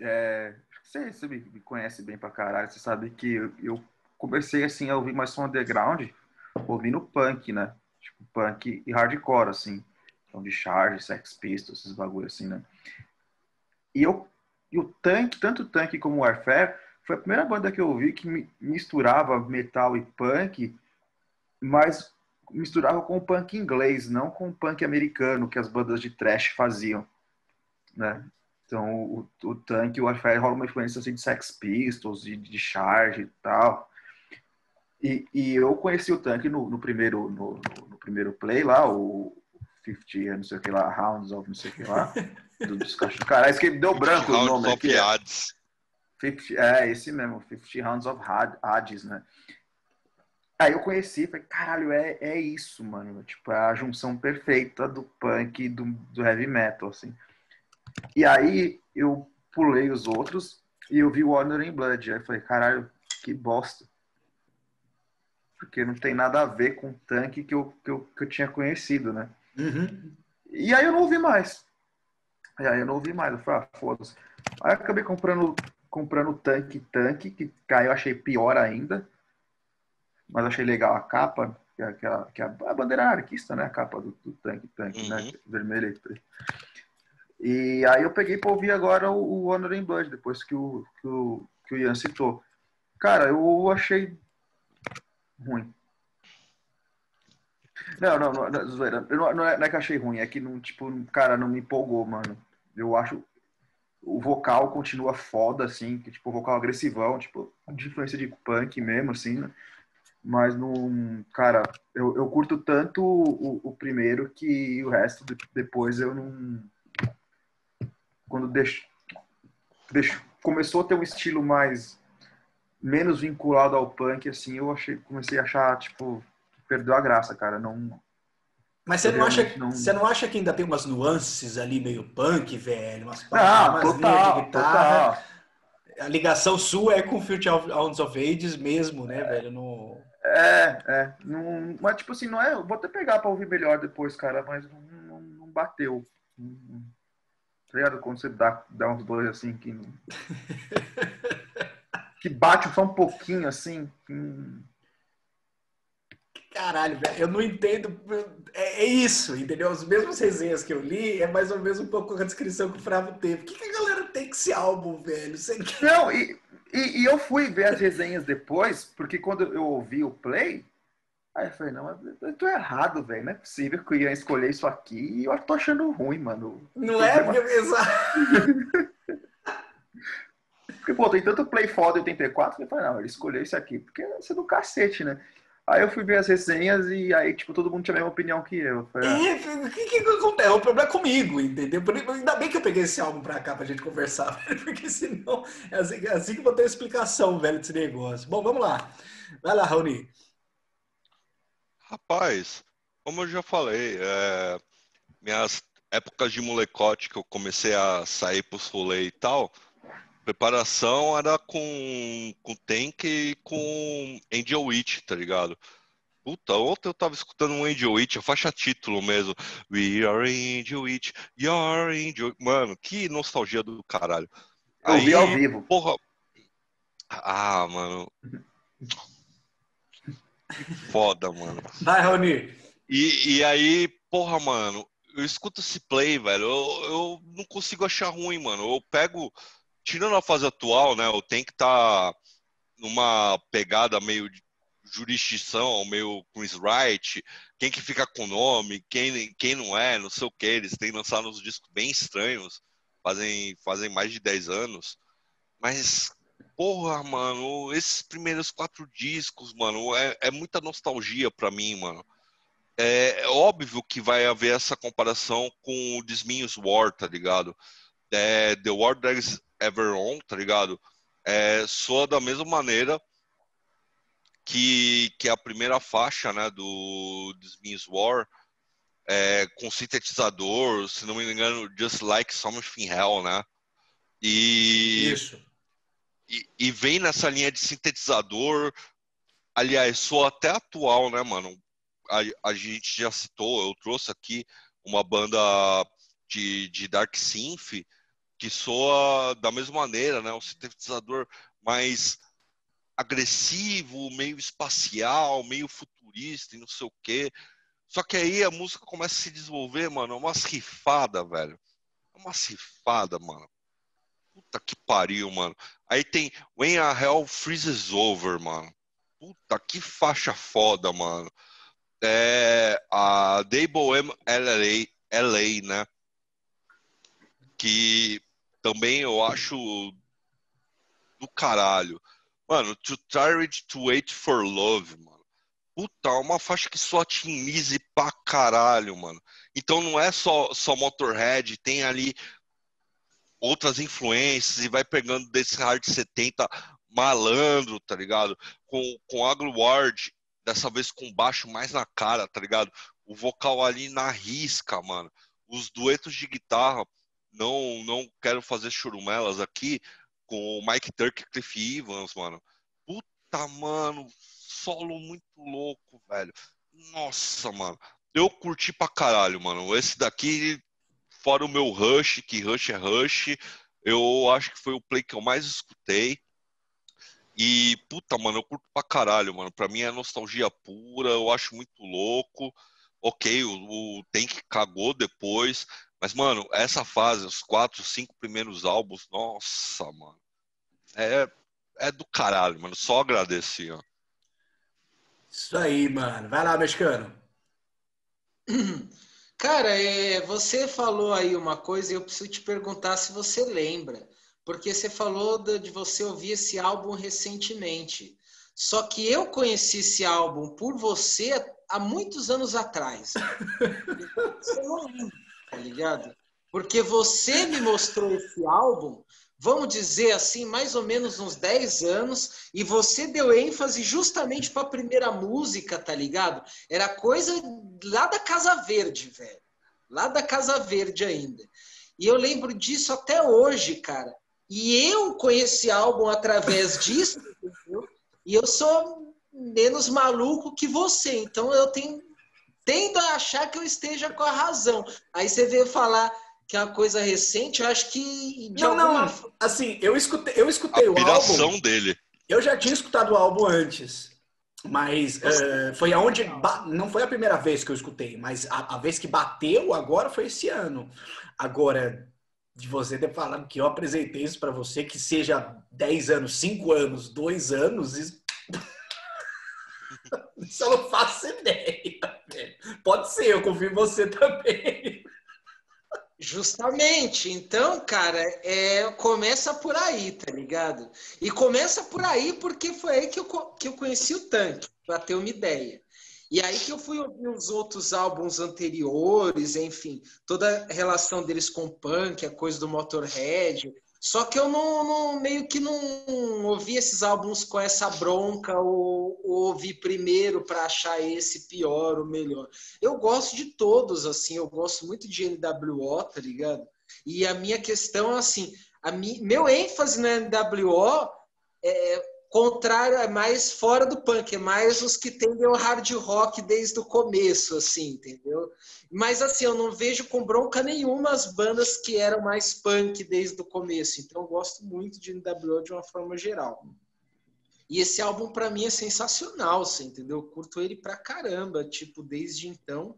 [SPEAKER 4] é, você, você me conhece bem pra caralho, você sabe que eu, eu comecei assim a ouvir mais som underground, ouvindo punk, né? Tipo, punk e hardcore, assim. Então, de Charge, Sex Pistols, esses bagulho assim, né? E, eu, e o Tank, tanto o Tank como o Warfare, foi a primeira banda que eu ouvi que misturava metal e punk, mas misturava com o punk inglês, não com o punk americano que as bandas de trash faziam, né? Então, o, o Tank e o Warfare rola uma influência assim, de Sex Pistols, de, de Charge e tal. E, e eu conheci o Tank no, no primeiro, no, no, primeiro play lá, o, 50, não sei o que lá, Rounds of não sei o que lá, do, dos cachorros. Cara, esse que deu branco o nome aqui. É. Hades. 50, é, esse mesmo, 50 Rounds of Hades, né? Aí eu conheci, falei, caralho, é, é isso, mano. Tipo, é a junção perfeita do punk e do, do heavy metal, assim. E aí eu pulei os outros e eu vi o Honor in Blood. Aí falei, caralho, que bosta. Porque não tem nada a ver com o tanque que eu, que eu, que eu tinha conhecido, né?
[SPEAKER 1] Uhum.
[SPEAKER 4] E aí eu não ouvi mais. E aí eu não ouvi mais. Eu falei, ah, foda-se. Aí eu acabei comprando comprando tanque tanque, que caiu, achei pior ainda. Mas achei legal a capa, que é, que é, que é a bandeira anarquista, né? A capa do, do tanque tanque, né? uhum. né? Vermelha e preto. E aí eu peguei para ouvir agora o, Honor in Blood, depois que o, que o, que o Ian citou. Cara, eu achei ruim. Não, não, não, não, não, é, não é que achei ruim, é que não, tipo, cara, não me empolgou, mano. Eu acho o vocal continua foda, assim, que, tipo, vocal agressivão, tipo, de influência de punk mesmo, assim, né? Mas não. Cara, eu, eu curto tanto o, o primeiro que o resto depois eu não. Quando deixo, deixo, começou a ter um estilo mais. menos vinculado ao punk, assim, eu achei, comecei a achar, tipo, perdeu a graça, cara. Não,
[SPEAKER 1] mas você não, acha, não... você não acha que ainda tem umas nuances ali meio punk, velho? Umas,
[SPEAKER 4] ah, total, de guitarra. Total.
[SPEAKER 1] A ligação sua é com Future Hounds of Ages mesmo, né, é, velho? No...
[SPEAKER 4] É, é. Não, mas, tipo assim, não é. Vou até pegar pra ouvir melhor depois, cara, mas não, não, não bateu. Tá ligado? Quando você dá, dá uns dois assim que. que bate só um pouquinho assim. Que
[SPEAKER 1] caralho, velho, eu não entendo. É, é, isso, entendeu? As mesmas resenhas que eu li é mais ou menos um pouco a descrição que o Fravo teve. Por que, que a galera tem esse álbum, velho? Você...
[SPEAKER 4] Não, e, e, e, eu fui ver as resenhas depois, porque quando eu ouvi o play, aí eu falei, não, eu tô errado, velho. Não é possível que eu ia escolher isso aqui e eu tô achando ruim, mano.
[SPEAKER 1] Não é? Uma... Exato.
[SPEAKER 4] porque, pô, tem tanto play foda 84 que eu falei, não, ele escolheu isso aqui, porque é do cacete, né? Aí eu fui ver as resenhas e aí, tipo, todo mundo tinha a mesma opinião que eu. Falei,
[SPEAKER 1] ah. o que, que acontece? O problema é comigo, entendeu? Ainda bem que eu peguei esse álbum pra cá pra gente conversar, porque senão é assim, é assim que eu vou ter explicação, velho, desse negócio. Bom, vamos lá. Vai lá, Raoni.
[SPEAKER 2] Rapaz, como eu já falei, é, minhas épocas de molecote que eu comecei a sair pros rolês e tal, preparação era com, com Tank e com Angel Witch, tá ligado? Puta, ontem eu tava escutando um Angel Witch, a faixa título mesmo. We are Angel Witch, you're Angel Mano, que nostalgia do caralho.
[SPEAKER 4] Eu Aí, vi ao vivo.
[SPEAKER 2] Porra. Ah, mano. Foda, mano.
[SPEAKER 1] Vai, Rony.
[SPEAKER 2] E, e aí, porra, mano, eu escuto esse play, velho. Eu, eu não consigo achar ruim, mano. Eu pego tirando a fase atual, né, o Tank tá numa pegada meio de jurisdição, meio Chris Wright, quem que fica com o nome, quem, quem não é, não sei o que, eles têm lançado uns discos bem estranhos, fazem, fazem mais de 10 anos, mas, porra, mano, esses primeiros quatro discos, mano, é, é muita nostalgia pra mim, mano. É, é óbvio que vai haver essa comparação com o Desminhos War, tá ligado? É, The War Drags Ever On, tá ligado? É, soa da mesma maneira que, que a primeira faixa, né, do Means War, é, com sintetizador, se não me engano, Just Like Something Hell, né? E,
[SPEAKER 1] Isso.
[SPEAKER 2] E, vem nessa linha de sintetizador, aliás, soa até atual, né, mano? A, a gente já citou, eu trouxe aqui uma banda de, de Dark Synth, que soa da mesma maneira, né? Um sintetizador mais agressivo, meio espacial, meio futurista e não sei o quê. Só que aí a música começa a se desenvolver, mano, é umas rifadas, velho. É uma rifada, mano. Puta que pariu, mano. Aí tem When a Hell Freezes Over, mano. Puta que faixa foda, mano. É a Dable M LA, LA, né? Que também eu acho do caralho. Mano, To Tired to Wait for Love, mano. Puta, é uma faixa que só te pra caralho, mano. Então não é só, só Motorhead, tem ali outras influências e vai pegando desse hard 70 malandro, tá ligado? Com, com Agro Ward, dessa vez com baixo mais na cara, tá ligado? O vocal ali na risca, mano. Os duetos de guitarra não, não quero fazer churumelas aqui com o Mike Turk e Cliff Evans, mano. Puta, mano, solo muito louco, velho. Nossa, mano. Eu curti pra caralho, mano. Esse daqui, fora o meu Rush, que Rush é Rush, eu acho que foi o play que eu mais escutei. E, puta, mano, eu curto pra caralho, mano. Pra mim é nostalgia pura, eu acho muito louco. Ok, o, o Tank cagou depois, mas, mano, essa fase, os quatro, cinco primeiros álbuns, nossa, mano. É, é do caralho, mano. Só agradecer, ó.
[SPEAKER 1] Isso aí, mano. Vai lá, mexicano.
[SPEAKER 3] Cara, é, você falou aí uma coisa e eu preciso te perguntar se você lembra porque você falou de você ouvir esse álbum recentemente. Só que eu conheci esse álbum por você há muitos anos atrás. Você não lembra, tá ligado? Porque você me mostrou esse álbum, vamos dizer assim, mais ou menos uns 10 anos, e você deu ênfase justamente para a primeira música, tá ligado? Era coisa lá da Casa Verde, velho. Lá da Casa Verde ainda. E eu lembro disso até hoje, cara. E eu conheci álbum através disso, entendeu? E eu sou menos maluco que você, então eu tenho tendo a achar que eu esteja com a razão. Aí você veio falar que é uma coisa recente, eu acho que
[SPEAKER 1] de não, alguma... não. Assim, eu escutei, eu escutei o
[SPEAKER 2] álbum. dele.
[SPEAKER 1] Eu já tinha escutado o álbum antes, mas uh, foi aonde não foi a primeira vez que eu escutei, mas a, a vez que bateu agora foi esse ano. Agora de você ter falado que eu apresentei isso para você, que seja 10 anos, 5 anos, 2 anos, isso... isso eu não faço ideia. Pode ser, eu confio em você também.
[SPEAKER 3] Justamente. Então, cara, é, começa por aí, tá ligado? E começa por aí porque foi aí que eu, que eu conheci o tanque, para ter uma ideia. E aí que eu fui ouvir os outros álbuns anteriores, enfim, toda a relação deles com o punk, a coisa do Motorhead. Só que eu não, não meio que não ouvi esses álbuns com essa bronca ou, ou ouvi primeiro para achar esse pior ou melhor. Eu gosto de todos, assim, eu gosto muito de NWO, tá ligado? E a minha questão, assim, a mi, meu ênfase no NWO é, contrário, é mais fora do punk, é mais os que tendem ao hard rock desde o começo, assim, entendeu? Mas assim, eu não vejo com bronca nenhuma as bandas que eram mais punk desde o começo, então eu gosto muito de NWO de uma forma geral. E esse álbum para mim é sensacional, você entendeu? Eu curto ele pra caramba, tipo, desde então.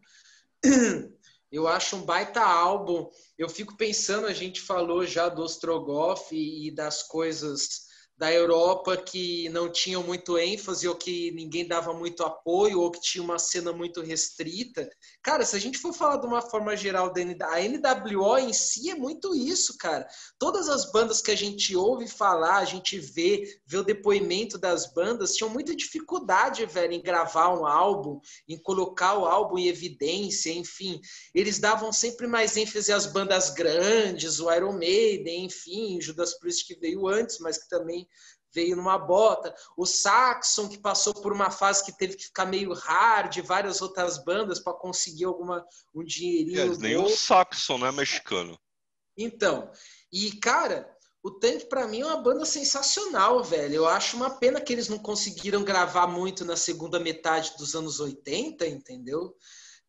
[SPEAKER 3] Eu acho um baita álbum. Eu fico pensando, a gente falou já do Ostrogoff e das coisas da Europa que não tinham muito ênfase ou que ninguém dava muito apoio ou que tinha uma cena muito restrita. Cara, se a gente for falar de uma forma geral da NWO, em si é muito isso, cara. Todas as bandas que a gente ouve falar, a gente vê, vê o depoimento das bandas, tinham muita dificuldade, velho, em gravar um álbum, em colocar o álbum em evidência, enfim. Eles davam sempre mais ênfase às bandas grandes, o Iron Maiden, enfim, Judas Priest que veio antes, mas que também veio numa bota. O Saxon, que passou por uma fase que teve que ficar meio hard, várias outras bandas para conseguir alguma um dinheirinho.
[SPEAKER 2] É, nem o Saxon, né, mexicano.
[SPEAKER 3] Então, e cara, o Tank para mim é uma banda sensacional, velho. Eu acho uma pena que eles não conseguiram gravar muito na segunda metade dos anos 80, entendeu?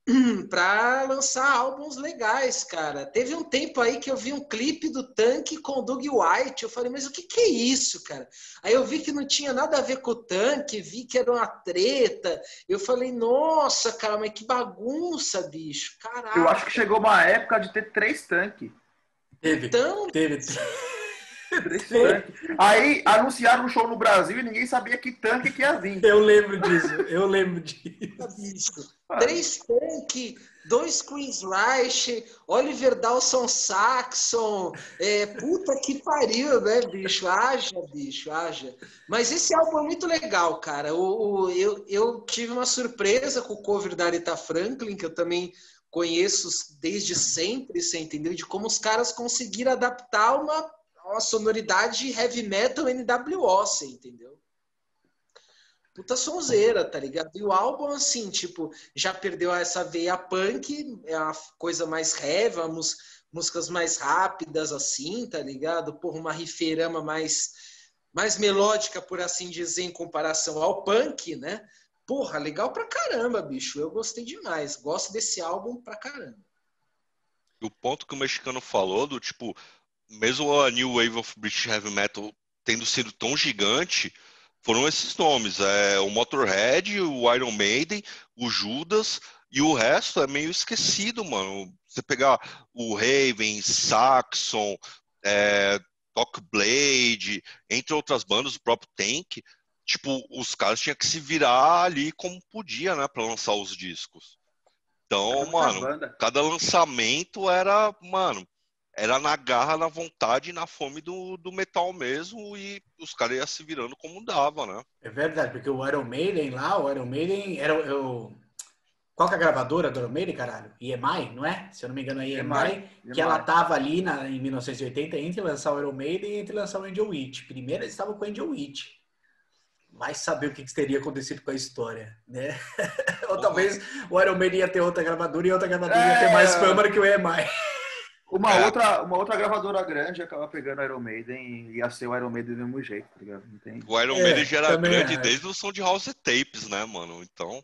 [SPEAKER 3] para lançar álbuns legais, cara. Teve um tempo aí que eu vi um clipe do Tanque com o Doug White. Eu falei, mas o que, que é isso, cara? Aí eu vi que não tinha nada a ver com o Tanque, vi que era uma treta. Eu falei, nossa, cara, mas que bagunça, bicho. Caralho.
[SPEAKER 4] Eu acho que chegou uma época de ter três tanques.
[SPEAKER 1] Teve. Então, teve.
[SPEAKER 4] Aí anunciaram um show no Brasil e ninguém sabia que tanque que ia vir.
[SPEAKER 1] Eu lembro disso, eu lembro disso.
[SPEAKER 3] Três tanques, dois Queens Reich, Oliver Dawson Saxon. É, puta que pariu, né, bicho? Haja, bicho, haja. Mas esse álbum é muito legal, cara. O, o, eu, eu tive uma surpresa com o cover da Aretha Franklin, que eu também conheço desde sempre, você entendeu? De como os caras conseguiram adaptar uma uma sonoridade heavy metal NWO, você entendeu? Puta sonzeira, tá ligado? E o álbum, assim, tipo, já perdeu essa veia punk, é uma coisa mais heavy, vamos músicas mais rápidas, assim, tá ligado? Porra, uma riferama mais, mais melódica, por assim dizer, em comparação ao punk, né? Porra, legal pra caramba, bicho. Eu gostei demais. Gosto desse álbum pra caramba.
[SPEAKER 2] O ponto que o mexicano falou do tipo, mesmo a New Wave of British Heavy Metal tendo sido tão gigante, foram esses nomes. É o Motorhead, o Iron Maiden, o Judas, e o resto é meio esquecido, mano. Você pegar o Raven, Saxon, é, Talk Blade, entre outras bandas, o próprio Tank, tipo, os caras tinham que se virar ali como podia, né, para lançar os discos. Então, mano, banda. cada lançamento era, mano, era na garra, na vontade e na fome do, do metal mesmo, e os caras iam se virando como dava, né?
[SPEAKER 1] É verdade, porque o Iron Maiden lá, o Iron Maiden era o. Qual que é a gravadora do Iron Maiden, caralho? EMI, não é? Se eu não me engano, é EMI, EMI que ela tava ali na, em 1980 entre lançar o Iron Maiden e entre lançar o Angel Witch. Primeiro eles estavam com o Angel Witch. Vai saber o que, que teria acontecido com a história, né? Ou talvez o Iron Maiden ia ter outra gravadora e outra gravadora é... ia ter é. mais fama que o EMI.
[SPEAKER 4] Uma, é. outra, uma outra gravadora grande acaba pegando Iron Maiden e ia ser o Iron Maiden do mesmo jeito, tá ligado?
[SPEAKER 2] O Iron é, Maiden já era grande é. desde o som de House Tapes, né, mano? Então.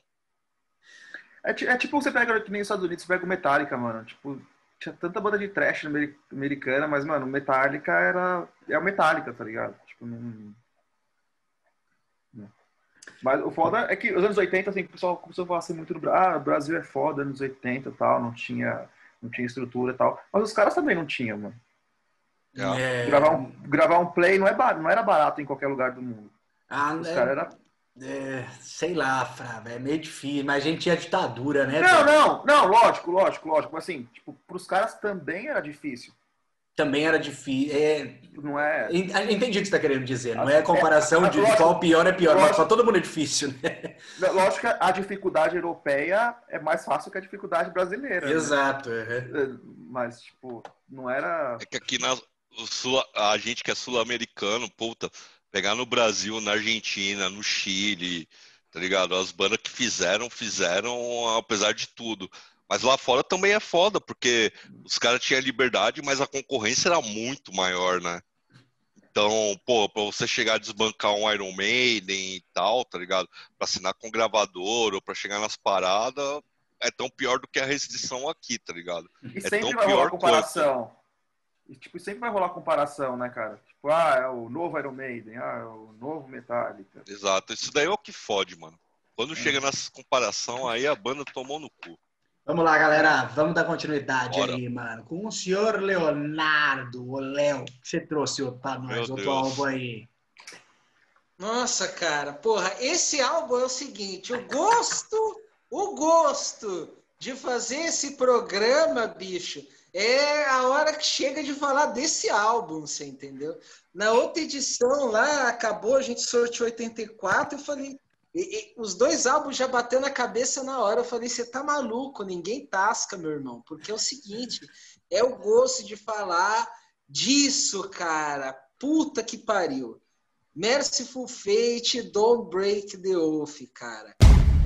[SPEAKER 4] É, é, tipo você pega que nem os Estados Unidos, você pega o Metallica, mano. Tipo, tinha tanta banda de trash americana, mas, mano, Metallica era. É o Metallica, tá ligado? Tipo, não. Mas o foda é que os anos 80, assim, o pessoal começou a falar assim muito do ah, Brasil é foda, anos 80 e tal, não tinha não tinha estrutura e tal. Mas os caras também não tinham, mano. É... Gravar, um, gravar um play não, é bar, não era barato em qualquer lugar do mundo.
[SPEAKER 1] Ah, os é, caras era... é, sei lá, Frava, é meio difícil, mas a gente tinha ditadura, né?
[SPEAKER 4] Não, não, não, lógico, lógico, lógico. Mas assim, tipo, pros caras também era difícil
[SPEAKER 1] também era difícil. É, não é... Entendi o que você está querendo dizer. Não é a comparação é, de lógico, qual pior é pior, lógico, mas para todo mundo é difícil. Né?
[SPEAKER 4] Lógico que a dificuldade europeia é mais fácil que a dificuldade brasileira.
[SPEAKER 1] Né? Exato. Né?
[SPEAKER 4] Mas, tipo, não era.
[SPEAKER 2] É que aqui na, sul, a gente que é sul-americano, puta, pegar no Brasil, na Argentina, no Chile, tá ligado? As bandas que fizeram, fizeram apesar de tudo. Mas lá fora também é foda, porque os caras tinham liberdade, mas a concorrência era muito maior, né? Então, pô, pra você chegar a desbancar um Iron Maiden e tal, tá ligado? Pra assinar com gravador ou pra chegar nas paradas, é tão pior do que a restrição aqui, tá ligado?
[SPEAKER 4] E é sempre vai rolar comparação. E, tipo, sempre vai rolar comparação, né, cara? Tipo, ah, é o novo Iron Maiden, ah, é o novo Metallica.
[SPEAKER 2] Exato, isso daí é o que fode, mano. Quando é. chega nessa comparação, aí a banda tomou no cu.
[SPEAKER 1] Vamos lá, galera. Vamos dar continuidade Bora. aí, mano. Com o senhor Leonardo, o Léo, que você trouxe para nós, outro álbum aí.
[SPEAKER 3] Nossa, cara, porra, esse álbum é o seguinte, o gosto, o gosto de fazer esse programa, bicho, é a hora que chega de falar desse álbum, você entendeu? Na outra edição lá, acabou, a gente sorteou 84, eu falei, e, e, os dois álbuns já bateu na cabeça na hora. Eu falei, você tá maluco, ninguém tasca, meu irmão. Porque é o seguinte, é o gosto de falar disso, cara. Puta que pariu. Merciful Fate, Don't Break the Oath, cara.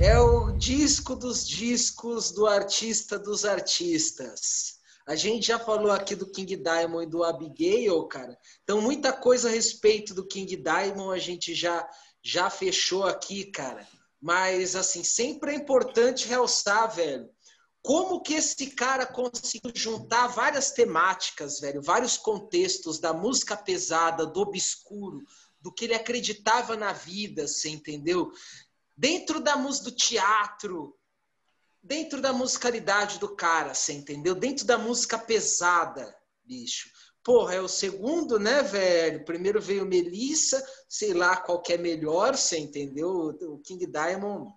[SPEAKER 3] É o disco dos discos do artista dos artistas. A gente já falou aqui do King Diamond e do Abigail, cara. Então, muita coisa a respeito do King Diamond a gente já já fechou aqui, cara. Mas, assim, sempre é importante realçar, velho, como que esse cara conseguiu juntar várias temáticas, velho, vários contextos da música pesada, do obscuro, do que ele acreditava na vida, você entendeu? Dentro da música do teatro, dentro da musicalidade do cara, você entendeu? Dentro da música pesada, bicho porra, é o segundo, né, velho? Primeiro veio Melissa, sei lá qual que é melhor, você entendeu? O King Diamond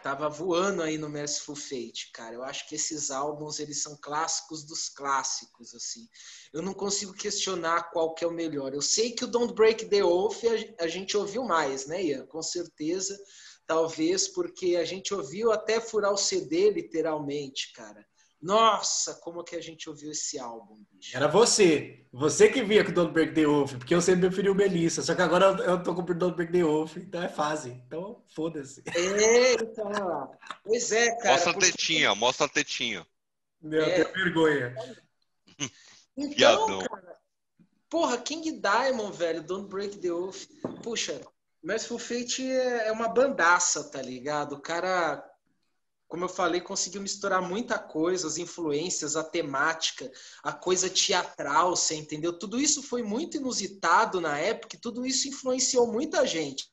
[SPEAKER 3] tava voando aí no Merciful Fate, cara. Eu acho que esses álbuns, eles são clássicos dos clássicos, assim. Eu não consigo questionar qual que é o melhor. Eu sei que o Don't Break the Oath a gente ouviu mais, né, Ian? Com certeza, talvez porque a gente ouviu até furar o CD, literalmente, cara. Nossa, como que a gente ouviu esse álbum,
[SPEAKER 1] bicho. Era você. Você que via com o Don't Break the Wolf, porque eu sempre preferi o Melissa. Só que agora eu tô com o Don't Break the Wolf, então é fase. Então, foda-se.
[SPEAKER 3] Eita! Pois é, cara.
[SPEAKER 2] Mostra a tetinha, mostra a tetinha.
[SPEAKER 1] Meu, é. tenho vergonha.
[SPEAKER 3] Então, cara, porra, King Diamond, velho, Don't Break the Oath. Puxa, Merciful Fate é, é uma bandaça, tá ligado? O cara como eu falei, conseguiu misturar muita coisa, as influências, a temática, a coisa teatral, você entendeu? Tudo isso foi muito inusitado na época e tudo isso influenciou muita gente.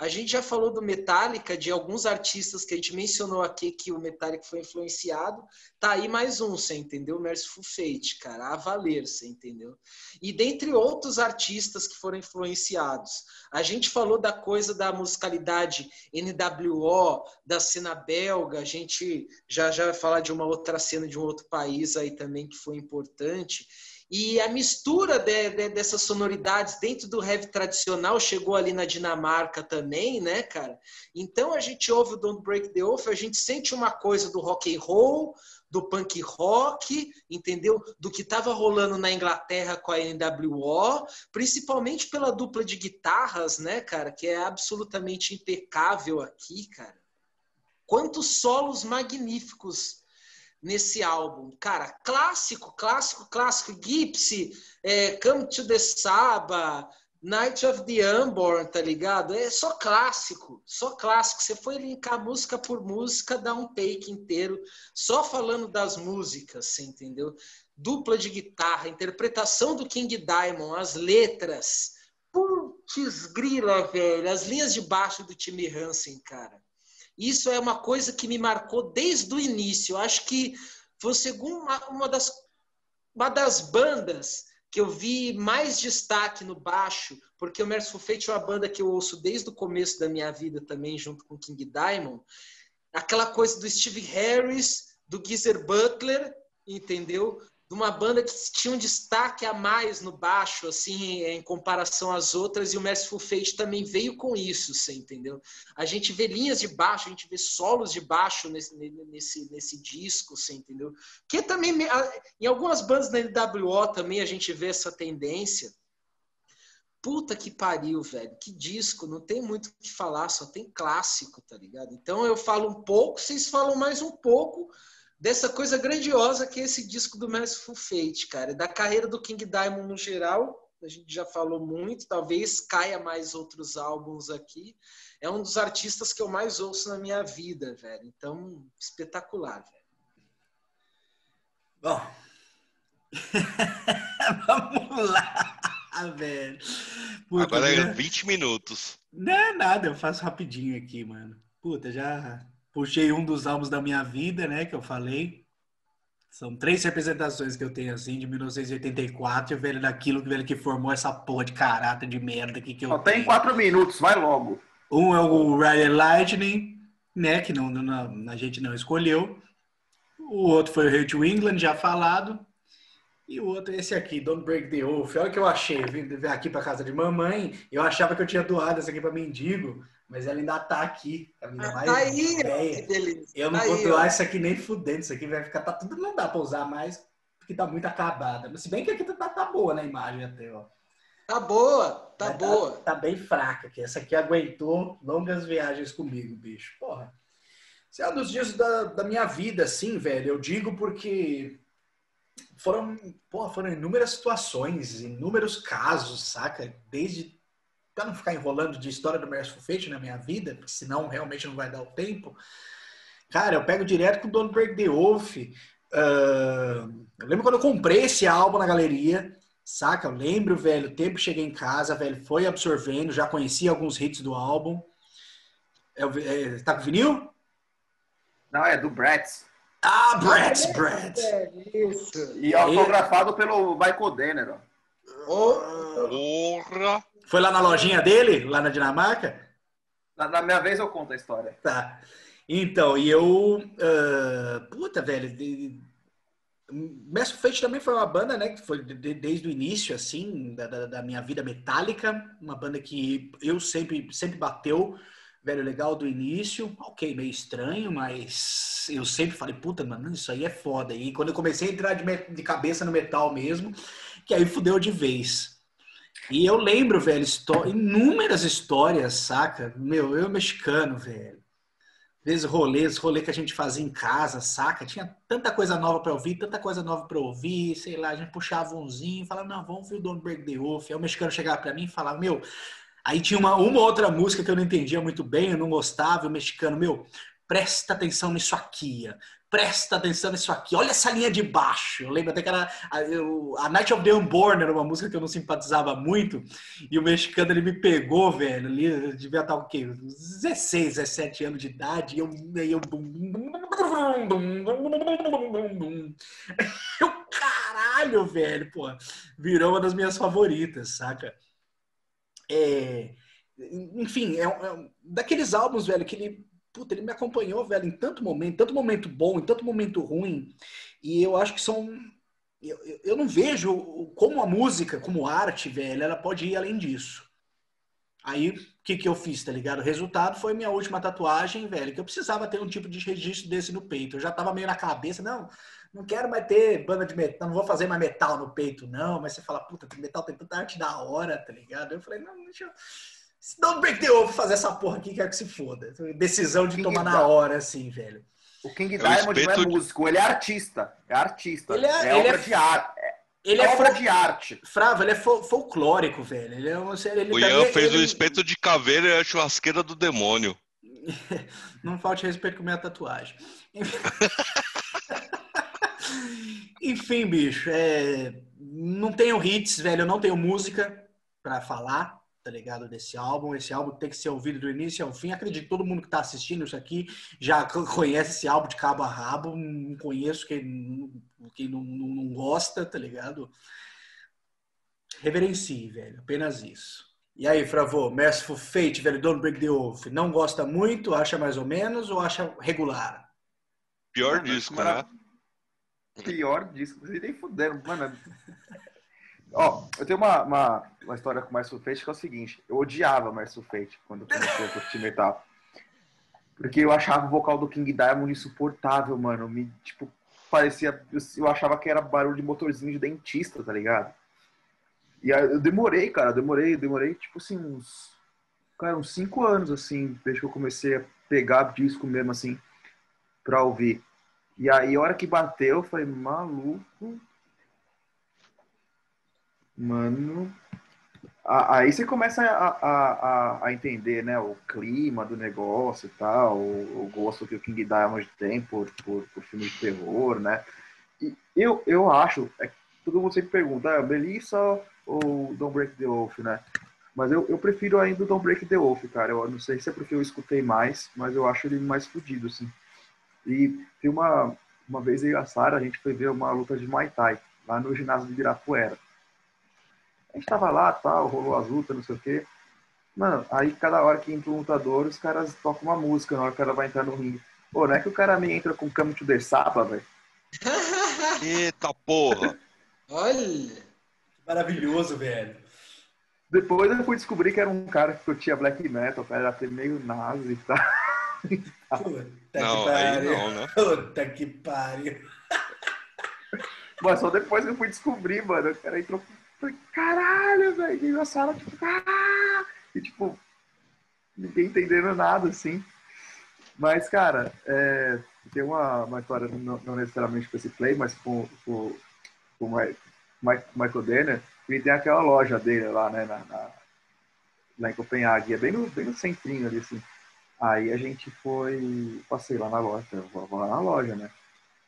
[SPEAKER 3] A gente já falou do Metallica, de alguns artistas que a gente mencionou aqui que o Metallica foi influenciado. Tá aí mais um, você entendeu? Merciful Fate, cara, a valer, você entendeu? E dentre outros artistas que foram influenciados. A gente falou da coisa da musicalidade NWO, da cena belga, a gente já já vai falar de uma outra cena de um outro país aí também que foi importante. E a mistura de, de, dessas sonoridades dentro do heavy tradicional chegou ali na Dinamarca também, né, cara? Então a gente ouve o Don't Break the Oath, a gente sente uma coisa do rock and roll, do punk rock, entendeu? Do que estava rolando na Inglaterra com a NWO, principalmente pela dupla de guitarras, né, cara, que é absolutamente impecável aqui, cara. Quantos solos magníficos nesse álbum. Cara, clássico, clássico, clássico. Gypsy, é, Come to the Saba, Night of the Unborn, tá ligado? É só clássico, só clássico. Você foi linkar música por música, dá um take inteiro, só falando das músicas, você entendeu? Dupla de guitarra, interpretação do King Diamond, as letras. Putz, grila, velho. As linhas de baixo do time Hansen, cara. Isso é uma coisa que me marcou desde o início. Eu acho que foi uma, uma, das, uma das bandas que eu vi mais destaque no baixo, porque o Merciful Fate é uma banda que eu ouço desde o começo da minha vida também, junto com King Diamond. Aquela coisa do Steve Harris, do Geezer Butler, entendeu? De uma banda que tinha um destaque a mais no baixo, assim, em comparação às outras, e o Merciful Fate também veio com isso, você entendeu? A gente vê linhas de baixo, a gente vê solos de baixo nesse, nesse, nesse disco, você entendeu? Que também, em algumas bandas da NWO também a gente vê essa tendência. Puta que pariu, velho. Que disco, não tem muito o que falar, só tem clássico, tá ligado? Então eu falo um pouco, vocês falam mais um pouco, dessa coisa grandiosa que é esse disco do Merciful Fate, cara. Da carreira do King Diamond no geral, a gente já falou muito, talvez caia mais outros álbuns aqui. É um dos artistas que eu mais ouço na minha vida, velho. Então, espetacular, velho.
[SPEAKER 1] Bom. Vamos lá, velho.
[SPEAKER 2] Puta, Agora é 20 minutos.
[SPEAKER 1] Não é nada, eu faço rapidinho aqui, mano. Puta, já puxei um dos álbuns da minha vida, né, que eu falei. São três representações que eu tenho, assim, de 1984, e velho daquilo velho, que formou essa porra de caráter de merda aqui que eu
[SPEAKER 4] Só tem quatro minutos, vai logo.
[SPEAKER 1] Um é o Ryan Lightning, né, que não, não, a gente não escolheu. O outro foi o Hate to England, já falado. E o outro é esse aqui, Don't Break the Oath. Olha o que eu achei, vim aqui para casa de mamãe. Eu achava que eu tinha doado essa aqui para mendigo, mas ela ainda tá aqui. Ainda
[SPEAKER 3] ah, mais tá aí,
[SPEAKER 1] Eu não tá vou doar isso aqui nem fudendo. Isso aqui vai ficar, tá tudo, não dá para usar mais, porque tá muito acabada. Se bem que aqui tá, tá boa na imagem até, ó.
[SPEAKER 3] Tá boa, tá mas boa.
[SPEAKER 1] Tá, tá, bem fraca, que essa aqui aguentou longas viagens comigo, bicho. Porra. Esse é um dos dias da, da minha vida, assim, velho. Eu digo porque foram, porra, foram inúmeras situações, inúmeros casos, saca? Desde para não ficar enrolando de história do Merciful Fate na minha vida, porque senão realmente não vai dar o tempo. Cara, eu pego direto com o Don't Break the Wolf. Uh, eu lembro quando eu comprei esse álbum na galeria, saca? Eu lembro, velho, o tempo cheguei em casa, velho, foi absorvendo, já conhecia alguns hits do álbum. É, é, tá com vinil?
[SPEAKER 4] Não, é do Bratz.
[SPEAKER 1] Ah, Bratz, Bratz.
[SPEAKER 4] Isso. E autografado pelo Michael Denner, ó.
[SPEAKER 2] Porra!
[SPEAKER 1] Foi lá na lojinha dele, lá na Dinamarca?
[SPEAKER 4] Na, na minha vez eu conto a história.
[SPEAKER 1] Tá. Então, e eu. Uh, puta, velho. De, Mestre Fate também foi uma banda, né, que foi de, desde o início, assim, da, da, da, minha vida metálica, uma banda que eu sempre, sempre bateu, velho, legal do início, ok, meio estranho, mas eu sempre falei, puta, mano, isso aí é foda. E quando eu comecei a entrar de, de cabeça no metal mesmo, que aí fudeu de vez. E eu lembro, velho, inúmeras histórias, saca? Meu, eu mexicano, velho. vezes rolês, rolê que a gente fazia em casa, saca? Tinha tanta coisa nova para ouvir, tanta coisa nova para ouvir, sei lá, a gente puxava umzinho, falava, não, vamos ouvir o Don't Break the Wolf. Aí o mexicano chegava para mim e falava, meu, aí tinha uma, uma outra música que eu não entendia muito bem, eu não gostava, e o mexicano, meu, presta atenção nisso aqui, presta atenção nisso aqui, olha essa linha de baixo. Eu lembro até que era a, eu, a Night of the Unborn era uma música que eu não simpatizava muito, e o mexicano ele me pegou, velho, ali, eu devia estar o quê? 16, 17 anos de idade, e eu, e eu, eu caralho, velho, pô, virou uma das minhas favoritas, saca? É, enfim, é, é daqueles álbuns, velho, que ele puta, ele me acompanhou, velho, em tanto momento, tanto momento bom, em tanto momento ruim. E eu acho que são. Eu, eu não vejo como a música, como arte, velho, ela pode ir além disso. Aí, o que, que eu fiz, tá ligado? O resultado foi minha última tatuagem, velho, que eu precisava ter um tipo de registro desse no peito. Eu já tava meio na cabeça, não, não quero mais ter banda de metal, não vou fazer mais metal no peito, não. Mas você fala, puta, metal tem tanta arte da hora, tá ligado? Eu falei, não, deixa eu Don't break the fazer essa porra aqui, quer que se foda. Decisão de King tomar na hora, assim, velho.
[SPEAKER 4] O King é Diamond não é músico, ele é artista. É artista. Ele é, é obra é... de arte. É
[SPEAKER 1] ele é obra de arte. Frava, ele é folclórico, velho. Ele é um, ele
[SPEAKER 2] o Ian fez ele... o espeto de caveira e a churrasqueira do demônio.
[SPEAKER 1] não falte respeito com minha tatuagem. Enfim, bicho, é... não tenho hits, velho. Eu não tenho música para falar tá ligado? Desse álbum. Esse álbum tem que ser ouvido do início ao fim. Acredito que todo mundo que tá assistindo isso aqui já conhece esse álbum de cabo a rabo. Não conheço quem, quem não, não, não gosta, tá ligado? Reverencie, velho. Apenas isso. E aí, Fravô, Merciful Fate, velho, Don't Break the Oath, não gosta muito, acha mais ou menos ou acha regular?
[SPEAKER 2] Pior disco, né?
[SPEAKER 4] Pior disco, você nem fudendo, mano. Ó, eu tenho uma, uma, uma história com o Marcio Fate que é o seguinte: eu odiava Marcio Fate quando eu comecei a curtir metal. Porque eu achava o vocal do King Diamond insuportável, mano. Me, tipo, parecia. Eu achava que era barulho de motorzinho de dentista, tá ligado? E aí, eu demorei, cara, demorei, demorei, tipo assim, uns. Cara, uns cinco anos, assim, desde que eu comecei a pegar disco mesmo, assim, pra ouvir. E aí, a hora que bateu, eu falei, maluco, Mano. Aí você começa a, a, a, entender, né, o clima do negócio e tal, o, o gosto que o King Diamond tem por, por, por filmes de terror, né? E eu, eu acho, é, todo mundo sempre pergunta, ah, Melissa ou Don't Break the Wolf, né? Mas eu, eu prefiro ainda o Don't Break the Wolf, cara. Eu não sei se é porque eu escutei mais, mas eu acho ele mais fodido, assim. E tem uma, uma vez aí a Sara, a gente foi ver uma luta de Muay Thai, lá no ginásio de Ibirapuera. A gente tava lá, tal, rolou as lutas, não sei o quê. Mano, aí cada hora que entra um lutador, os caras tocam uma música na hora que o cara vai entrar no ringue. Pô, não é que o cara me entra com Come to the Sapa, velho?
[SPEAKER 2] Eita porra!
[SPEAKER 1] Olha! Maravilhoso, velho.
[SPEAKER 4] Depois eu fui descobrir que era um cara que curtia black metal, cara, era até meio nazi e tal.
[SPEAKER 1] Puta não, que pariu. Não, né? Puta que pariu.
[SPEAKER 4] Mas só depois que eu fui descobrir, mano. O cara entrou Falei, caralho, velho. E na sala, tipo, ah! E, tipo, ninguém entendendo nada, assim. Mas, cara, é, tem uma, uma história, não, não, necessariamente com esse play, mas com, com, com o Michael Denner. Ele tem aquela loja dele lá, né, na, na, lá em Copenhague. É bem no, bem no centrinho ali, assim. Aí a gente foi, passei lá na loja, vou, vou lá na loja, né?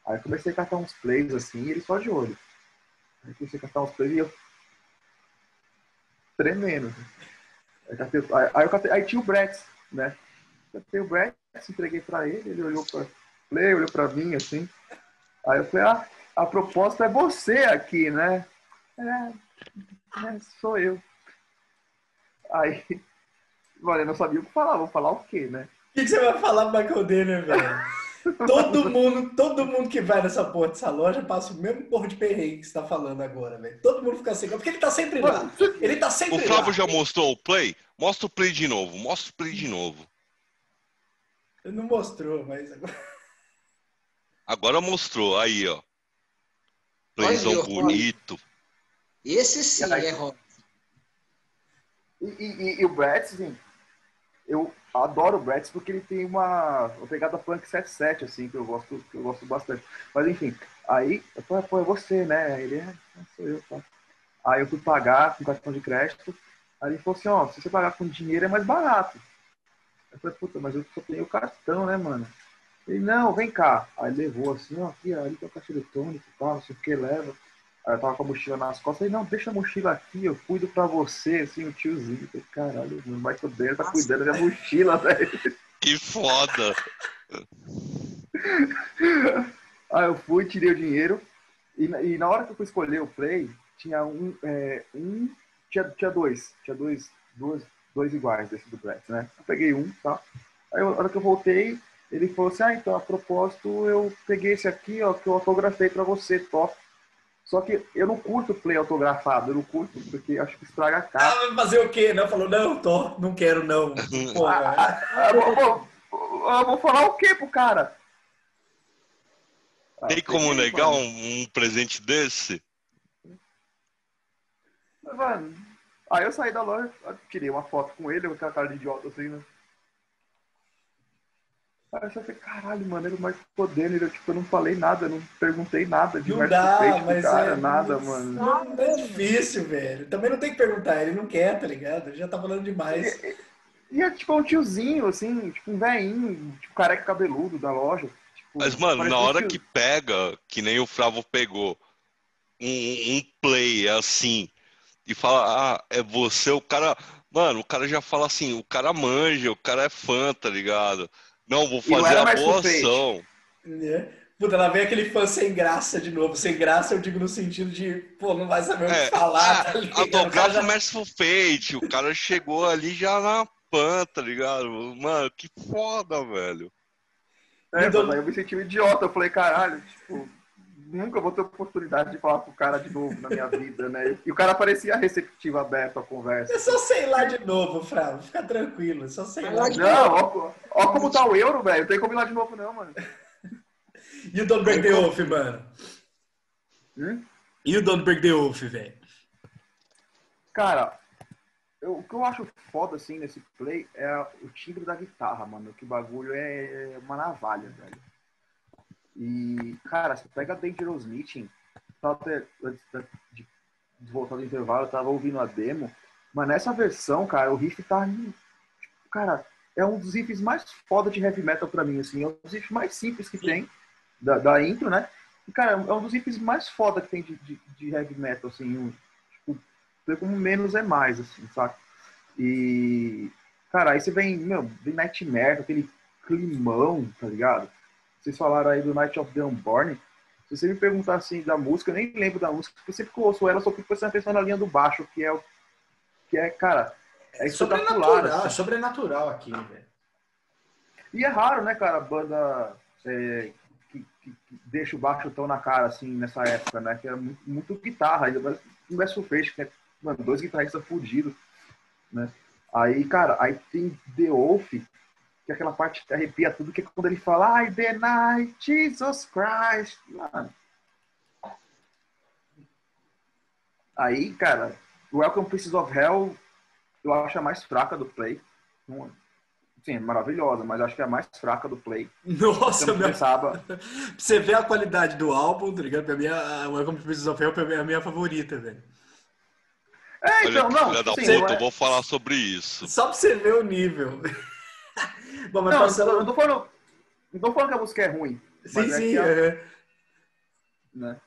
[SPEAKER 4] Aí comecei a catar uns plays, assim, ele só de olho. Aí comecei a catar uns plays e eu tremendo. Aí, eu catei, aí tinha o Brett, né? Catei o Brett, entreguei para ele, ele olhou para play, olhou para mim assim. Aí eu falei, ah, a proposta é você aqui, né? É, é sou eu. Aí, mano, eu não sabia o que falar, vou falar o quê, né?
[SPEAKER 1] O que, que, você vai falar pro Michael Denner, velho? Todo mundo, todo mundo que vai nessa porra dessa loja passa o mesmo porra de perrengue que você tá falando agora, velho. Todo mundo fica assim, porque ele tá sempre lá. Ele tá sempre
[SPEAKER 2] lá. O Flávio lá. já mostrou o play? Mostra o play de novo, mostra o play de novo.
[SPEAKER 1] Ele não mostrou, mas agora.
[SPEAKER 2] Agora mostrou, aí, ó. Playzão bonito.
[SPEAKER 3] Esse sim
[SPEAKER 4] é
[SPEAKER 3] rock.
[SPEAKER 4] E, e, e, o Brett, sim, eu adoro o Bratz porque ele tem uma, uma pegada punk 77, assim, que eu gosto, que eu gosto bastante. Mas enfim, aí eu falei, pô, é você, né? Ele é, sou eu, tá? Aí eu fui pagar com cartão de crédito. Aí ele falou assim, ó, se você pagar com dinheiro é mais barato. Eu falei, puta, mas eu só tenho cartão, né, mano? Ele, não, vem cá. Aí levou assim, ó, aqui, ali tem o caixa eletrônico e tal, não sei o que, leva. Aí eu tava com a mochila nas costas. Ele, não, deixa a mochila aqui, eu cuido pra você, assim, o tiozinho. falei, caralho, o Michael Dale tá cuidando da minha mochila, velho.
[SPEAKER 2] Que foda!
[SPEAKER 4] Aí eu fui, tirei o dinheiro. E, e, na hora que eu fui escolher o play, tinha um. É, um tinha, tinha dois. Tinha dois, dois, dois iguais desse do Brett, né? Eu peguei um, tá? Aí na hora que eu voltei, ele falou assim: Ah, então a propósito, eu peguei esse aqui, ó, que eu autografei pra você, top. Só que eu não curto play autografado, eu não curto, porque acho que estraga a cara.
[SPEAKER 1] Ah, fazer o quê? Não, falou, não, tô, não quero, não. Porra.
[SPEAKER 4] Ah, ah, eu, vou, eu vou falar o quê pro cara?
[SPEAKER 2] Ah, Tem como negar um, um, presente desse?
[SPEAKER 4] Mano, aí eu saí da loja, tirei uma foto com ele, com aquela cara de idiota assim, né? Aí eu falei, caralho, mano, era o Marco Podendo, eu, tipo, eu não falei nada, não perguntei nada de
[SPEAKER 1] não dá, mas
[SPEAKER 4] cara,
[SPEAKER 1] é,
[SPEAKER 4] nada,
[SPEAKER 1] não,
[SPEAKER 4] mano.
[SPEAKER 1] Não, é difícil, velho. Também não tem que perguntar, ele não quer, tá ligado? Ele já tá falando demais.
[SPEAKER 4] E, e é tipo um tiozinho, assim, tipo um velhinho, tipo careca cabeludo da loja. Tipo,
[SPEAKER 2] mas, mano, na hora que pega, que nem o Fravo pegou, um, um play assim, e fala, ah, é você, o cara. Mano, o cara já fala assim, o cara manja, o cara é fã, tá ligado? Não, vou fazer a boa ação.
[SPEAKER 1] É. Puta, lá vem aquele fã sem graça de novo. Sem graça eu digo no sentido de, pô, não vai saber o é, que falar, tá
[SPEAKER 2] ligado? Autografo já... Merciful Fate, o cara chegou ali já na pan, tá ligado? Mano, que foda, velho.
[SPEAKER 4] É, então... mas aí eu me senti um idiota. Eu falei, caralho, tipo, nunca vou ter oportunidade de falar com o cara de novo na minha vida, né? E o cara parecia receptivo, aberto à conversa.
[SPEAKER 1] É só sei lá de novo, Fravo. Fica tranquilo, é só sei lá de
[SPEAKER 4] não, novo. Ó, ó como tá o euro, velho. Não tem como ir lá de novo, não, mano.
[SPEAKER 1] E o Don't Break the Oath, mano? Hum? E o Don't Break the Oath, velho?
[SPEAKER 4] Cara, eu, o que eu acho foda, assim, nesse play é o timbre da guitarra, mano. Que bagulho é uma navalha, velho. E, cara, você pega Dangerous Meeting, até, de, voltar do intervalo, eu tava ouvindo a demo, mas nessa versão, cara, o riff tá. Cara, é um dos riffs mais foda de heavy metal pra mim, assim. É um dos riffs mais simples que tem da, da intro, né? E, cara, é um dos riffs mais foda que tem de, de, de heavy metal, assim. Um, tipo, como menos é mais, assim, sabe? E, cara, aí você vem, meu, vem Nightmare, aquele climão, tá ligado? Vocês falaram aí do Night of the Unborn. Se você me perguntar assim da música, eu nem lembro da música, porque sempre que eu ouço ela, só fico prestando atenção na linha do baixo, que é o. Que é, cara. É
[SPEAKER 1] sobrenatural, assim. sobrenatural aqui, velho.
[SPEAKER 4] E é raro, né, cara, a banda é, que, que, que, deixa o baixo tão na cara, assim, nessa época, né? Que é muito, muito guitarra, ainda mais no West Face, que é, mano, dois guitarristas fudidos, né? Aí, cara, aí tem The Wolf, que é aquela parte que arrepia tudo, que é quando ele fala, I deny Jesus Christ. Mano. Aí, cara, Welcome Pieces of Hell eu acho a mais fraca do Play. Sim, é maravilhosa, mas acho que é a mais fraca do Play.
[SPEAKER 1] Nossa, meu... Pensava... Você vê a qualidade do álbum, tá ligado? Pra mim, a Welcome Pieces of Hell é a minha favorita, velho.
[SPEAKER 4] É, então, Olha, não.
[SPEAKER 2] Filha da puta, é... eu vou falar sobre isso.
[SPEAKER 1] Só pra você ver o nível.
[SPEAKER 4] Bom, mas não, passando... não, tô falando, não tô falando que a música é ruim.
[SPEAKER 1] Sim, é sim. É...
[SPEAKER 4] Né?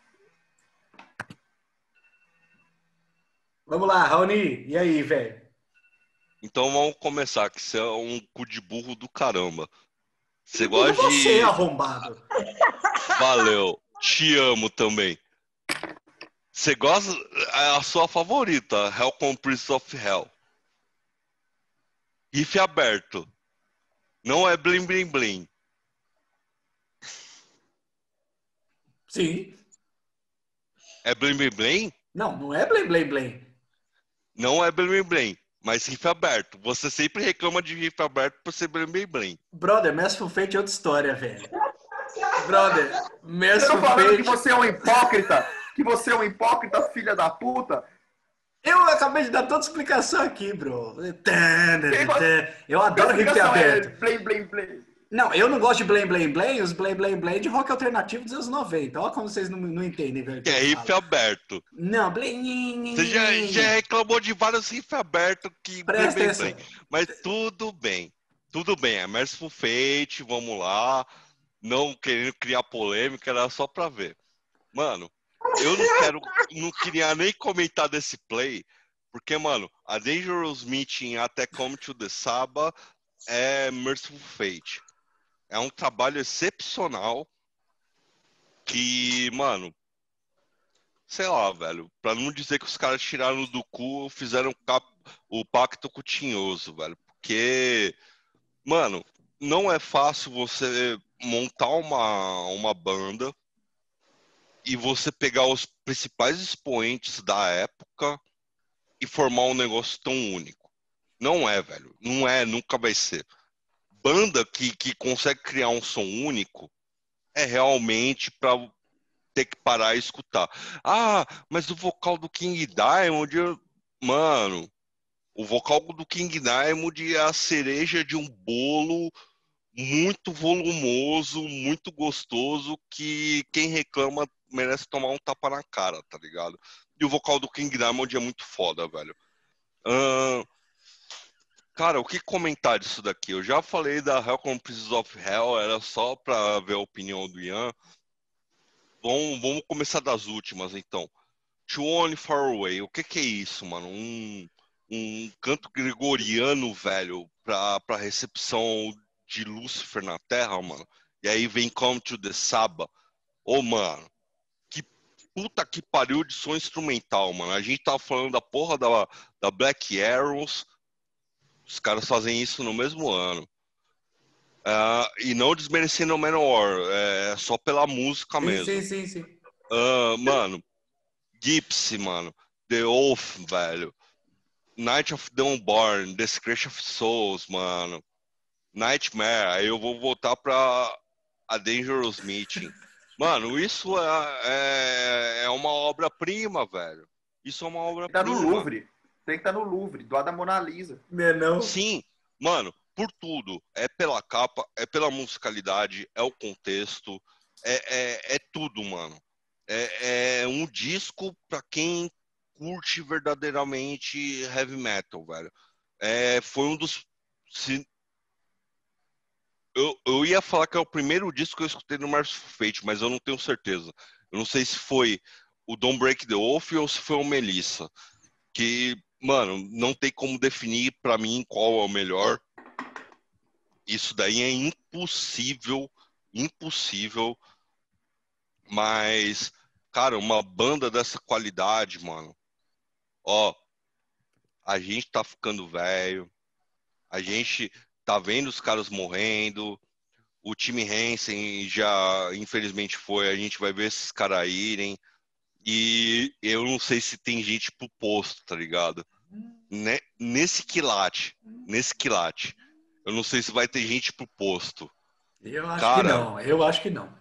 [SPEAKER 1] Vamos lá, Raoni. E aí, velho?
[SPEAKER 2] Então vamos começar, que você é um cu de burro do caramba. Você gosta
[SPEAKER 1] você, de. Você, arrombado.
[SPEAKER 2] Valeu. Te amo também. Você gosta. É a sua favorita, Hell Comprise of Hell. Riff aberto. Não é blim blim blim.
[SPEAKER 1] Sim.
[SPEAKER 2] É blim blim blim?
[SPEAKER 1] Não, não é blim blim blim.
[SPEAKER 2] Não é blim blim blim, mas riff aberto. Você sempre reclama de riff aberto por ser blim blim blim.
[SPEAKER 1] Brother, Merciful Fate é outra história, velho. Brother,
[SPEAKER 4] Merciful Fate... que você é um hipócrita? Que você é um hipócrita, filha da puta?
[SPEAKER 1] Eu acabei de dar toda a explicação aqui, bro. Eu adoro hip aberto.
[SPEAKER 4] É blém, blém, blém.
[SPEAKER 1] Não, eu não gosto de blém, blém, blém, os blém, blém, blém de rock alternativo dos anos 90. Olha como vocês não, não entendem, velho.
[SPEAKER 2] Que é riff aberto.
[SPEAKER 1] Não, blém.
[SPEAKER 2] Você já, já reclamou de vários riff abertos que
[SPEAKER 1] Presta atenção.
[SPEAKER 2] blém. Mas tudo bem. Tudo bem, é Merciful Fate, vamos lá. Não querendo criar polêmica, era só pra ver. Mano, eu não quero, não queria nem comentar desse play, porque, mano, a Dangerous Meeting até Come to the Saba é Merciful Fate. É um trabalho excepcional que, mano, sei lá, velho, pra não dizer que os caras tiraram do cu, fizeram o pacto com velho, porque, mano, não é fácil você montar uma, uma banda e você pegar os principais expoentes da época e formar um negócio tão único. Não é, velho. Não é, nunca vai ser. Banda que, que consegue criar um som único é realmente pra ter que parar e escutar. Ah, mas o vocal do King Diamond, mano, o vocal do King Diamond é a cereja de um bolo muito volumoso, muito gostoso, que quem reclama merece tomar um tapa na cara, tá ligado? E o vocal do King Diamond é muito foda, velho. Ahn, cara, o que comentar disso daqui? Eu já falei da Hell Come Pieces of Hell, era só pra ver a opinião do Ian. Vamos, vamos começar das últimas, então. To Only Far Away, o que que é isso, mano? Um, um canto gregoriano, velho, pra, pra recepção de Lúcifer na Terra, mano. E aí vem Come to the Saba. Ô, mano, que puta que pariu de som instrumental, mano. A gente tava falando da porra da, da Black Arrows. Os caras fazem isso no mesmo ano. Ah, e não desmerecendo o Manowar, é só pela música mesmo.
[SPEAKER 1] Sim, sim, sim.
[SPEAKER 2] Ah, mano, Gypsy, mano. The Oath, velho. Night of the Unborn, The Scratch of Souls, mano. Nightmare. Aí eu vou voltar pra A Dangerous Meeting. Mano, isso é, é, é uma obra-prima, velho. Isso é uma
[SPEAKER 4] Tem que estar no
[SPEAKER 2] obra-prima.
[SPEAKER 4] Louvre. Tem que estar no Louvre, do lado da Mona Lisa.
[SPEAKER 1] Não é não?
[SPEAKER 2] Sim, mano, por tudo. É pela capa, é pela musicalidade, é o contexto, é, é, é tudo, mano. É, é um disco pra quem curte verdadeiramente heavy metal, velho. É, foi um dos. se- eu, eu ia falar que é o primeiro disco que eu escutei no Merciful Fate, mas eu não tenho certeza. Eu não sei se foi o Don't Break the Oath ou se foi o Melissa. Que, mano, não tem como definir pra mim qual é o melhor. Isso daí é impossível, impossível. Mas, cara, uma banda dessa qualidade, mano. Ó, a gente tá ficando velho. A gente tá vendo os caras morrendo. O time Hansen já, infelizmente, foi. A gente vai ver esses caras irem. E eu não sei se tem gente pro posto, tá ligado? Né? Nesse quilate, nesse quilate. Eu não sei se vai ter gente pro posto.
[SPEAKER 1] Eu acho
[SPEAKER 2] Cara.
[SPEAKER 1] que não. Eu acho que não.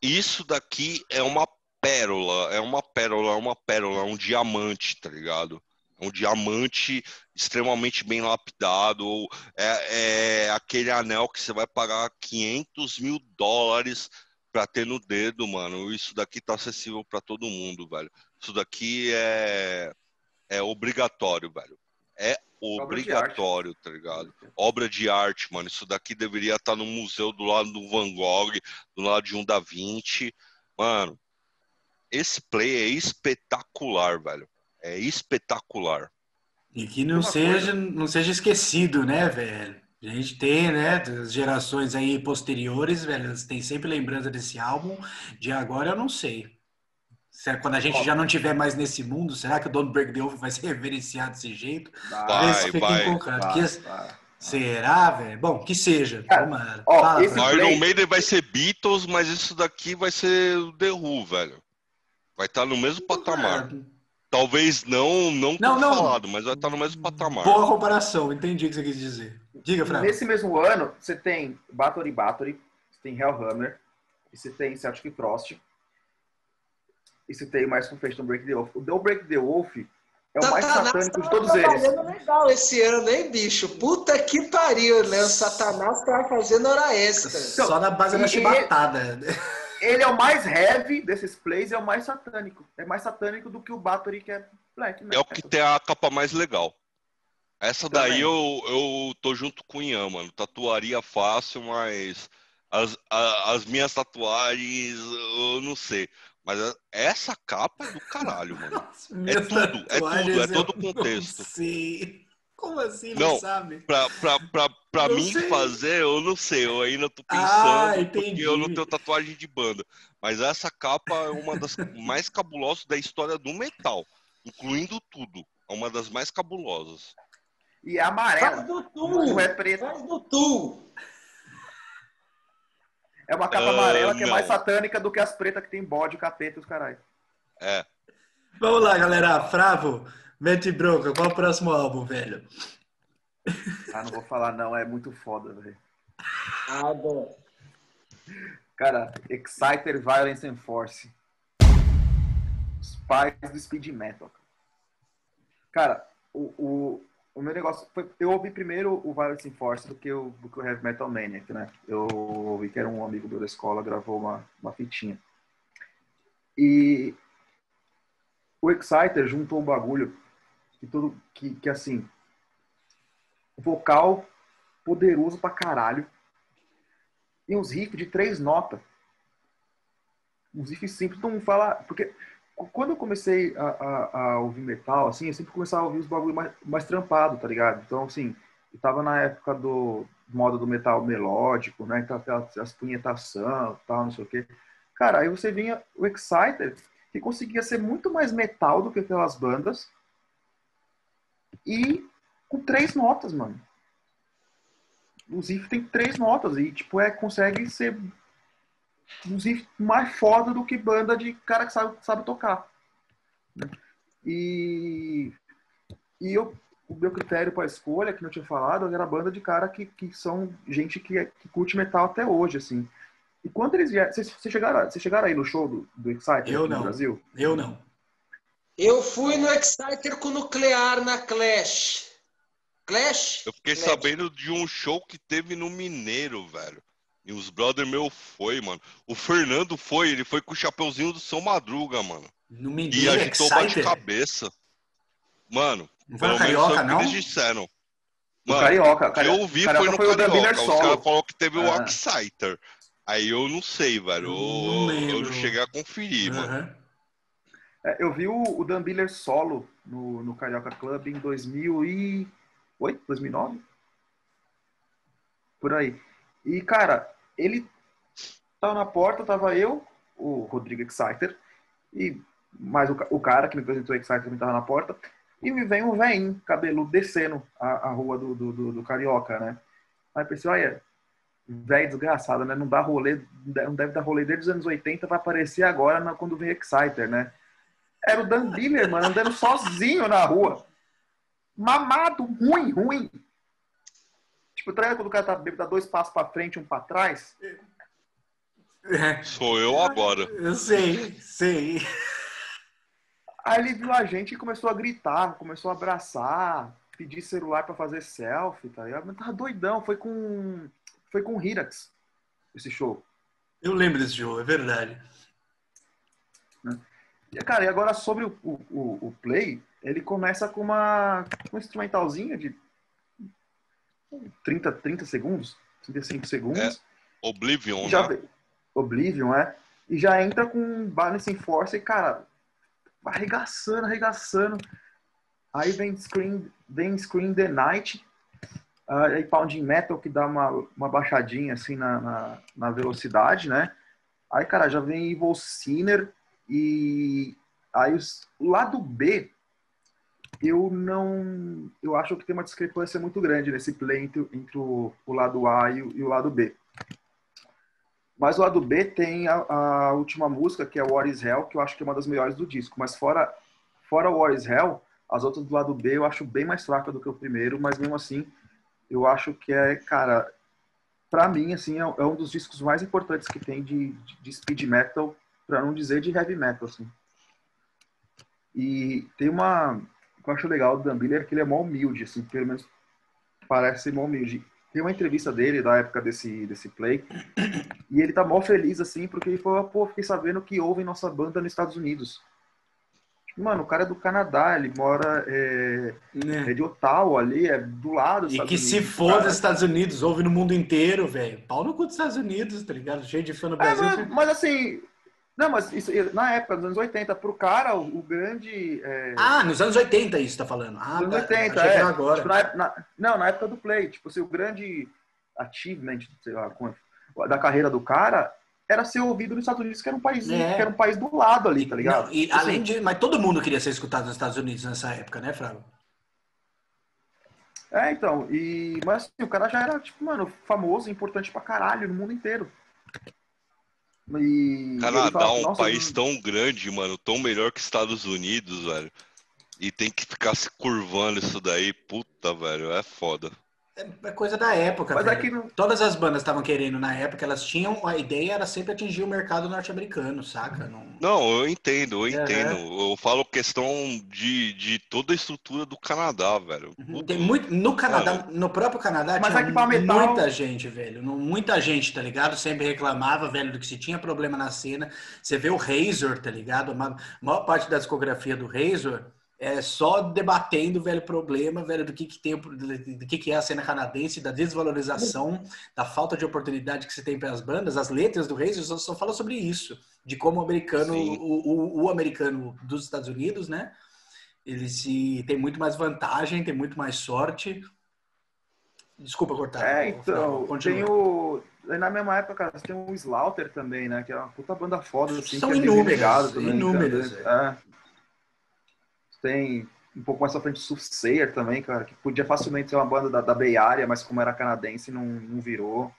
[SPEAKER 2] Isso daqui é uma pérola, é uma pérola, é uma pérola, é um diamante, tá ligado? É um diamante extremamente bem lapidado. ou É, é aquele anel que você vai pagar 500 mil dólares pra ter no dedo, mano. Isso daqui tá acessível pra todo mundo, velho. Isso daqui é, é obrigatório, velho. É obrigatório, tá ligado? Obra de arte, mano. Isso daqui deveria estar no museu do lado do Van Gogh, do lado de um da Vinci. Mano, esse play é espetacular, velho. É espetacular.
[SPEAKER 1] E que não
[SPEAKER 4] Uma
[SPEAKER 1] seja, não seja esquecido, né, velho? A gente tem, né, das gerações aí posteriores, velho, elas têm sempre lembrança desse álbum. De agora eu não sei. Se é quando a gente
[SPEAKER 4] Ó.
[SPEAKER 1] já não tiver mais nesse mundo, será que o Don't Break the Oath vai ser reverenciado desse jeito?
[SPEAKER 2] Vai, vai.
[SPEAKER 4] Vai,
[SPEAKER 1] Que-
[SPEAKER 4] vai.
[SPEAKER 1] Será, velho? Bom, que seja.
[SPEAKER 4] Cara, ó,
[SPEAKER 1] Fala,
[SPEAKER 4] esse-
[SPEAKER 2] Iron Maiden vai ser Beatles, mas isso daqui vai ser o The Who, velho. Vai estar no mesmo patamar. Talvez não, não,
[SPEAKER 1] Não, não.
[SPEAKER 2] falado, mas vai estar no mesmo patamar.
[SPEAKER 1] Boa comparação, entendi o que você quis dizer. Diga, Fran.
[SPEAKER 4] Nesse mesmo ano, você tem Battery Battery, você tem Hellhammer, e você tem Celtic Frost, e você tem mais Confession Break the Wolf. O Don't Break the Wolf É o mais satânico de todos eles.
[SPEAKER 3] legal esse ano, hein, bicho? Puta que pariu, né? O Satanás tava fazendo hora extra.
[SPEAKER 1] Então, Só na base da chibatada.
[SPEAKER 4] Ele é o mais heavy desses plays, é o mais satânico. É mais satânico do que o Battery, que é black.
[SPEAKER 2] Né? É o que tem a capa mais legal. Essa daí eu, eu tô junto com o Ian, mano. Tatuaria fácil, mas as, a, as minhas tatuagens eu não sei. Mas essa capa é do caralho, mano. Nossa, é tudo, é tudo, é todo o contexto.
[SPEAKER 1] Sim. Como assim, não, não sabe?
[SPEAKER 2] Pra, pra, pra, pra mim sei. fazer, eu não sei, eu ainda tô pensando, ah, porque eu não tenho tatuagem de banda. Mas essa capa é uma das mais cabulosas da história do metal, incluindo tudo. É uma das mais cabulosas.
[SPEAKER 4] E é amarela.
[SPEAKER 3] Faz do tu!
[SPEAKER 4] é preto.
[SPEAKER 3] Faz do tu!
[SPEAKER 4] É uma capa uh, amarela que é mais satânica do que as pretas que tem bode, capeta e os caralho.
[SPEAKER 2] É.
[SPEAKER 1] Vamos lá, galera. Fravo, mente bronca, qual é o próximo álbum, velho?
[SPEAKER 4] Ah, não vou falar não, é muito foda, velho.
[SPEAKER 3] Ah, bom.
[SPEAKER 4] Cara, Exciter, Violence and Force. Os pais do speed metal. Cara, o, o, o meu negócio foi. Eu ouvi primeiro o Violence in Force do que o, do que o Heavy Metal Maniac, né? Eu ouvi que era um amigo meu da escola, gravou uma, uma fitinha. E o Exciter juntou um bagulho que tudo. Que, que assim. Vocal poderoso pra caralho. E uns riffs de três notas. Uns riffs simples, não fala. Porque quando eu comecei a, a, a, ouvir metal, assim, eu sempre começava a ouvir os bagulho mais, mais trampado, tá ligado? Então, assim, eu tava na época do moda do metal melódico, né? Então, aquelas, as punhetação tal, não sei o quê. Cara, aí você vinha o Exciter, que conseguia ser muito mais metal do que aquelas bandas, e com três notas, mano. O Ziff tem três notas, e, tipo, é, consegue ser inclusive mais foda do que banda de cara que sabe, sabe tocar. Né? E, e eu, o meu critério para escolha, que não tinha falado, era banda de cara que, que são gente que, que curte metal até hoje, assim. E quando eles vieram. Vocês, chegaram, vocês chegaram aí no show do, do Exciter
[SPEAKER 1] eu
[SPEAKER 4] no
[SPEAKER 1] não.
[SPEAKER 4] Brasil?
[SPEAKER 1] Eu não.
[SPEAKER 3] Eu fui no Exciter com o Nuclear na Clash. Clash?
[SPEAKER 2] Eu fiquei
[SPEAKER 3] Clash.
[SPEAKER 2] sabendo de um show que teve no Mineiro, velho. E os brother meu foi, mano. O Fernando foi, ele foi com o chapeuzinho do São Madruga, mano.
[SPEAKER 1] No Mineiro,
[SPEAKER 2] e agitou bate-cabeça. Mano,
[SPEAKER 1] não foi no Carioca, não?
[SPEAKER 2] eles disseram.
[SPEAKER 4] Mano, Carioca,
[SPEAKER 2] o que eu ouvi foi no foi Carioca. Os caras falaram que teve o ah. Exciter. Aí eu não sei, velho. Eu não, eu não cheguei a conferir, uhum. mano.
[SPEAKER 4] É, eu vi o, o Dan Biller solo no, no Carioca Club em 2008, 2009? Por aí. E, cara, ele tava na porta, tava eu, o Rodrigo Exciter, e mais o, o cara que me apresentou o Exciter também tava na porta, e me vem um veinho, cabelo descendo a, a rua do, do, do, do, Carioca, né? Aí pensei, olha, velho desgraçado, né? Não dá rolê, não deve dar rolê desde os anos 80, vai aparecer agora quando vem Exciter, né? Era o Dan Biller, mano, andando sozinho na rua. Mamado, ruim, ruim. Tipo, tá quando o cara tá bêbado, dá dois passos pra frente, um pra trás?
[SPEAKER 2] É. Sou eu agora.
[SPEAKER 1] Eu sei, sei.
[SPEAKER 4] Aí ele viu a gente e começou a gritar, começou a abraçar, pedir celular para fazer selfie, tá ligado? Mas tava doidão, foi com. Foi com o Hirax, esse show.
[SPEAKER 1] Eu lembro desse show, é verdade.
[SPEAKER 4] E, cara, e agora sobre o, o, o Play, ele começa com uma um instrumentalzinho de 30, 30 segundos, 35 segundos. É.
[SPEAKER 2] Oblivion,
[SPEAKER 4] já,
[SPEAKER 2] né?
[SPEAKER 4] Oblivion, é. E já entra com Balancing Force e, cara, arregaçando, arregaçando. Aí vem Screen, vem Screen the Night, uh, aí Pounding Metal, que dá uma, uma baixadinha assim na, na, na velocidade, né? Aí, cara, já vem Evil Sinner e aí o lado B eu não. Eu acho que tem uma discrepância muito grande nesse play entre, entre o, o, lado A e o, e o, lado B. Mas o lado B tem a, a, última música, que é War is Hell, que eu acho que é uma das melhores do disco. Mas fora, fora War is Hell, as outras do lado B eu acho bem mais fraca do que o primeiro, mas mesmo assim, eu acho que é, cara, para mim, assim, é, é, um dos discos mais importantes que tem de, de speed metal, para não dizer de heavy metal, assim. E tem uma, que eu acho legal do Dan Biller é que ele é mó humilde, assim, pelo menos parece ser mó humilde. Tem uma entrevista dele da época desse, desse play, e ele tá mó feliz, assim, porque ele falou, pô, fiquei sabendo que ouvem nossa banda nos Estados Unidos. Mano, o cara é do Canadá, ele mora é,
[SPEAKER 1] Né?
[SPEAKER 4] é de Ottawa ali, é do lado dos
[SPEAKER 1] E
[SPEAKER 4] Estados
[SPEAKER 1] que se
[SPEAKER 4] Unidos,
[SPEAKER 1] foda
[SPEAKER 4] cara.
[SPEAKER 1] os Estados Unidos, ouve no mundo inteiro, velho. Pau no cu dos Estados Unidos, tá ligado? Cheio de fã no
[SPEAKER 4] É,
[SPEAKER 1] Brasil.
[SPEAKER 4] mas, mas assim, não, mas isso, na época, dos anos 80, pro cara, o, o grande... é,
[SPEAKER 1] Ah, nos anos 80 isso tá falando. Ah,
[SPEAKER 4] Dos
[SPEAKER 1] tá.
[SPEAKER 4] 80,
[SPEAKER 1] Achei que
[SPEAKER 4] é.
[SPEAKER 1] agora.
[SPEAKER 4] Tipo, na, na- não, na época do Play. Tipo, assim, o grande achievement sei lá, da carreira do cara era ser ouvido nos Estados Unidos, que era um país,
[SPEAKER 1] É.
[SPEAKER 4] que era um país do lado ali, tá ligado?
[SPEAKER 1] Não, e
[SPEAKER 4] assim,
[SPEAKER 1] além de, mas todo mundo queria ser escutado nos Estados Unidos nessa época, né, Frago?
[SPEAKER 4] É, então. E, mas assim, o cara já era, tipo, mano, famoso, importante pra caralho no mundo inteiro. E
[SPEAKER 2] Canadá
[SPEAKER 4] fala,
[SPEAKER 2] é um
[SPEAKER 4] "Nossa,
[SPEAKER 2] país tão grande, mano, tão melhor que Estados Unidos, velho. E tem que ficar se curvando isso daí, puta, velho, é foda.
[SPEAKER 1] É, é coisa da época,
[SPEAKER 4] Mas
[SPEAKER 1] velho.
[SPEAKER 4] é que não-
[SPEAKER 1] Todas as bandas estavam querendo na época, elas tinham, a ideia era sempre atingir o mercado norte-americano, saca? Não...
[SPEAKER 2] Não, eu entendo, eu entendo. Eu falo questão de, de toda a estrutura do Canadá, velho.
[SPEAKER 1] Uhum. Tem muito, no Canadá, no próprio Canadá,
[SPEAKER 4] Mas
[SPEAKER 1] tinha
[SPEAKER 4] é pra metal-
[SPEAKER 1] muita gente, velho. Não- Muita gente, tá ligado? Sempre reclamava, velho, do que se tinha problema na cena. Você vê o Razor, tá ligado? A ma- maior parte da discografia do Razor é só debatendo, velho, problema, velho, do que que tem, do que que é a cena canadense, da desvalorização, da falta de oportunidade que se tem para as bandas. As letras do Razor só, só falam sobre isso, de como o americano, o, o, o americano dos Estados Unidos, né? Ele se tem muito mais vantagem, tem muito mais sorte. Desculpa cortar.
[SPEAKER 4] É, então,
[SPEAKER 1] continua.
[SPEAKER 4] tem o. Na mesma época, cara, tem o Slaughter também, né? Que é uma puta banda foda, assim,
[SPEAKER 1] São
[SPEAKER 4] que é meio
[SPEAKER 1] inúmeras, inúmeras,
[SPEAKER 4] cara. É. Tem um pouco mais pra frente o Soothsayer também, cara, que podia facilmente ser uma banda da, da Bay Area, mas como era canadense, não, não virou.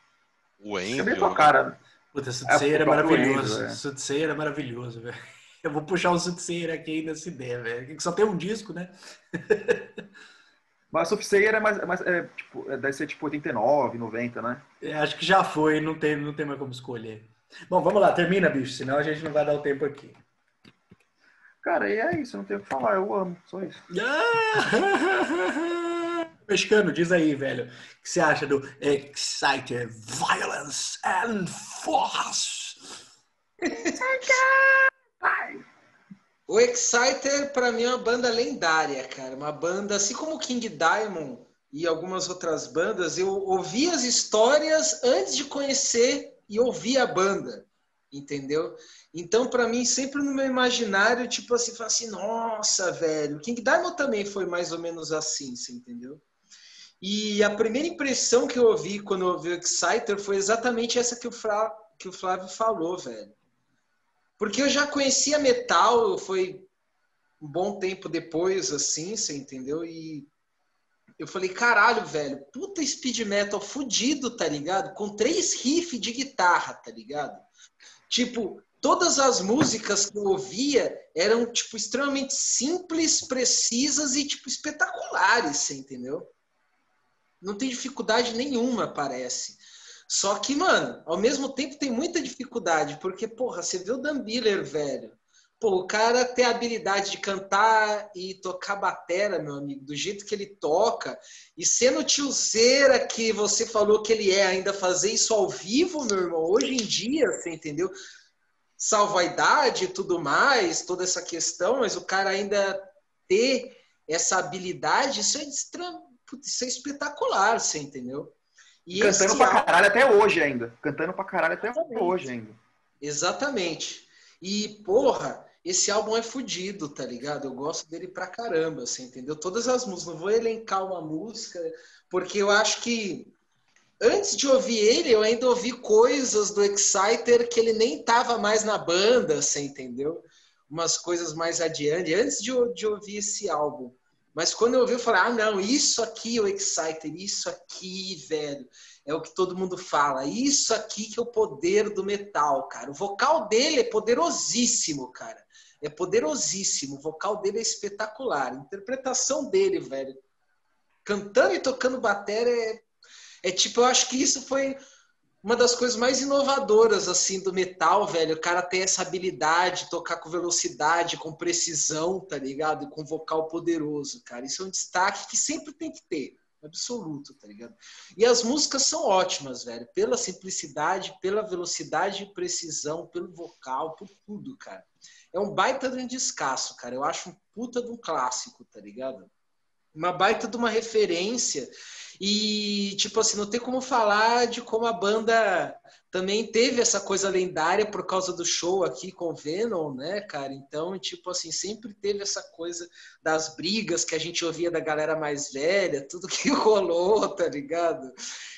[SPEAKER 2] O
[SPEAKER 4] É bem
[SPEAKER 2] Angel,
[SPEAKER 4] tua cara. né?
[SPEAKER 1] Puta, Sutseira é,
[SPEAKER 4] É,
[SPEAKER 1] maravilhoso.
[SPEAKER 4] Enzo, é.
[SPEAKER 1] Sutseira é maravilhoso, velho. Eu vou puxar o Sutseira aqui ainda se der, velho. Que só tem um disco, né?
[SPEAKER 4] Mas o Soothsayer é mais. É mais é, tipo, é, deve ser tipo 89, 90, né?
[SPEAKER 1] É, acho que já foi, não tem, não tem mais como escolher. Bom, vamos lá, termina, bicho, senão a gente não vai dar o tempo aqui.
[SPEAKER 4] Cara, e é isso, não tenho o que falar, eu amo, só isso.
[SPEAKER 1] Mexicano, diz aí, velho. O que você acha do Exciter Violence and Force?
[SPEAKER 3] O Exciter, pra mim, é uma banda lendária, cara. Uma banda, assim como o King Diamond e algumas outras bandas, eu ouvi as histórias antes de conhecer e ouvir a banda, entendeu? Então, pra mim, sempre no meu imaginário, tipo assim, fala assim, nossa, velho. King Diamond também foi mais ou menos assim, você entendeu? E a primeira impressão que eu ouvi quando eu ouvi o Exciter foi exatamente essa que o, Fra... que o Flávio falou, velho. Porque eu já conhecia metal, foi um bom tempo depois, assim, você entendeu? E eu falei, caralho, velho, puta speed metal fudido, tá ligado? Com três riffs de guitarra, tá ligado? Tipo, todas as músicas que eu ouvia eram, tipo, extremamente simples, precisas e, tipo, espetaculares, você entendeu? Não tem dificuldade nenhuma, parece. Só que, mano, ao mesmo tempo tem muita dificuldade, porque, porra, você vê o Dan Biller, velho. Pô, o cara tem a habilidade de cantar e tocar batera, meu amigo, do jeito que ele toca. E sendo tiozeira que você falou que ele é, ainda fazer isso ao vivo, meu irmão, hoje em dia, você entendeu? Salvo a idade e tudo mais, toda essa questão, mas o cara ainda ter essa habilidade, isso é, extra... Putz, isso é espetacular, você entendeu? E
[SPEAKER 4] Cantando pra
[SPEAKER 3] álbum-
[SPEAKER 4] caralho até hoje ainda. Cantando pra caralho até
[SPEAKER 3] Exatamente.
[SPEAKER 4] hoje ainda.
[SPEAKER 3] Exatamente. E, porra, esse álbum é fudido, tá ligado? Eu gosto dele pra caramba, assim, entendeu? Todas as músicas, não vou elencar uma música, porque eu acho que antes de ouvir ele, eu ainda ouvi coisas do Exciter que ele nem tava mais na banda, você entendeu? Umas coisas mais adiante, antes de, de ouvir esse álbum. Mas quando eu ouvi, eu falei, ah, não, isso aqui, o Exciter, isso aqui, velho, é o que todo mundo fala. Isso aqui que é o poder do metal, cara. O vocal dele é poderosíssimo, cara. É poderosíssimo. O vocal dele é espetacular. A interpretação dele, velho. Cantando e tocando bateria é, é tipo, eu acho que isso foi uma das coisas mais inovadoras assim do metal, velho. O cara tem essa habilidade, tocar com velocidade, com precisão, tá ligado? E com vocal poderoso, cara. Isso é um destaque que sempre tem que ter, absoluto, tá ligado? E as músicas são ótimas, velho, pela simplicidade, pela velocidade e precisão, pelo vocal, por tudo, cara. É um baita de um descasso, cara. Eu acho um puta de um clássico, tá ligado? Uma baita de uma referência e, tipo assim, não tem como falar de como a banda também teve essa coisa lendária por causa do show aqui com o Venom, né, cara? Então, tipo assim, sempre teve essa coisa das brigas que a gente ouvia da galera mais velha, tudo que rolou, tá ligado?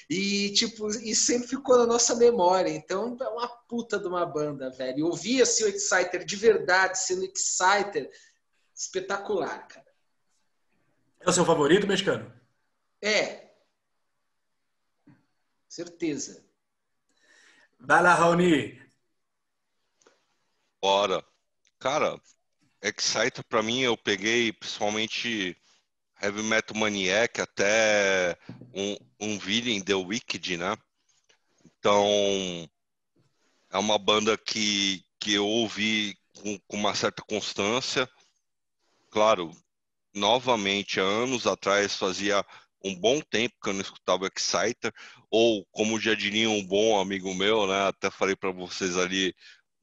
[SPEAKER 3] E, tipo, e sempre ficou na nossa memória. Então, é uma puta de uma banda, velho. E ouvia-se o Exciter de verdade, sendo Exciter, espetacular, cara.
[SPEAKER 1] É o seu favorito, mexicano?
[SPEAKER 3] É, Certeza.
[SPEAKER 1] Vai lá, Raoni.
[SPEAKER 2] Bora. Cara, Exciter pra mim eu peguei principalmente Heavy Metal Maniac até um, um Villain The Wicked, né? Então é uma banda que, que eu ouvi com, com uma certa constância. Claro, novamente, anos atrás fazia um bom tempo que eu não escutava Exciter, ou como já diria um bom amigo meu, né? Até falei para vocês ali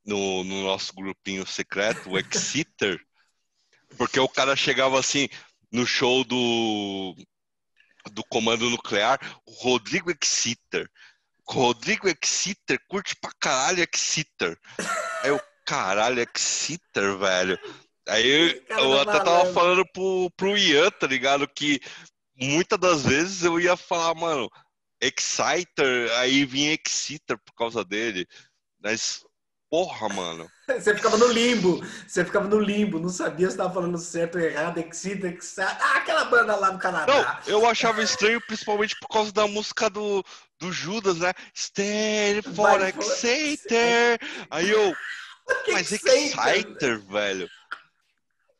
[SPEAKER 2] no, no, nosso grupinho secreto, o Exciter, porque o cara chegava assim no show do do Comando Nuclear, o Rodrigo Exciter. Rodrigo Exciter curte pra caralho Exciter. Aí eu, caralho, Exciter, velho. Aí eu até tava falando pro, pro Ian, tá ligado? Que muitas das vezes eu ia falar, mano, Exciter, aí vinha Exciter por causa dele. Mas, porra, mano.
[SPEAKER 1] Você ficava no limbo, você ficava no limbo, não sabia se estava falando certo ou errado, Exciter, Exciter. Ah, aquela banda lá no Canadá.
[SPEAKER 2] Não, eu achava estranho, principalmente por causa da música do, do Judas, né? Stand for Exciter. Aí eu. Mas Exciter, velho.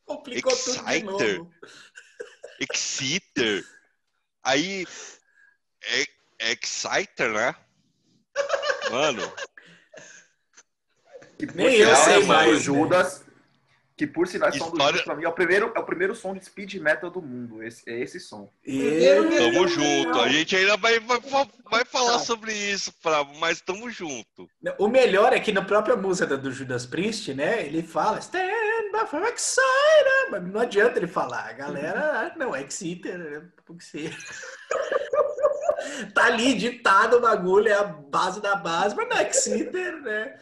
[SPEAKER 1] Complicou Exciter. tudo de novo.
[SPEAKER 2] Exciter. Aí. É Exciter, né? Mano.
[SPEAKER 4] Que Nem eu sei é mais. Judas, que por sinal História... som do Judas pra mim é o primeiro, é o primeiro som de speed metal do mundo. Esse, é esse som.
[SPEAKER 2] E... Tamo junto. A gente ainda vai, vai, vai falar sobre isso, Fravo, mas tamo junto.
[SPEAKER 1] O melhor é que na própria música do Judas Priest, né? Ele fala for Exciter, mas não adianta ele falar. A galera, não, Exciter, né? porque você. tá ali ditado o bagulho, é a base da base, mas não é Exciter, né?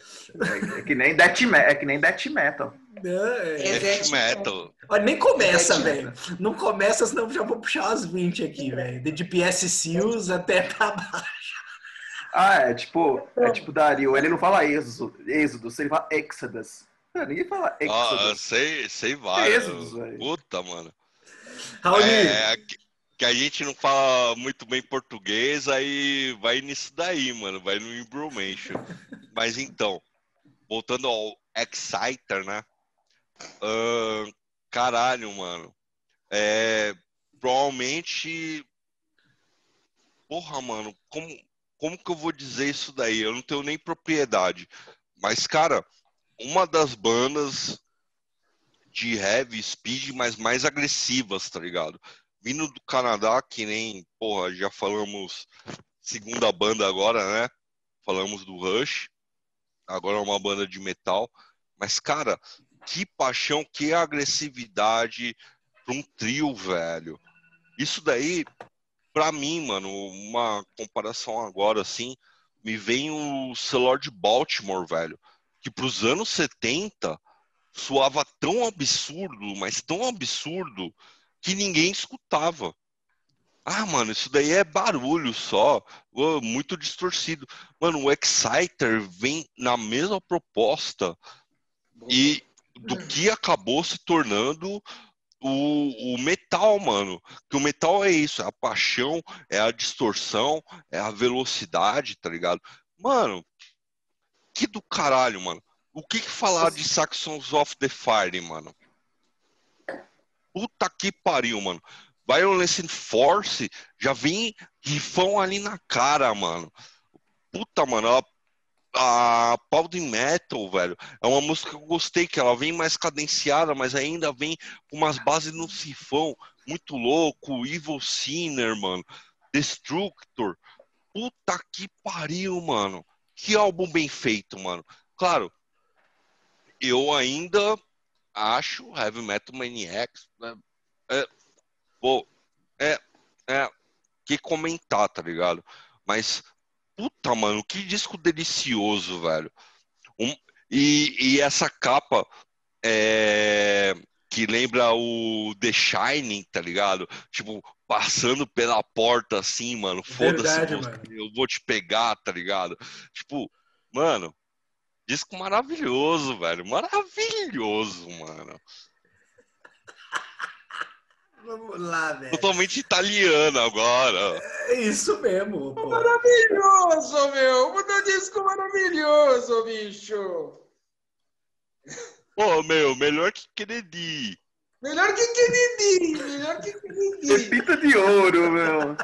[SPEAKER 4] É, que nem Death, é que nem Death Metal.
[SPEAKER 2] Não, é, é Death Metal.
[SPEAKER 1] Olha, nem começa, velho. Não começa, senão já vou puxar as 20 aqui, velho. De PS Seals até pra baixo.
[SPEAKER 4] Ah, é tipo, é tipo Dario. Ele não fala êxodo, êxodo ele fala Exodus. ninguém fala Exodus.
[SPEAKER 2] Ah, sei, sei vários. Exodus, Puta, mano.
[SPEAKER 1] Raoni. É,
[SPEAKER 2] que a gente não fala muito bem português, aí vai nisso daí, mano, vai no embromation. Mas então, voltando ao Exciter, né? Uh, caralho, mano. É, provavelmente. Porra, mano, como, como que eu vou dizer isso daí? Eu não tenho nem propriedade. Mas, cara, uma das bandas de heavy speed, mas mais agressivas, tá ligado? Vindo do Canadá, que nem, porra, já falamos segunda banda agora, né? Falamos do Rush, agora é uma banda de metal. Mas, cara, que paixão, que agressividade para um trio, velho. Isso daí, pra mim, mano, uma comparação agora, assim, me vem o Celor de Baltimore, velho. Que pros anos 70 soava tão absurdo, mas tão absurdo, que ninguém escutava. Ah, mano, isso daí é barulho só, muito distorcido. Mano, o Exciter vem na mesma proposta e do que acabou se tornando o, o, metal, mano. Que o metal é isso, é a paixão, é a distorção, é a velocidade, tá ligado? Mano, que do caralho, mano. O que, que falar de Saxons of the Fire, mano? Puta que pariu, mano. Violence Force já vem rifão ali na cara, mano. puta, mano, a, a Powder Metal, velho, é uma música que eu gostei, que ela vem mais cadenciada, mas ainda vem com umas bases no sifão, muito louco, Evil Sinner, mano, Destructor. Puta que pariu, mano. Que álbum bem feito, mano. Claro, eu ainda acho Heavy Metal Maniacs. Né, é, pô, é, é, que comentar, tá ligado? Mas, puta, mano, que disco delicioso, velho. Um, e, e essa capa é, que lembra o The Shining, tá ligado? Tipo, passando pela porta assim, mano. Foda-se, eu vou te pegar, tá ligado? Tipo, mano, disco maravilhoso, velho. Maravilhoso, mano.
[SPEAKER 1] Vamos lá, velho.
[SPEAKER 2] Totalmente italiano agora.
[SPEAKER 1] É isso mesmo, pô.
[SPEAKER 3] Maravilhoso, meu. Um disco maravilhoso, bicho.
[SPEAKER 2] Pô, meu, melhor que Kennedy.
[SPEAKER 3] Melhor que Kennedy. Melhor que Kennedy.
[SPEAKER 4] Repita de ouro, meu.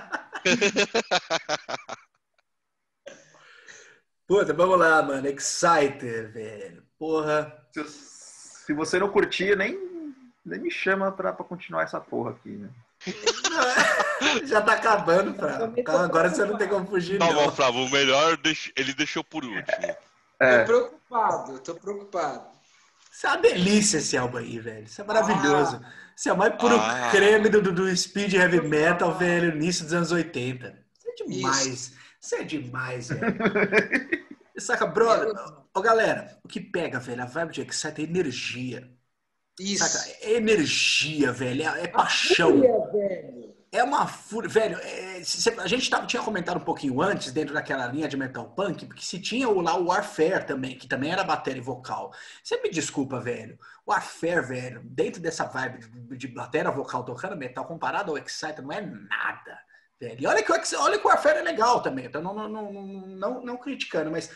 [SPEAKER 1] Puta, vamos lá, mano. Exciter, velho. Porra.
[SPEAKER 4] Se, se você não curtir, nem nem me chama pra, pra continuar essa porra aqui, né?
[SPEAKER 1] Já tá acabando, Fravo. Agora você não tem como fugir,
[SPEAKER 2] tá
[SPEAKER 1] não.
[SPEAKER 2] bom, Fravo. O melhor ele deixou por último.
[SPEAKER 3] É. Tô preocupado, tô preocupado.
[SPEAKER 1] Isso é uma delícia esse álbum aí, velho. Isso é maravilhoso. Ah. Isso é o mais puro ah. creme do, do speed heavy metal, velho, início dos anos 80. Isso é demais. Isso, Isso é demais, velho. Saca, brother? Ô, galera, o que pega, velho? A vibe de Excite é energia. Isso. Saca? É energia, velho. É, é paixão. Fúria, velho. É uma fúria. Velho, é, se, a gente tava, tinha comentado um pouquinho antes, dentro daquela linha de metal punk, porque se tinha o, lá o Warfare também, que também era bateria e vocal. Você me desculpa, velho. O Warfare, velho, dentro dessa vibe de, de bateria vocal tocando metal, comparado ao Exciter, não é nada. E olha que, olha que o Warfare é legal também. Então, não, não, não, não, não criticando, mas.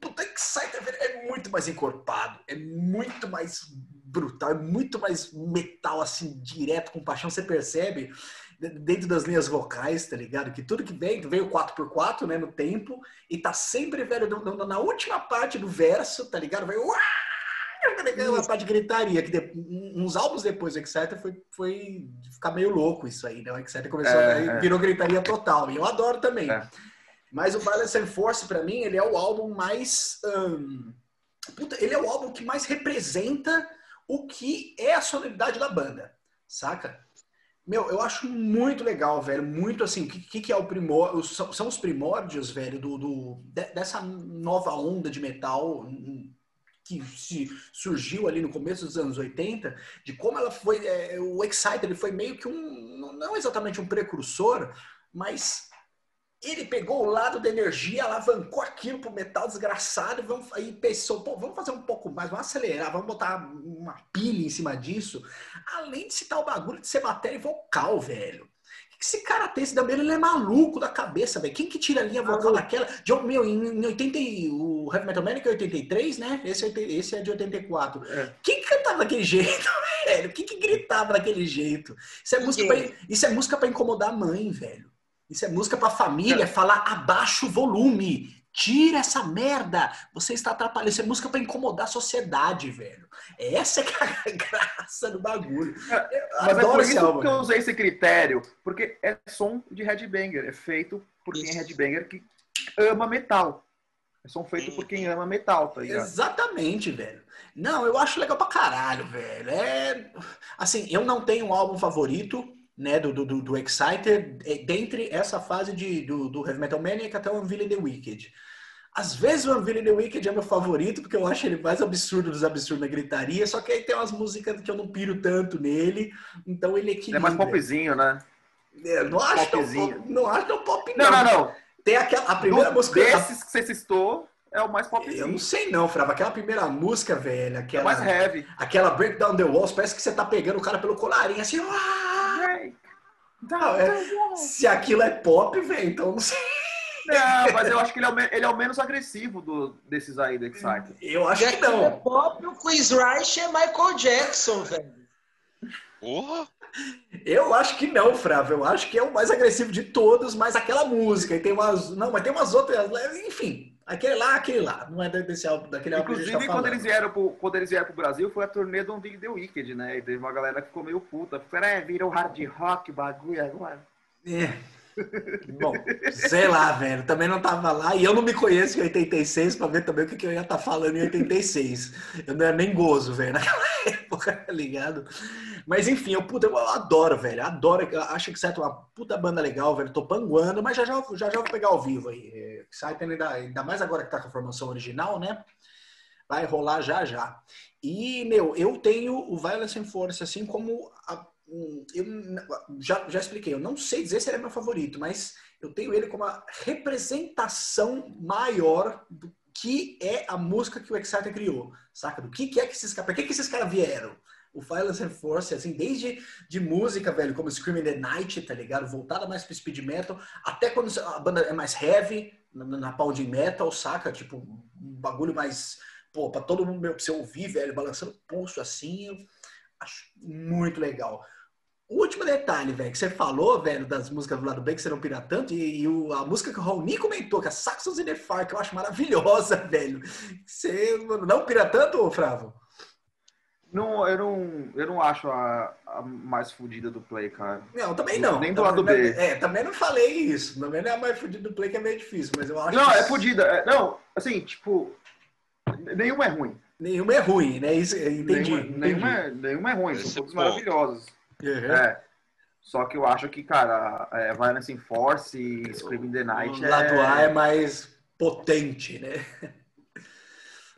[SPEAKER 1] Puta, Exciter velho, é muito mais encorpado, é muito mais brutal, é muito mais metal, assim, direto, com paixão. Você percebe dentro das linhas vocais, tá ligado? Que tudo que vem, veio 4x4, né, no tempo, e tá sempre, velho, na última parte do verso, tá ligado? Vai uma parte de gritaria, que de, uns álbuns depois do Exciter foi, foi ficar meio louco isso aí, né? O Exciter começou, é, a, é. virou gritaria total, e eu adoro também. É. Mas o Violence and Force, para mim, ele é o álbum mais... Puta, ele é o álbum que mais representa o que é a sonoridade da banda, saca? Meu, eu acho muito legal, velho. Muito assim, o que, que, é o primor... São os primórdios, velho, do, do, dessa nova onda de metal que se surgiu ali no começo dos anos 80, de como ela foi. É, o Exciter ele foi meio que um. Não exatamente um precursor, mas ele pegou o lado da energia, alavancou aquilo pro metal desgraçado e, vamos, aí pensou, pô, vamos fazer um pouco mais, vamos acelerar, vamos botar uma pilha em cima disso. Além de citar o bagulho de ser matéria vocal, velho. Esse cara tem? Esse também ele é maluco da cabeça, velho. Quem que tira a linha vocal daquela? De, meu, em 80, o Heavy Metal Manic é 83, né? Esse, é esse é de 84. É. Quem que cantava daquele jeito, velho? Quem que gritava daquele jeito? Isso é música, pra, isso é música pra incomodar a mãe, velho. Isso é música para família, é. falar abaixa o volume. Tira essa merda. Você está atrapalhando. Isso é música para incomodar a sociedade, velho. Essa é, é a graça do bagulho.
[SPEAKER 4] É, mas é por isso álbum. que eu usei esse critério. Porque é som de headbanger. É feito por quem é headbanger que ama metal. É som feito por quem ama metal, tá ligado?
[SPEAKER 1] Exatamente, velho. Não, eu acho legal pra caralho, velho. É. Assim, eu não tenho um álbum favorito né, do, do, do Exciter, é, dentre essa fase de, do, do Heavy Metal Maniac até o Unveiled the Wicked. Às vezes o Unveiled the Wicked é meu favorito, porque eu acho ele mais absurdo dos absurdos na gritaria, só que aí tem umas músicas que eu não piro tanto nele, então ele equilibra.
[SPEAKER 4] É mais popzinho, né?
[SPEAKER 1] É, não, acho popzinho. Tão, não acho tão pop,
[SPEAKER 4] não. Não, não, não.
[SPEAKER 1] Tem aquela, a primeira
[SPEAKER 4] do,
[SPEAKER 1] música...
[SPEAKER 4] Desses que você citou, é o mais popzinho.
[SPEAKER 1] Eu não sei não, Frava. Aquela primeira música, velho, aquela...
[SPEAKER 4] É mais heavy.
[SPEAKER 1] Aquela Break Down the Walls, parece que você tá pegando o cara pelo colarinho, assim... Não, é, se aquilo é pop, velho, então não sei.
[SPEAKER 4] Não, mas eu acho que ele é o, ele é o menos agressivo do, desses aí do Excite.
[SPEAKER 1] Eu acho que não.
[SPEAKER 3] É pop, o Chris Reich é Michael Jackson, velho.
[SPEAKER 2] Porra!
[SPEAKER 1] Eu acho que não, Frávio. Eu acho que é o mais agressivo de todos, mas aquela música. E tem umas. Não, mas tem umas outras. Enfim, aquele lá, aquele lá. Não é desse álbum, daquele
[SPEAKER 4] álbum Inclusive, tá quando, eles vieram pro, quando eles vieram pro Brasil, foi a turnê do Big The Wicked, né? E teve uma galera que ficou meio puta. Falei, é, virou hard rock bagulho agora.
[SPEAKER 1] É. Bom, sei lá, velho. Também não tava lá. E eu não me conheço em 86 pra ver também o que, que eu ia estar tá falando em 86. Eu não era nem gozo, velho, naquela época, tá ligado? Mas enfim, eu, puta, eu adoro, velho. Adoro. Acho que certo é uma puta banda legal, velho. Tô panguando, mas já já, já, já vou pegar ao vivo aí. Sai ainda, ainda mais agora que tá com a formação original, né? Vai rolar já já. E, meu, eu tenho o Violence and Force, assim como a eu já, já expliquei, eu não sei dizer se ele é meu favorito, mas eu tenho ele como a representação maior do que é a música que o Exciter criou, saca? Do que, que é que esses caras, que, que esses caras vieram? O Violence and Force, assim, desde de música, velho, como Screaming the Night, tá ligado? Voltada mais pro speed metal, até quando a banda é mais heavy, na, na pounding metal, saca? Tipo, um bagulho mais, pô, pra todo mundo, pra você ouvir, velho, balançando o pulso assim, acho muito legal. O último detalhe, velho, que você falou, velho, das músicas do lado B que você não pira tanto, e, e o, a música que o Raoni comentou, que é Saxons in the Fire, que eu acho maravilhosa, velho. Você não pira tanto, Fravo?
[SPEAKER 4] Não, eu não, eu não acho a, a mais fodida do Play, cara.
[SPEAKER 1] Não, também não.
[SPEAKER 4] Nem do lado B.
[SPEAKER 1] É, também não falei isso. Também não é a mais fodida do Play, que é meio difícil, mas eu acho
[SPEAKER 4] Não,
[SPEAKER 1] que...
[SPEAKER 4] é fodida. É, não, assim, tipo, nenhuma é ruim.
[SPEAKER 1] Nenhuma é ruim, né? Isso, entendi.
[SPEAKER 4] Nenhuma,
[SPEAKER 1] entendi.
[SPEAKER 4] Nenhuma, é, nenhuma é ruim, são todas maravilhosas. Uhum. É. Só que eu acho que, cara, é, Violence in Force e Screaming the Night
[SPEAKER 1] o lado é... A é mais potente, né?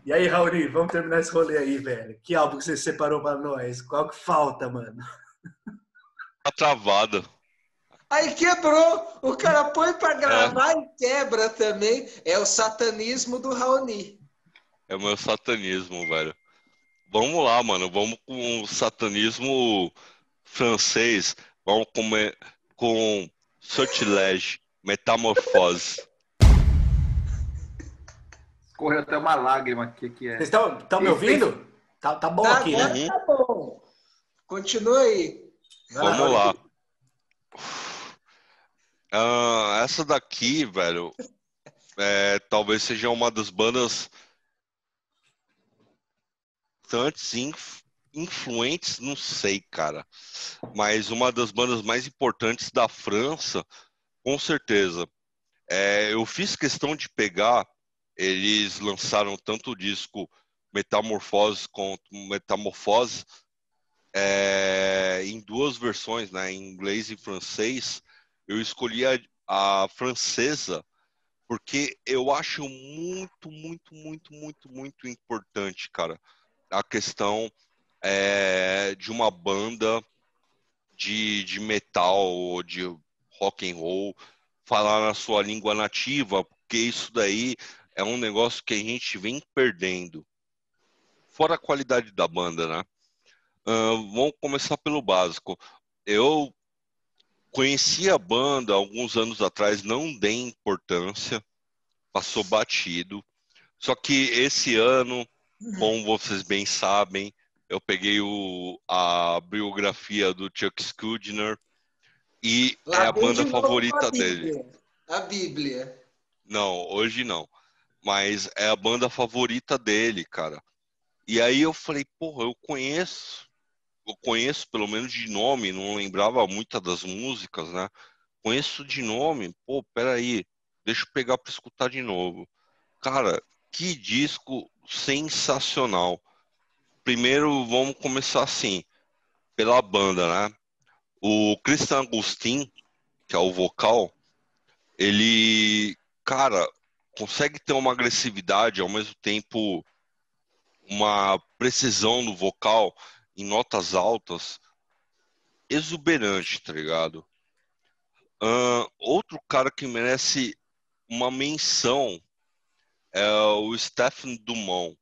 [SPEAKER 1] E aí, Raoni, vamos terminar esse rolê aí, velho. Que álbum que você separou pra nós? Qual que falta, mano?
[SPEAKER 2] Tá travado.
[SPEAKER 3] Aí quebrou. O cara põe pra gravar é. e quebra também. É o satanismo do Raoni.
[SPEAKER 2] É o meu satanismo, velho. Vamos lá, mano. Vamos com o satanismo francês. Vamos comer com sortilégio, metamorfose.
[SPEAKER 4] Correu até uma lágrima aqui que é.
[SPEAKER 1] Vocês estão me ouvindo? Tá, tá bom tá, aqui, né?
[SPEAKER 3] Tá bom. Continua aí.
[SPEAKER 2] Vamos lá. Uh, essa daqui, velho, é, talvez seja uma das bandas tantos influentes, não sei, cara. Mas uma das bandas mais importantes da França, com certeza. É, eu fiz questão de pegar, eles lançaram tanto o disco Metamorfose quanto Metamorfose é, em duas versões, né, em inglês e francês. Eu escolhi a, a francesa porque eu acho muito, muito, muito, muito, muito importante, cara, a questão é, de uma banda de, de metal ou de rock and roll falar na sua língua nativa, porque isso daí é um negócio que a gente vem perdendo. Fora a qualidade da banda, né? Uh, vamos começar pelo básico. Eu conheci a banda alguns anos atrás, não dei importância, passou batido. Só que esse ano, como vocês bem sabem, eu peguei o, a biografia do Chuck Schuldiner e é a banda favorita a dele.
[SPEAKER 3] A Bíblia.
[SPEAKER 2] Não, hoje não. Mas é a banda favorita dele, cara. E aí eu falei, porra, eu conheço. Eu conheço pelo menos de nome, não lembrava muitas das músicas, né? Conheço de nome, pô, peraí, deixa eu pegar para escutar de novo. Cara, que disco sensacional primeiro vamos começar assim, pela banda, né? O Christian Agustin, que é o vocal, ele, cara, consegue ter uma agressividade, ao mesmo tempo uma precisão no vocal em notas altas exuberante, tá ligado? Uh, outro cara que merece uma menção é o Stephen Dumont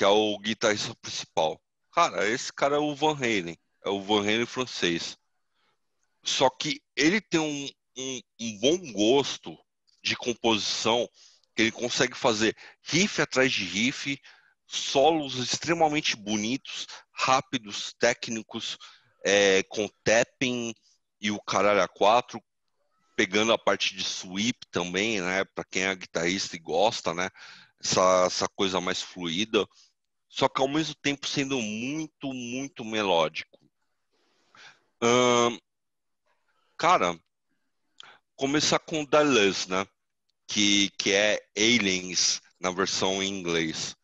[SPEAKER 2] que é o guitarrista principal. Cara, esse cara é o Van Halen, é o Van Halen francês. Só que ele tem um, um, um bom gosto de composição, que ele consegue fazer riff atrás de riff, solos extremamente bonitos, rápidos, técnicos, é, com tapping e o caralho a quatro, pegando a parte de sweep também, né? Para quem é guitarrista e gosta, né? Essa, essa coisa mais fluida, só que ao mesmo tempo sendo muito, muito melódico. Cara, começar com Dallas, né? Que, que é Aliens na versão em inglês.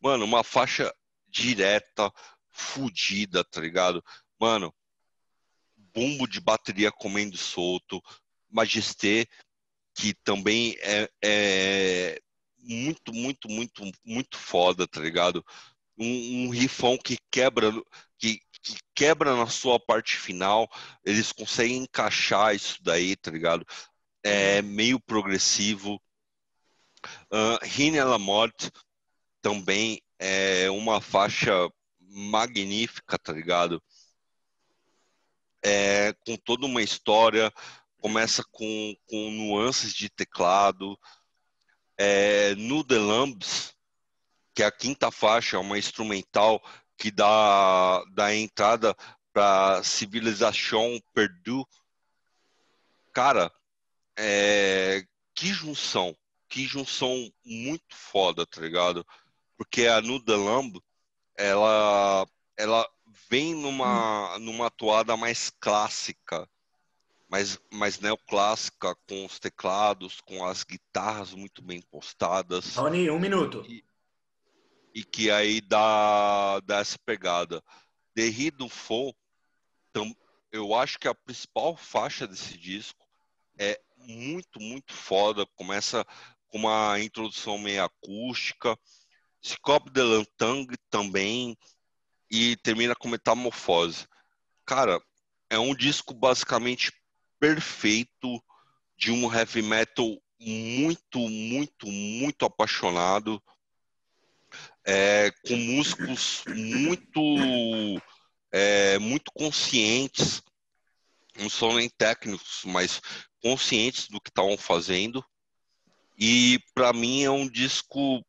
[SPEAKER 2] Mano, uma faixa direta, fudida, tá ligado? Mano, bumbo de bateria comendo solto, Majesté, que também é, é muito, muito, muito, muito foda, tá ligado? Um, um rifão que quebra, que, que quebra na sua parte final, eles conseguem encaixar isso daí, tá ligado? É meio progressivo. Uh, Rine la Morte também é uma faixa magnífica, tá ligado? É, com toda uma história, começa com, com nuances de teclado. É, no The Lambs, que é a quinta faixa, uma instrumental que dá, dá entrada para Civilização Perdu. Cara, é, que junção, que junção muito foda, tá ligado? Porque a Nuda Lamb, ela, ela vem numa, numa toada mais clássica, mais, mais neoclássica, com os teclados, com as guitarras muito bem postadas.
[SPEAKER 1] Rony, um minuto.
[SPEAKER 2] E, e que aí dá, dá essa pegada. The do Fall, eu acho que a principal faixa desse disco é muito, muito foda. Começa com uma introdução meio acústica. Scope de Lantang também. E termina com Metamorfose. Cara, é um disco basicamente perfeito de um heavy metal muito, muito, muito apaixonado é, com músicos muito, é, muito conscientes, não são nem técnicos, mas conscientes do que estavam fazendo. E para mim é um disco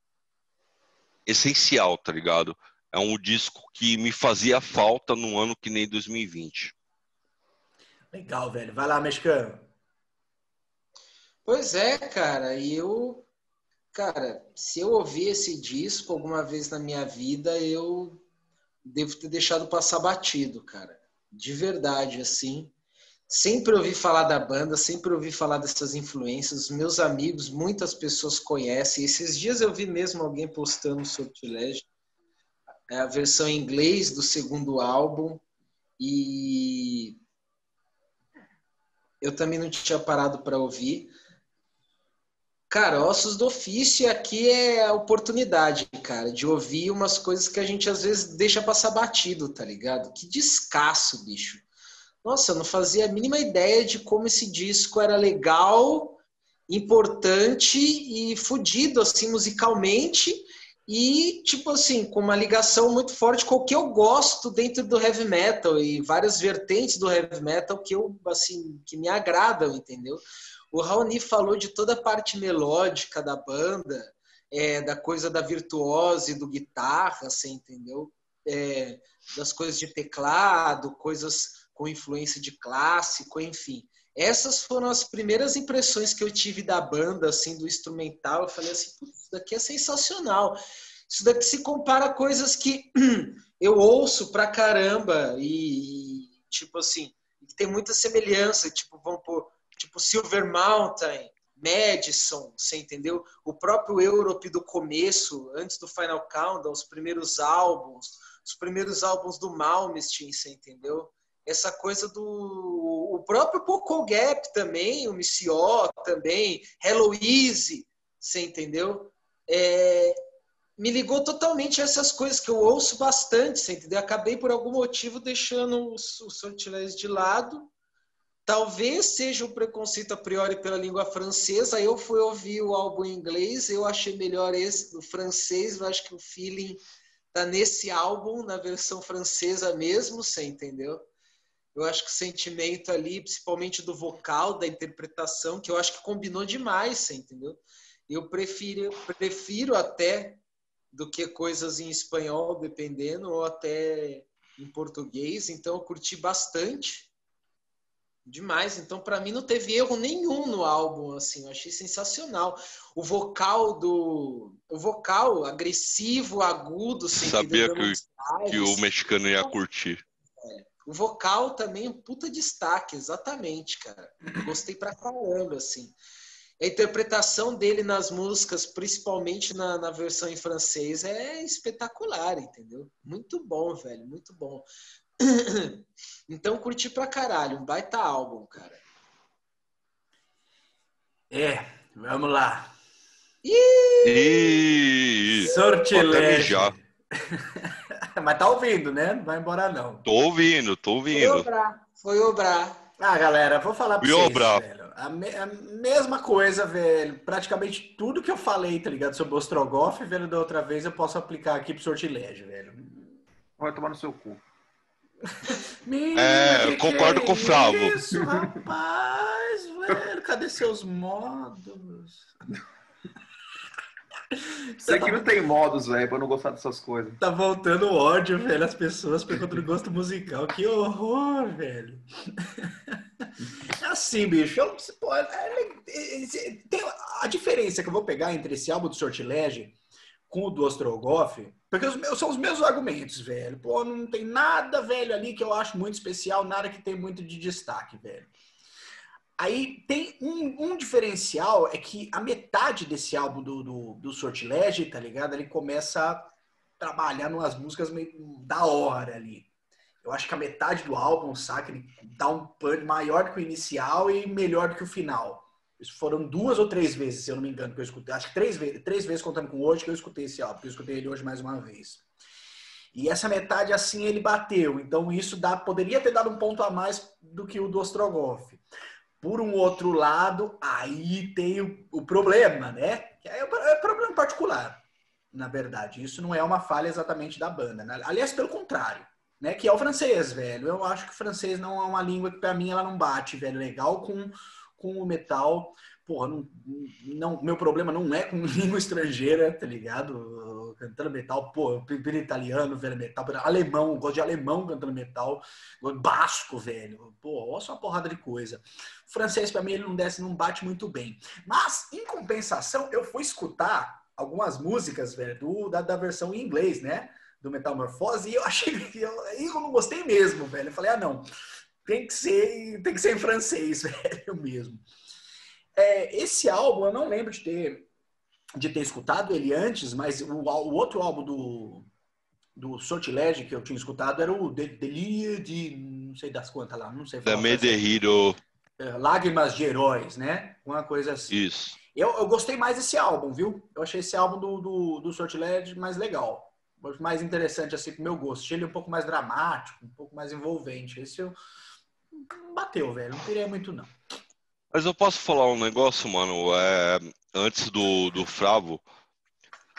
[SPEAKER 2] essencial, tá ligado? É um disco que me fazia falta no ano que nem 2020.
[SPEAKER 1] Legal, velho. Vai lá, mexicano.
[SPEAKER 3] Pois é, cara. E eu Cara, se eu ouvir esse disco alguma vez na minha vida, eu devo ter deixado passar batido, cara. De verdade, assim. Sempre ouvi falar da banda, sempre ouvi falar dessas influências. Meus amigos, muitas pessoas conhecem. Esses dias eu vi mesmo alguém postando Sortilégio, é a versão em inglês do segundo álbum. E eu também não tinha parado para ouvir. Cara, ossos do ofício aqui é a oportunidade, cara, de ouvir umas coisas que a gente às vezes deixa passar batido, tá ligado? Que descasso, bicho. Nossa, eu não fazia a mínima ideia de como esse disco era legal, importante e fodido, assim, musicalmente. E, tipo assim, com uma ligação muito forte com o que eu gosto dentro do heavy metal e várias vertentes do heavy metal que eu, assim, que me agradam, entendeu? O Raoni falou de toda a parte melódica da banda, é, da coisa da virtuose, do guitarra, você entendeu? É, das coisas de teclado, coisas com influência de clássico, enfim. Essas foram as primeiras impressões que eu tive da banda, assim, do instrumental. Eu falei assim, isso daqui é sensacional. Isso daqui se compara a coisas que eu ouço pra caramba e, tipo assim, tem muita semelhança, tipo, vamos pôr tipo Silver Mountain, Madison, você entendeu? O próprio Europe do começo, antes do Final Countdown, os primeiros álbuns, os primeiros álbuns do Malmsteen, você entendeu? Essa coisa do o próprio Poco Gap também, o Missio também, Hello Easy, você entendeu? É, me ligou totalmente a essas coisas que eu ouço bastante, você entendeu? Acabei por algum motivo deixando os, os sortilégio de lado Talvez seja um preconceito a priori pela língua francesa. Eu fui ouvir o álbum em inglês, eu achei melhor esse do francês. Eu acho que o feeling tá nesse álbum, na versão francesa mesmo, você entendeu? Eu acho que o sentimento ali, principalmente do vocal, da interpretação, que eu acho que combinou demais, você entendeu? Eu prefiro, prefiro até do que coisas em espanhol, dependendo, ou até em português, então eu curti bastante. Demais. Então, para mim, não teve erro nenhum no álbum, assim. Eu achei sensacional. O vocal do... O vocal agressivo, agudo,
[SPEAKER 2] Sabia que, que o mexicano ia curtir.
[SPEAKER 3] O vocal também é um puta destaque, exatamente, cara. Gostei pra caramba, assim. A interpretação dele nas músicas, principalmente na, na versão em francês, é espetacular, entendeu? Muito bom, velho, muito bom. Então curti pra caralho, um baita álbum, cara.
[SPEAKER 1] É, vamos lá.
[SPEAKER 2] Ih!
[SPEAKER 1] Sortilégio. Mas tá ouvindo, né? Não vai embora, não.
[SPEAKER 2] Tô ouvindo, tô ouvindo. Foi
[SPEAKER 3] obrar. Foi obrar.
[SPEAKER 1] Ah, galera, vou falar pra Foi vocês, obrar. velho. A, me a, mesma coisa, velho. Praticamente tudo que eu falei, tá ligado? Sobre o Ostrogoff, velho, da outra vez, eu posso aplicar aqui pro sortilégio, velho.
[SPEAKER 4] Vai tomar no seu cu.
[SPEAKER 2] é, eu concordo com o Flávio.
[SPEAKER 1] Isso, rapaz, velho, cadê seus modos?
[SPEAKER 4] Isso aqui tá... não tem modos, velho, pra não gostar dessas coisas.
[SPEAKER 1] Tá voltando ódio, velho, as pessoas por conta do gosto musical. Que horror, velho. É assim, bicho. Eu, pô, é, é, é, tem a diferença que eu vou pegar entre esse álbum do Sortilégio com o do Ostrogoff, porque os meus, são os meus argumentos, velho. Pô, não tem nada, velho, ali que eu acho muito especial, nada que tem muito de destaque, velho. Aí tem um, um diferencial, é que a metade desse álbum do, do, do Sortilégio, tá ligado? Ele começa a trabalhar numas músicas meio da hora ali. Eu acho que a metade do álbum, saca? Dá um punch maior do que o inicial e melhor do que o final. Isso foram duas ou três vezes, se eu não me engano, que eu escutei. Acho que três vezes, três vezes contando com hoje que eu escutei esse álbum, porque eu escutei ele hoje mais uma vez. E essa metade assim ele bateu. Então isso dá, poderia ter dado um ponto a mais do que o do Ostrogoff. Por um outro lado, aí tem o, o problema, né? É, é problema particular, na verdade. Isso não é uma falha exatamente da banda. Né? Aliás, pelo contrário, né? Que é o francês, velho. Eu acho que o francês não é uma língua que para mim ela não bate, velho, legal com com o metal. Porra, não, não, meu problema não é com língua estrangeira, tá ligado? Cantando metal, pô, pelo italiano, velho, metal, alemão, gosto de alemão cantando metal, basco, velho, pô, olha só uma porrada de coisa. O francês, para mim, ele não desce, não bate muito bem. Mas, em compensação, eu fui escutar algumas músicas, velho, do, da, da versão em inglês, né? Do Metamorfose, e eu achei que eu, eu não gostei mesmo, velho. Eu falei, ah, não tem que ser, tem que ser em francês, velho, mesmo. É, esse álbum, eu não lembro de ter, de ter escutado ele antes, mas o, o outro álbum do, do Sortilégio que eu tinha escutado era o Delírio de, não sei das quantas lá, não sei.
[SPEAKER 2] Da Hero.
[SPEAKER 1] É, Lágrimas de Heróis, né? Uma coisa assim.
[SPEAKER 2] Isso.
[SPEAKER 1] Eu, eu gostei mais desse álbum, viu? Eu achei esse álbum do, do, do Sortilégio mais legal. Mais interessante, assim, pro meu gosto. Achei ele um pouco mais dramático, um pouco mais envolvente. Esse eu bateu, velho. Não queria muito, não.
[SPEAKER 2] Mas eu posso falar um negócio, mano, é, antes do, do Fravo.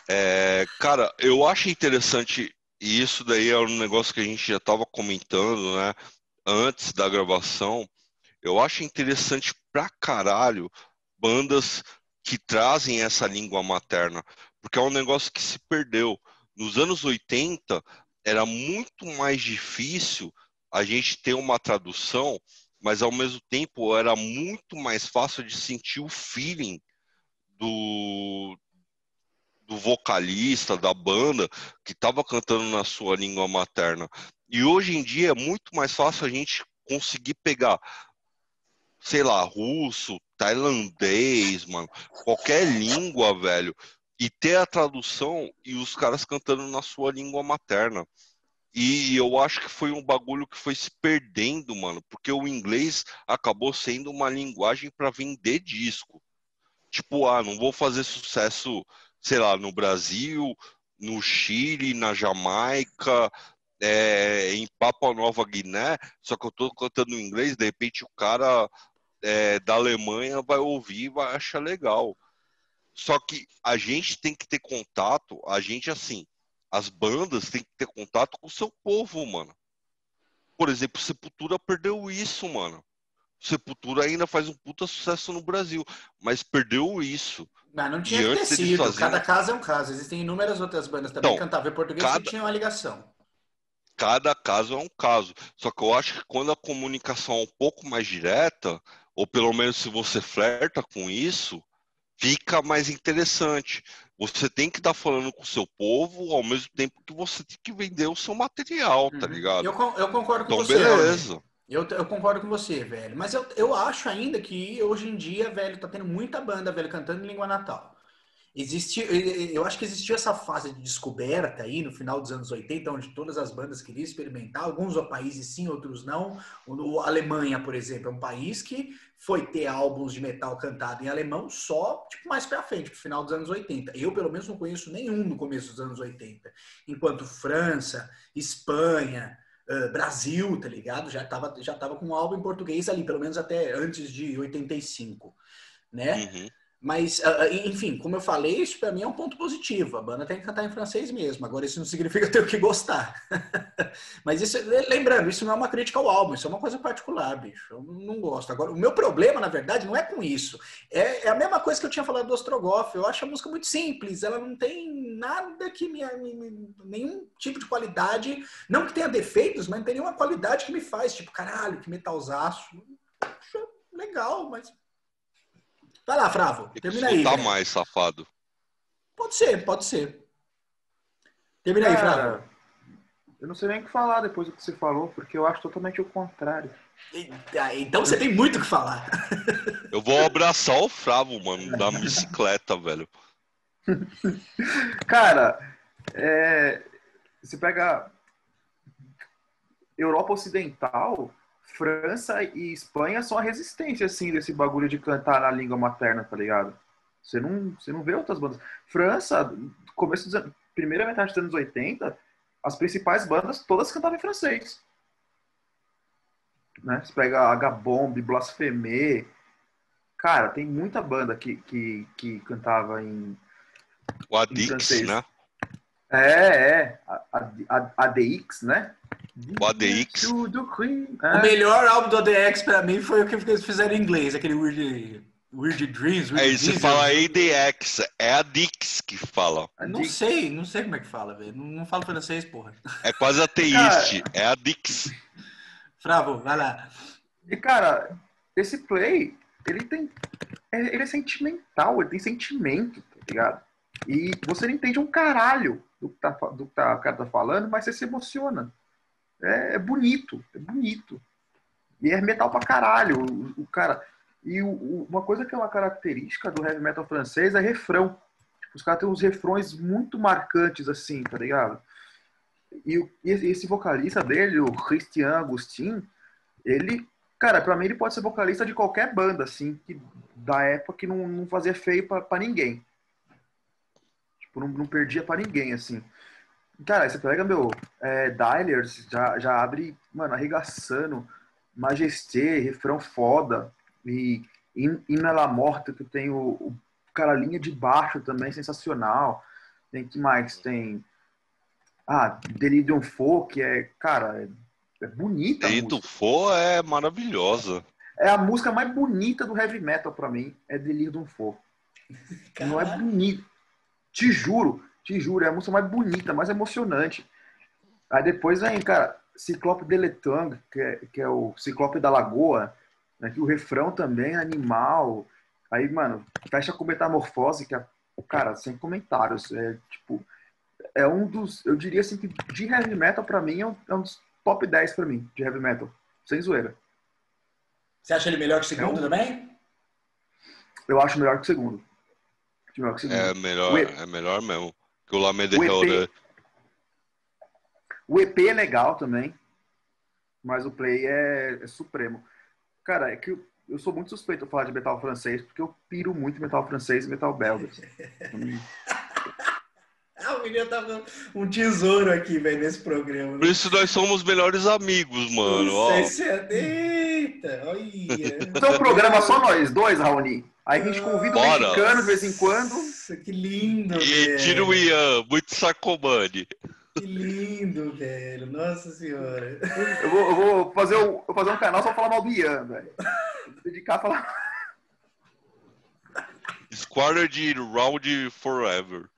[SPEAKER 2] É, cara, eu acho interessante, e isso daí é um negócio que a gente já estava comentando, né? Antes da gravação. Eu acho interessante pra caralho bandas que trazem essa língua materna, porque é um negócio que se perdeu. Nos anos 80, era muito mais difícil a gente ter uma tradução, mas ao mesmo tempo era muito mais fácil de sentir o feeling do, do vocalista, da banda, que estava cantando na sua língua materna. E hoje em dia é muito mais fácil a gente conseguir pegar, sei lá, russo, tailandês, mano, qualquer língua, velho, e ter a tradução e os caras cantando na sua língua materna. E eu acho que foi um bagulho que foi se perdendo, mano, porque o inglês acabou sendo uma linguagem para vender disco. Tipo, ah, não vou fazer sucesso, sei lá, no Brasil, no Chile, na Jamaica, é, em Papua Nova Guiné, só que eu tô cantando em inglês, de repente o cara é, da Alemanha vai ouvir e vai achar legal. Só que a gente tem que ter contato, a gente assim, as bandas têm que ter contato com o seu povo, mano. Por exemplo, Sepultura perdeu isso, mano. Sepultura ainda faz um puta sucesso no Brasil, mas perdeu isso.
[SPEAKER 1] Mas não tinha que ter sido. Cada caso é um caso. Existem inúmeras outras bandas também então, que cantavam em português cada... que tinham uma ligação.
[SPEAKER 2] cada caso é um caso. Só que eu acho que quando a comunicação é um pouco mais direta, ou pelo menos se você flerta com isso, fica mais interessante. Você tem que estar tá falando com o seu povo ao mesmo tempo que você tem que vender o seu material, tá uhum. ligado?
[SPEAKER 1] Eu, eu concordo com
[SPEAKER 2] então,
[SPEAKER 1] você.
[SPEAKER 2] beleza.
[SPEAKER 1] Eu, eu, concordo com você, velho. Mas eu, eu acho ainda que hoje em dia, velho, tá tendo muita banda, velho, cantando em língua natal. Existia, eu acho que existia essa fase de descoberta aí no final dos anos 80, onde todas as bandas queriam experimentar, alguns países sim, outros não. A Alemanha, por exemplo, é um país que foi ter álbuns de metal cantado em alemão só tipo, mais pra frente, pro final dos anos 80. Eu, pelo menos, não conheço nenhum no começo dos anos 80. Enquanto França, Espanha, Brasil, tá ligado? Já tava, já tava com um álbum em português ali, pelo menos até antes de 85, né? Uhum. Mas, ah, ah, enfim, como eu falei, isso para mim é um ponto positivo. A banda tem que cantar em francês mesmo. Agora, isso não significa ter que gostar. Mas isso, lembrando, isso não é uma crítica ao álbum, isso é uma coisa particular, bicho. Eu não gosto. Agora, o meu problema, na verdade, não é com isso. É, é a mesma coisa que eu tinha falado do Ostrogoff. Eu acho a música muito simples. Ela não tem nada que me, nenhum tipo de qualidade. Não que tenha defeitos, mas não tem nenhuma qualidade que me faz, tipo, caralho, que metalzaço. Legal, mas Vai lá, Fravo. Termina aí.
[SPEAKER 2] Tá mais, safado.
[SPEAKER 1] Pode ser, pode ser. Termina aí, Fravo.
[SPEAKER 4] Eu não sei nem o que falar depois do que você falou, porque eu acho totalmente o contrário.
[SPEAKER 1] Então você tem muito o que falar.
[SPEAKER 2] Eu vou abraçar o Fravo, mano, da bicicleta, velho.
[SPEAKER 4] Cara, é, você pega Europa Ocidental, França e Espanha são a resistência, assim, desse bagulho de cantar na língua materna, tá ligado? Você não, você não vê outras bandas. França, começo dos anos, primeira metade dos anos 80, as principais bandas todas cantavam em francês. Né? Você pega a Gabombe, Blasphemé. Cara, tem muita banda que, que, que cantava em.
[SPEAKER 2] O Adix, né?
[SPEAKER 4] É, é. A, a, ADX, né?
[SPEAKER 2] O ADX.
[SPEAKER 1] O melhor álbum do ADX pra mim foi o que eles fizeram em inglês, aquele Weird, Weird Dreams. Weird
[SPEAKER 2] Aí você fala ADX, é a Dix que fala.
[SPEAKER 1] Não sei, não sei como é que fala, velho. Não, não falo francês, porra.
[SPEAKER 2] É quase ateíste, é a Dix.
[SPEAKER 1] Fravo, vai lá.
[SPEAKER 4] E cara, esse play, ele tem. É, ele é sentimental, ele tem sentimento, tá ligado? E você não entende um caralho do que, tá, do que tá, o cara tá falando, mas você se emociona é, é bonito, é bonito. E é metal pra caralho. O, o cara. E o, uma coisa que é uma característica do heavy metal francês é refrão. Os caras têm uns refrões muito marcantes, assim, tá ligado? E, e esse vocalista dele, o Christian Agustin, ele, cara, pra mim ele pode ser vocalista de qualquer banda, assim, que, da época que não, não fazia feio pra, pra ninguém. Tipo, não, não perdia pra ninguém, assim. Cara, você pega, meu, é, Dialers, já, já abre, mano, arregaçando, Majesté, refrão foda, e Ina La Morta, que tem o, o cara, linha de baixo também, sensacional. Tem que mais? Tem. Ah, Delirium Fo, que é, cara, é, é bonita.
[SPEAKER 2] Delirium Fo é maravilhosa.
[SPEAKER 4] É a música mais bonita do heavy metal para mim, é Delirium Fo. Não é bonito. Te juro, te juro, é a música mais bonita, mais emocionante. Aí depois vem, cara, Ciclope de Letang, que é, que é o Ciclope da Lagoa, né, que o refrão também é animal. Aí, mano, fecha com Metamorfose, que é, cara, sem comentários. É, tipo, é um dos, eu diria assim, que de heavy metal pra mim é um, é um dos top 10 pra mim, de heavy metal. Sem zoeira.
[SPEAKER 1] Você acha ele melhor que o segundo é um... também?
[SPEAKER 4] Eu acho melhor que o segundo.
[SPEAKER 2] Melhor que o segundo. É melhor, é melhor mesmo que o Lame de o EP,
[SPEAKER 4] o EP é legal também, mas o play é, é supremo. Cara, é que eu, eu, sou muito suspeito de falar de metal francês, porque eu piro muito metal francês e metal belga.
[SPEAKER 1] ah, o menino tá um tesouro aqui, velho, nesse programa.
[SPEAKER 2] Por isso nós somos melhores amigos, mano.
[SPEAKER 1] Nossa, Eita, olha.
[SPEAKER 4] Então, programa só nós dois, Raoni. Aí a gente convida o um mexicano de vez em quando.
[SPEAKER 1] Nossa, que lindo,
[SPEAKER 2] e
[SPEAKER 1] velho.
[SPEAKER 2] tira o Ian, muito sacomani.
[SPEAKER 1] Que lindo, velho. Nossa senhora.
[SPEAKER 4] Eu vou, eu vou fazer, um, eu vou fazer um canal só pra falar mal do Ian, velho. Dedicar a falar.
[SPEAKER 2] Squared Round Forever.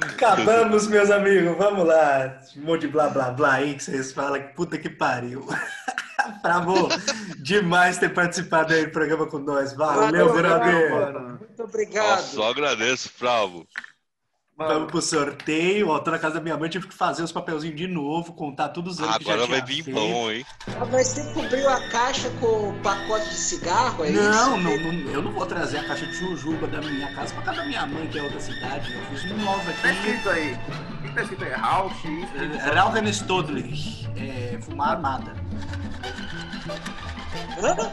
[SPEAKER 1] Acabamos, meus amigos. Vamos lá. Um monte de blá blá blá aí que vocês falam. Puta que pariu. Bravo. Demais ter participado aí do programa com nós. Valeu, brother.
[SPEAKER 3] Muito obrigado.
[SPEAKER 2] só agradeço, Fravo.
[SPEAKER 1] Vamos pro sorteio. Ó, tô na casa da minha mãe, tive que fazer os papelzinhos de novo, contar todos os anos
[SPEAKER 2] Agora
[SPEAKER 1] que já
[SPEAKER 2] vai vir
[SPEAKER 1] feito.
[SPEAKER 2] pão, hein?
[SPEAKER 3] Ah, mas você cobriu a caixa com o pacote de cigarro, é
[SPEAKER 1] Não,
[SPEAKER 3] isso?
[SPEAKER 1] não, não, eu não vou trazer a caixa de jujuba da minha casa pra casa da minha mãe, que é outra cidade. Eu fiz um novo
[SPEAKER 4] Tá
[SPEAKER 1] aqui.
[SPEAKER 4] escrito aí. O que tá escrito aí? Rauch.
[SPEAKER 1] Rauchen Stodlich. É, fumar armada.
[SPEAKER 3] Hã?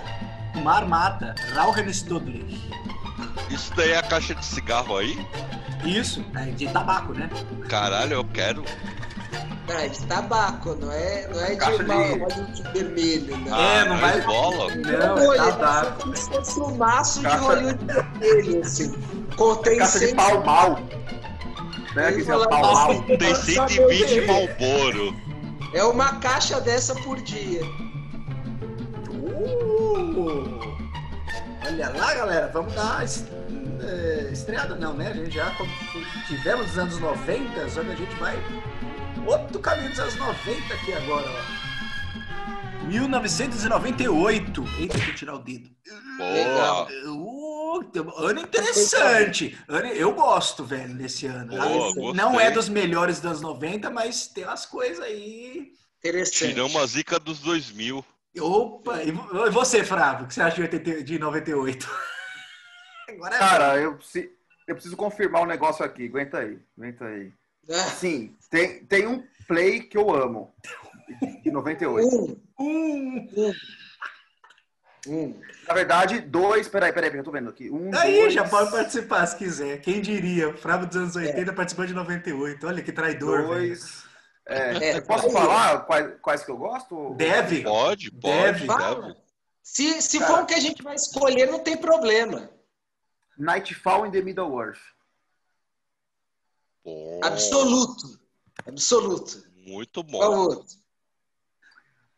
[SPEAKER 1] Fumar armada. Rauchen Stodlich.
[SPEAKER 2] Isso daí é a caixa de cigarro aí?
[SPEAKER 1] Isso, é de tabaco, né?
[SPEAKER 2] Caralho, eu quero.
[SPEAKER 3] Não, é de tabaco, não é, não é de
[SPEAKER 4] de-
[SPEAKER 3] uma óleo de vermelho, não.
[SPEAKER 1] É, não
[SPEAKER 2] Ah,
[SPEAKER 1] vai-
[SPEAKER 2] bola.
[SPEAKER 1] Não,
[SPEAKER 3] Olha,
[SPEAKER 1] é tabaco.
[SPEAKER 3] como se fosse um maço de de vermelho, assim. Contém
[SPEAKER 4] Caixa de
[SPEAKER 3] 100
[SPEAKER 4] pau mal. Né? Que
[SPEAKER 3] Fala-
[SPEAKER 4] pau mal.
[SPEAKER 2] Tem 120 Malboro.
[SPEAKER 3] É uma caixa dessa por dia.
[SPEAKER 1] Uh! Olha lá, galera, vamos dar eh, estreada, não, né? A gente já como tivemos nos anos 90, só que a gente vai outro caminho dos anos 90 aqui agora, ó. 1998. Eita, deixa eu tirar o dedo.
[SPEAKER 2] Boa.
[SPEAKER 1] Uh, ano interessante. Ano- Eu gosto, velho, desse ano.
[SPEAKER 2] Boa,
[SPEAKER 1] Não
[SPEAKER 2] gostei.
[SPEAKER 1] é dos melhores dos anos 90, mas tem umas coisas aí.
[SPEAKER 3] Interessante.
[SPEAKER 2] Tiramos a zica dos 2000.
[SPEAKER 1] Opa! E vo- você, Fravo, o que você acha de, 80 de 98? Agora é
[SPEAKER 4] Cara, eu preciso, eu preciso confirmar um negócio aqui. Aguenta aí, aguenta aí.
[SPEAKER 3] Ah,
[SPEAKER 4] Sim, tem, tem um play que eu amo. De 98.
[SPEAKER 3] Um,
[SPEAKER 1] um.
[SPEAKER 3] um.
[SPEAKER 4] Na verdade, dois. Peraí, peraí, eu tô vendo aqui. Um,
[SPEAKER 1] Aí,
[SPEAKER 4] dois,
[SPEAKER 1] já pode participar se quiser. Quem diria? O Fravo dos anos 80 participou de 98. Olha que traidor, velho.
[SPEAKER 4] Dois. É,
[SPEAKER 3] É,
[SPEAKER 4] posso falar quais, quais que eu gosto?
[SPEAKER 1] Deve.
[SPEAKER 2] Pode, pode,
[SPEAKER 1] Deve.
[SPEAKER 2] deve.
[SPEAKER 3] Se, se
[SPEAKER 4] Cara.
[SPEAKER 3] for o que a gente vai escolher, não tem problema.
[SPEAKER 4] Nightfall in the Middle Earth.
[SPEAKER 2] Bom,
[SPEAKER 3] Absoluto. Absoluto.
[SPEAKER 2] Muito
[SPEAKER 3] Qual
[SPEAKER 2] bom.
[SPEAKER 3] outro?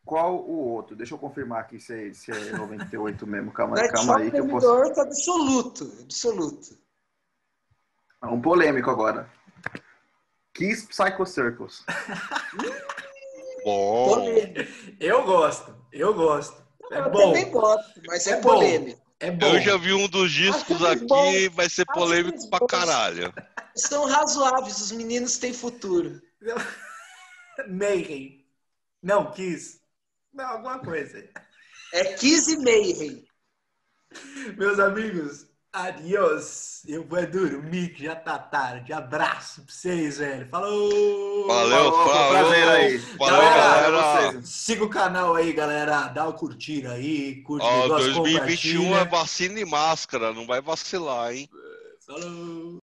[SPEAKER 4] Qual o outro? Deixa eu confirmar aqui se é, se é 98 mesmo. Calma, calma aí que eu
[SPEAKER 3] in the
[SPEAKER 4] posso.
[SPEAKER 3] Earth, absoluto. Absoluto.
[SPEAKER 4] É um polêmico agora. Kiss Psycho Circles.
[SPEAKER 2] Bom.
[SPEAKER 1] Eu gosto. Eu gosto. É
[SPEAKER 3] Eu
[SPEAKER 1] bom.
[SPEAKER 3] também gosto, mas é,
[SPEAKER 1] É bom.
[SPEAKER 3] polêmico.
[SPEAKER 1] É bom.
[SPEAKER 2] Eu já vi um dos discos
[SPEAKER 3] Acho
[SPEAKER 2] aqui,
[SPEAKER 3] bom.
[SPEAKER 2] vai ser
[SPEAKER 3] Acho
[SPEAKER 2] polêmico pra
[SPEAKER 3] bom.
[SPEAKER 2] caralho.
[SPEAKER 3] São razoáveis, os meninos têm futuro.
[SPEAKER 1] Mayhem. Não, Kiss. Não, alguma coisa.
[SPEAKER 3] É Kiss e Mayhem.
[SPEAKER 1] Meus amigos, adiós. Eu vou dormir, que já tá tarde. Abraço pra vocês, velho. Falou!
[SPEAKER 2] Valeu,
[SPEAKER 4] Falou,
[SPEAKER 2] falou.
[SPEAKER 4] prazer aí.
[SPEAKER 2] Valeu,
[SPEAKER 1] Galera,
[SPEAKER 2] galera.
[SPEAKER 4] vocês.
[SPEAKER 1] Siga o canal aí, galera. Dá o curtir aí, curte o
[SPEAKER 2] Ó,
[SPEAKER 1] negócio,
[SPEAKER 2] 2021 é vacina e máscara, não vai vacilar, hein?
[SPEAKER 1] Falou!